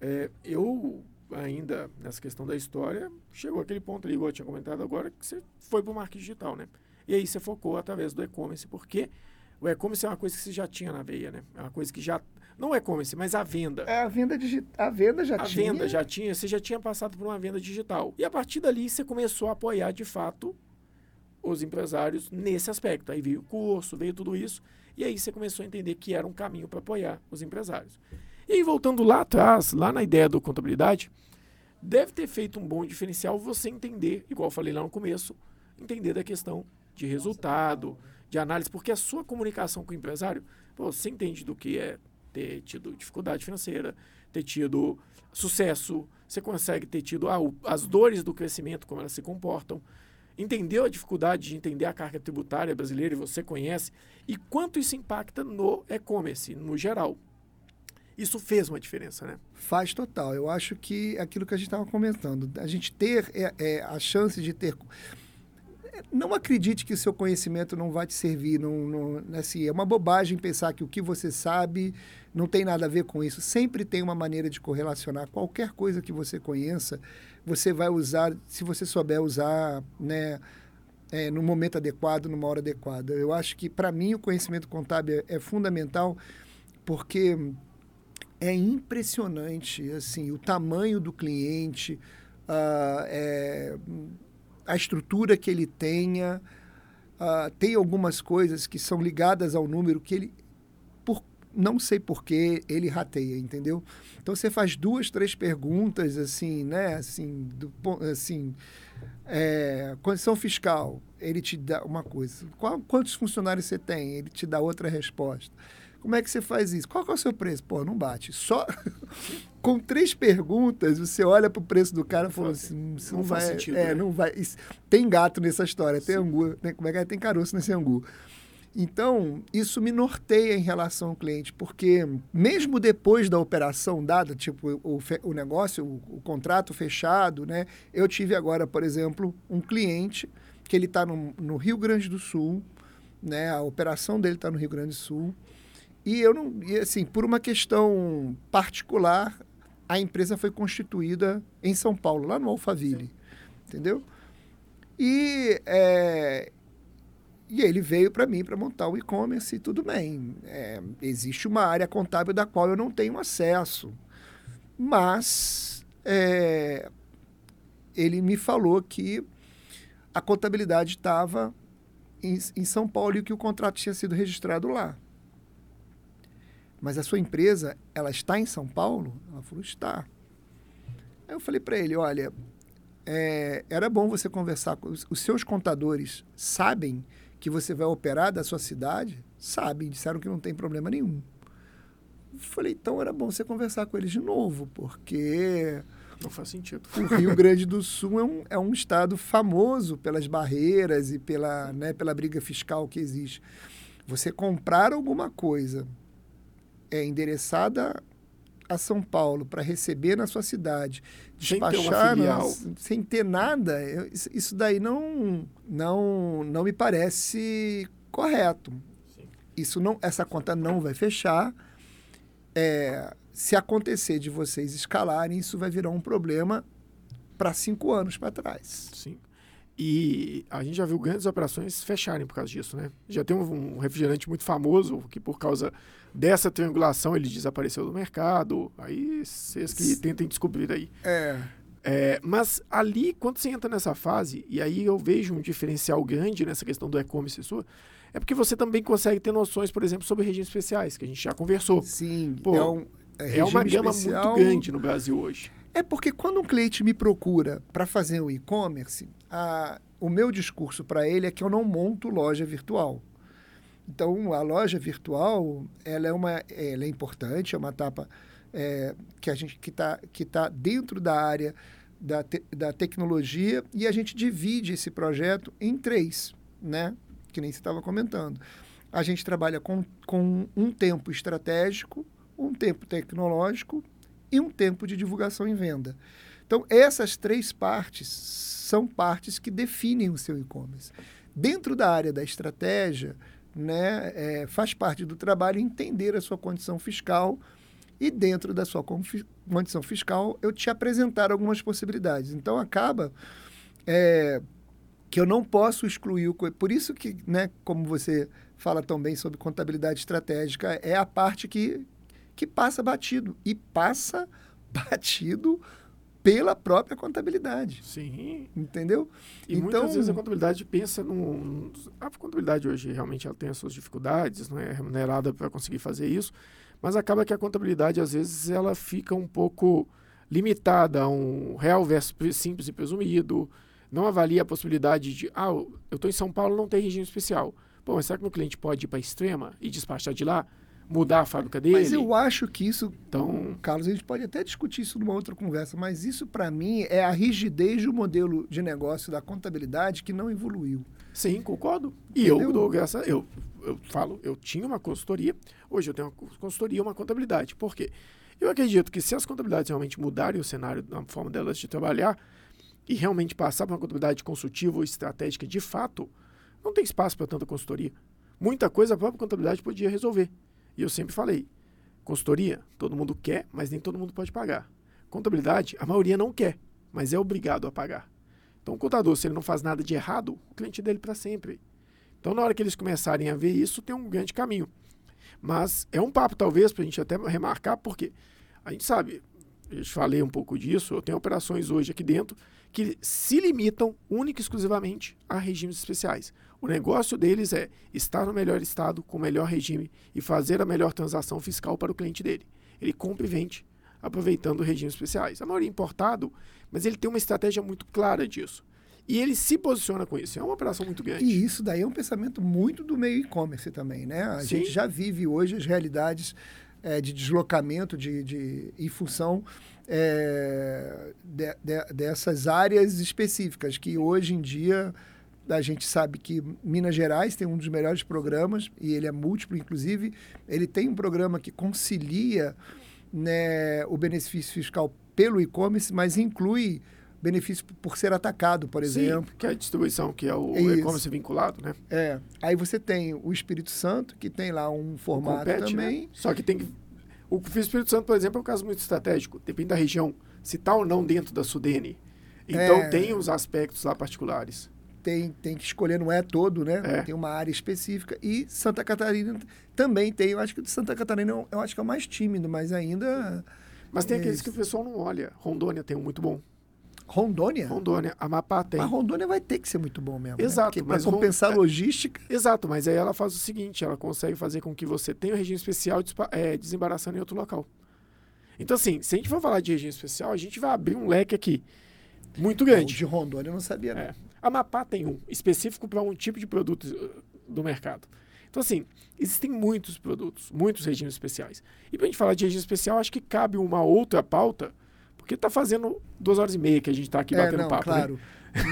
é, eu ainda nessa questão da história, chegou aquele ponto ali, igual eu tinha comentado agora, que você foi para o marketing digital, né? E aí você focou através do e-commerce, porque o e-commerce é uma coisa que você já tinha na veia, né? É uma coisa que já. Não o e-commerce, mas a venda. É, a venda digital. A venda já a tinha. A venda já tinha, você já tinha passado por uma venda digital. E a partir dali você começou a apoiar de fato os empresários nesse aspecto. Aí veio o curso, veio tudo isso. E aí você começou a entender que era um caminho para apoiar os empresários. E voltando lá atrás, lá na ideia do contabilidade, deve ter feito um bom diferencial você entender, igual eu falei lá no começo, entender da questão de resultado, de análise, porque a sua comunicação com o empresário, pô, você entende do que é ter tido dificuldade financeira, ter tido sucesso, você consegue ter tido ah, as dores do crescimento, como elas se comportam, entendeu a dificuldade de entender a carga tributária brasileira e você conhece, e quanto isso impacta no e-commerce, no geral. Isso fez uma diferença, né? Faz total. Eu acho que aquilo que a gente estava comentando, a gente ter é, é, a chance de ter. Não acredite que o seu conhecimento não vai te servir. Não, não, assim, é uma bobagem pensar que o que você sabe não tem nada a ver com isso. Sempre tem uma maneira de correlacionar. Qualquer coisa que você conheça, você vai usar, se você souber usar, né? É, no momento adequado, numa hora adequada. Eu acho que, para mim, o conhecimento contábil é, é fundamental porque é impressionante assim o tamanho do cliente, uh, é, a estrutura que ele tenha. Uh, tem algumas coisas que são ligadas ao número que ele, por, não sei porquê, ele rateia, entendeu? Então você faz duas, três perguntas assim, né? Assim, do, assim é, condição fiscal, ele te dá uma coisa. Qual, quantos funcionários você tem? Ele te dá outra resposta. Como é que você faz isso? Qual é o seu preço? Pô, não bate. Só com três perguntas, você olha para o preço do cara e fala assim, isso não, não vai, sentido, é, né? não vai. Tem gato nessa história, tem Sim. angu, tem, como é que é? Tem caroço nesse angu. Então, isso me norteia em relação ao cliente, porque mesmo depois da operação dada, tipo o, o negócio, o, o, contrato fechado, né? Eu tive agora, por exemplo, um cliente que ele está no, no Rio Grande do Sul, né? A operação dele está no Rio Grande do Sul. E eu não, e assim, por uma questão particular, a empresa foi constituída em São Paulo, lá no Alphaville, Sim. entendeu? E, é, e ele veio para mim para montar o e-commerce e tudo bem. É, existe uma área contábil da qual eu não tenho acesso, mas é, ele me falou que a contabilidade estava em, em São Paulo e que o contrato tinha sido registrado lá mas a sua empresa, ela está em São Paulo? Ela falou, está. Aí eu falei para ele, olha, é, era bom você conversar com os, os seus contadores, sabem que você vai operar da sua cidade? Sabem, disseram que não tem problema nenhum. Eu falei, então era bom você conversar com eles de novo, porque Não faz sentido. O Rio Grande do Sul é um, é um estado famoso pelas barreiras e pela, né, pela briga fiscal que existe. Você comprar alguma coisa é endereçada a São Paulo para receber na sua cidade, despachar sem ter, nas, sem ter nada, isso daí não, não, não me parece correto. Sim. Isso não, essa conta não vai fechar. É, se acontecer de vocês escalarem, isso vai virar um problema para cinco anos para trás. Sim. E a gente já viu grandes operações fecharem por causa disso, né? Já tem um, um refrigerante muito famoso que por causa dessa triangulação ele desapareceu do mercado. Aí vocês que tentem descobrir aí. É. é. Mas ali, quando você entra nessa fase, e aí eu vejo um diferencial grande nessa questão do e-commerce sua, é porque você também consegue ter noções, por exemplo, sobre regimes especiais, que a gente já conversou. Sim, Pô, é, um, é, é uma gama especial... muito grande no Brasil hoje. É porque quando um cliente me procura para fazer um e-commerce, o meu discurso para ele é que eu não monto loja virtual. Então, a loja virtual, ela é, uma, ela é importante, é uma etapa é, que a gente que está que tá dentro da área da, te, da tecnologia e a gente divide esse projeto em três, né? Que nem você estava comentando. A gente trabalha com, com um tempo estratégico, um tempo tecnológico e um tempo de divulgação e venda. Então, essas três partes são partes que definem o seu e-commerce. Dentro da área da estratégia, né, é, faz parte do trabalho entender a sua condição fiscal e dentro da sua condição fiscal eu te apresentar algumas possibilidades. Então acaba é, que eu não posso excluir o por isso que, né, como você fala tão bem sobre contabilidade estratégica, é a parte que que passa batido e passa batido pela própria contabilidade. Sim. Entendeu? E então, muitas vezes a contabilidade pensa no. A contabilidade hoje realmente ela tem as suas dificuldades, não é remunerada para conseguir fazer isso, mas acaba que a contabilidade, às vezes, ela fica um pouco limitada a um real versus simples e presumido, não avalia a possibilidade de, ah, eu estou em São Paulo, não tem regime especial. Pô, mas será que meu cliente pode ir para a extrema e despachar de lá? Mudar a fábrica dele. Mas eu acho que isso, então, Carlos, a gente pode até discutir isso numa outra conversa, mas isso para mim é a rigidez do modelo de negócio da contabilidade que não evoluiu. Sim, concordo. E Entendeu? eu dou graça, eu, eu falo, eu tinha uma consultoria, hoje eu tenho uma consultoria, uma contabilidade. Por quê? Eu acredito que se as contabilidades realmente mudarem o cenário na forma delas de trabalhar e realmente passar para uma contabilidade consultiva ou estratégica de fato, não tem espaço para tanta consultoria. Muita coisa a própria contabilidade podia resolver. E eu sempre falei, consultoria, todo mundo quer, mas nem todo mundo pode pagar. Contabilidade, a maioria não quer, mas é obrigado a pagar. Então, o contador, se ele não faz nada de errado, o cliente dele para sempre. Então, na hora que eles começarem a ver isso, tem um grande caminho. Mas é um papo, talvez, para a gente até remarcar, porque a gente sabe, eu falei um pouco disso, eu tenho operações hoje aqui dentro que se limitam única e exclusivamente a regimes especiais. O negócio deles é estar no melhor estado, com o melhor regime e fazer a melhor transação fiscal para o cliente dele. Ele compra e vende, aproveitando regimes especiais. A maioria é importado, mas ele tem uma estratégia muito clara disso. E ele se posiciona com isso. É uma operação muito grande. E isso daí é um pensamento muito do meio e-commerce também, né? A Sim. gente já vive hoje as realidades é, de deslocamento de, de, em função é, de, de, dessas áreas específicas que hoje em dia a gente sabe que Minas Gerais tem um dos melhores programas, e ele é múltiplo, inclusive. Ele tem um programa que concilia né, o benefício fiscal pelo e-commerce, mas inclui benefício por ser atacado, por exemplo. Sim, que é a distribuição, que é o e-commerce vinculado, né? É. Aí você tem o Espírito Santo, que tem lá um formato compete, né? também. Né? Só que tem que... O Espírito Santo, por exemplo, é um caso muito estratégico. Depende da região, se está ou não dentro da Sudene. Então, é... tem os aspectos lá particulares tem, tem que escolher, não é todo, né? É. Tem uma área específica. E Santa Catarina também tem. Eu acho que de Santa Catarina eu acho que é o mais tímido, mas ainda. Mas tem é aqueles que o pessoal não olha. Rondônia tem um muito bom. Rondônia? Rondônia. Amapá tem. Mas Rondônia vai ter que ser muito bom mesmo. Né? Exato. Né? Para compensar a logística. Exato, mas aí ela faz o seguinte: ela consegue fazer com que você tenha um regime especial é, desembaraçando em outro local. Então, assim, se a gente for falar de regime especial, a gente vai abrir um leque aqui muito grande. O de Rondônia eu não sabia, é. A Mapá tem um específico para um tipo de produto uh, do mercado. Então, assim, existem muitos produtos, muitos regimes especiais. E para a gente falar de regime especial, acho que cabe uma outra pauta, porque está fazendo duas horas e meia que a gente está aqui É, batendo não, papo. né? claro.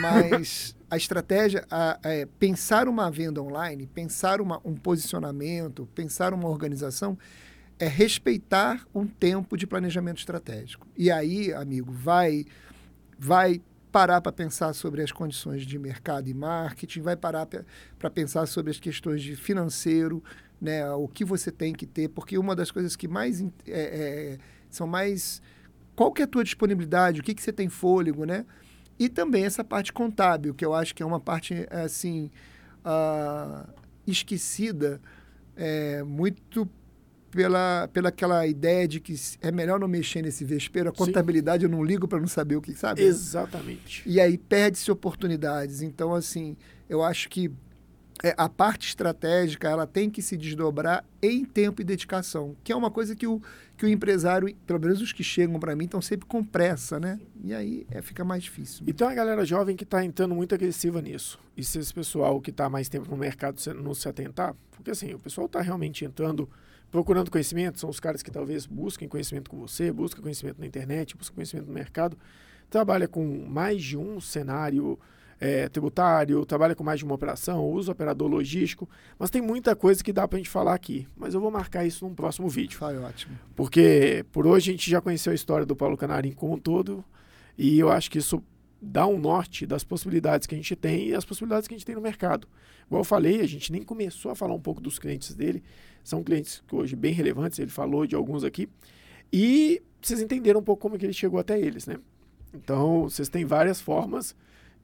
Mas a estratégia a- é pensar uma venda online, pensar uma- um posicionamento, pensar uma organização, é respeitar um tempo de planejamento estratégico. E aí, amigo, vai, vai parar para pensar sobre as condições de mercado e marketing, vai parar para pensar sobre as questões de financeiro, né, o que você tem que ter, porque uma das coisas que mais é, é, são mais qual que é a tua disponibilidade, o que, que você tem fôlego, né? E também essa parte contábil, que eu acho que é uma parte, assim, ah, esquecida, é, muito pela, pela aquela ideia de que é melhor não mexer nesse vespeiro. A Sim. contabilidade eu não ligo para não saber o que sabe. Exatamente. E aí perde-se oportunidades. Então, assim, eu acho que é, a parte estratégica ela tem que se desdobrar em tempo e dedicação, que é uma coisa que o, que o empresário, pelo menos os que chegam para mim, estão sempre com pressa, né? E aí é, fica mais difícil. E tem uma galera jovem que está entrando muito agressiva nisso. E se esse pessoal que está mais tempo no mercado não se atentar, porque assim, o pessoal está realmente entrando, procurando conhecimento, são os caras que talvez busquem conhecimento com você, buscam conhecimento na internet, buscam conhecimento no mercado, trabalha com mais de um cenário é, tributário, trabalha com mais de uma operação, usa operador logístico, mas tem muita coisa que dá para a gente falar aqui. Mas eu vou marcar isso num próximo vídeo. Foi ótimo. Porque por hoje a gente já conheceu a história do Paulo Canarim como um todo, e eu acho que isso dá um norte das possibilidades que a gente tem e as possibilidades que a gente tem no mercado. Igual eu falei, a gente nem começou a falar um pouco dos clientes dele, são clientes que hoje bem relevantes, ele falou de alguns aqui, e vocês entenderam um pouco como que ele chegou até eles, né? Então, vocês têm várias formas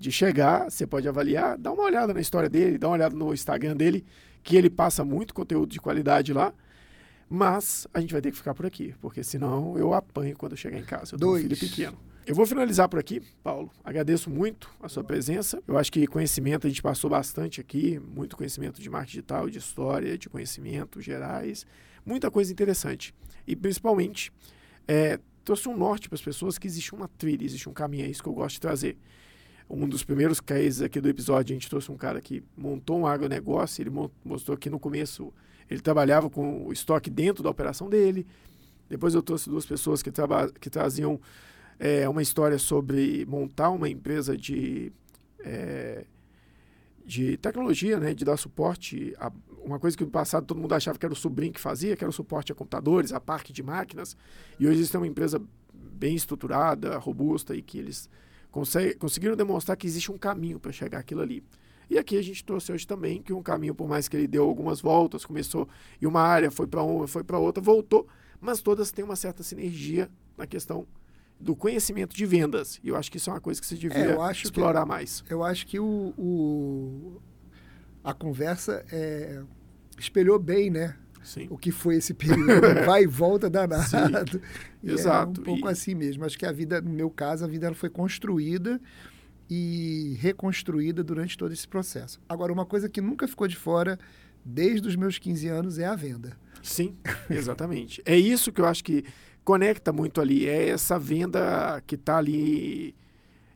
de chegar, você pode avaliar, dá uma olhada na história dele, dá uma olhada no Instagram dele, que ele passa muito conteúdo de qualidade lá, mas a gente vai ter que ficar por aqui, porque senão eu apanho quando eu chegar em casa. Eu tenho um Dois. filho pequeno. Eu vou finalizar por aqui, Paulo. Agradeço muito a sua presença. Eu acho que conhecimento a gente passou bastante aqui, muito conhecimento de marketing digital, de história, de conhecimentos gerais, muita coisa interessante. E principalmente, é, trouxe um norte para as pessoas que existe uma trilha, existe um caminho, é isso que eu gosto de trazer. Um dos primeiros cases aqui do episódio, a gente trouxe um cara que montou um agronegócio, ele mo- mostrou que no começo ele trabalhava com o estoque dentro da operação dele. Depois eu trouxe duas pessoas que, traba- que traziam é, uma história sobre montar uma empresa de, é, de tecnologia, né, de dar suporte a uma coisa que no passado todo mundo achava que era o sobrinho que fazia, que era o suporte a computadores, a parque de máquinas. E hoje eles têm uma empresa bem estruturada, robusta e que eles consegue, conseguiram demonstrar que existe um caminho para chegar aquilo ali. E aqui a gente trouxe hoje também que um caminho, por mais que ele deu algumas voltas, começou em uma área, foi para uma, foi para outra, voltou, mas todas têm uma certa sinergia na questão do conhecimento de vendas. E eu acho que isso é uma coisa que você devia eu acho que- explorar mais. Eu acho que o, o- a conversa é, espelhou bem, né? Sim. O que foi esse período. Vai e volta danado. E exato. É um pouco E- assim mesmo. Acho que a vida, no meu caso, a vida ela foi construída e reconstruída durante todo esse processo. Agora, uma coisa que nunca ficou de fora desde os meus 15 anos é a venda. Sim, exatamente. é isso que eu acho que conecta muito ali, é essa venda que está ali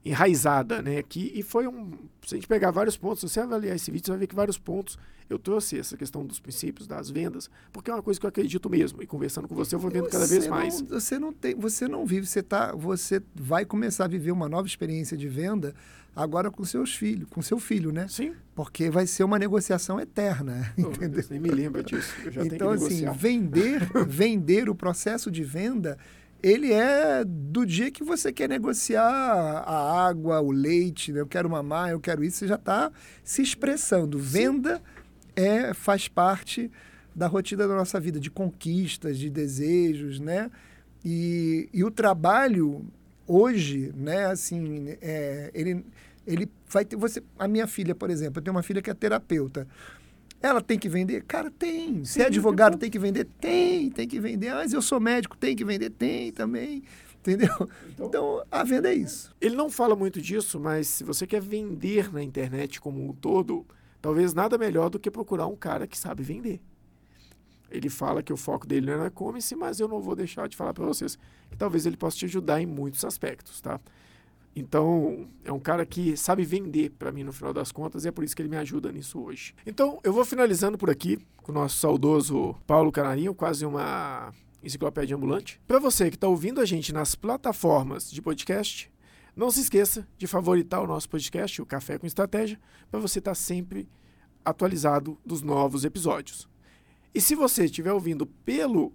enraizada, né? Que, e foi um. Se a gente pegar vários pontos, se você avaliar esse vídeo, você vai ver que vários pontos eu trouxe essa questão dos princípios, das vendas, porque é uma coisa que eu acredito mesmo. E conversando com você, eu vou vendo cada vez mais. Não, você não tem, você não vive, você tá, você vai começar a viver uma nova experiência de venda agora com seus filhos, com seu filho, né? Sim, Porque vai ser uma negociação eterna, Oh, entendeu? Deus, nem me lembra disso. Eu já Então assim, negociar. vender, vender o processo de venda, ele é do dia que você quer negociar a água, o leite, né? eu quero mamar, eu quero isso, você já está se expressando. Venda é faz parte da rotina da nossa vida, de conquistas, de desejos, né? E, e o trabalho hoje, né? Assim, é, ele ele vai ter você. A minha filha, por exemplo, eu tenho uma filha que é terapeuta. Ela tem que vender? Cara, tem. Se é advogado, tem que vender? Tem, tem que vender. Ah, mas eu sou médico, tem que vender? Tem também. Entendeu? Então, a venda é isso. Ele não fala muito disso, mas se você quer vender na internet como um todo, talvez nada melhor do que procurar um cara que sabe vender. Ele fala que o foco dele não é no e-commerce, mas eu não vou deixar de falar para vocês que talvez ele possa te ajudar em muitos aspectos, tá? Então, é um cara que sabe vender para mim no final das contas e é por isso que ele me ajuda nisso hoje. Então, eu vou finalizando por aqui com o nosso saudoso Paulo Canarinho, quase uma Enciclopédia Ambulante. Para você que está ouvindo a gente nas plataformas de podcast, não se esqueça de favoritar o nosso podcast, o Café com Estratégia, para você estar tá sempre atualizado dos novos episódios. E se você estiver ouvindo pelo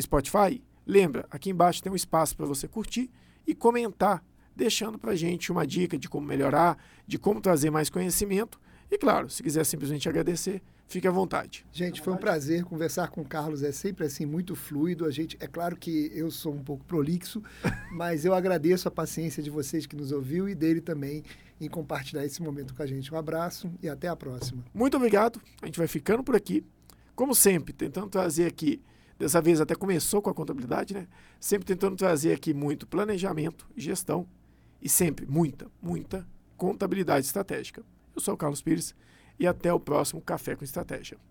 Spotify, lembra, aqui embaixo tem um espaço para você curtir e comentar, deixando para a gente uma dica de como melhorar, de como trazer mais conhecimento. E claro, se quiser simplesmente agradecer, fique à vontade. Gente, foi um prazer conversar com o Carlos. É sempre assim muito fluido. A gente, é claro que eu sou um pouco prolixo, mas eu agradeço a paciência de vocês que nos ouviu e dele também em compartilhar esse momento com a gente. Um abraço e até a próxima. Muito obrigado. A gente vai ficando por aqui. Como sempre, tentando trazer aqui Dessa vez até começou com a contabilidade, né? Sempre tentando trazer aqui muito planejamento, gestão e sempre muita, muita contabilidade estratégica. Eu sou o Carlos Pires e até o próximo Café com Estratégia.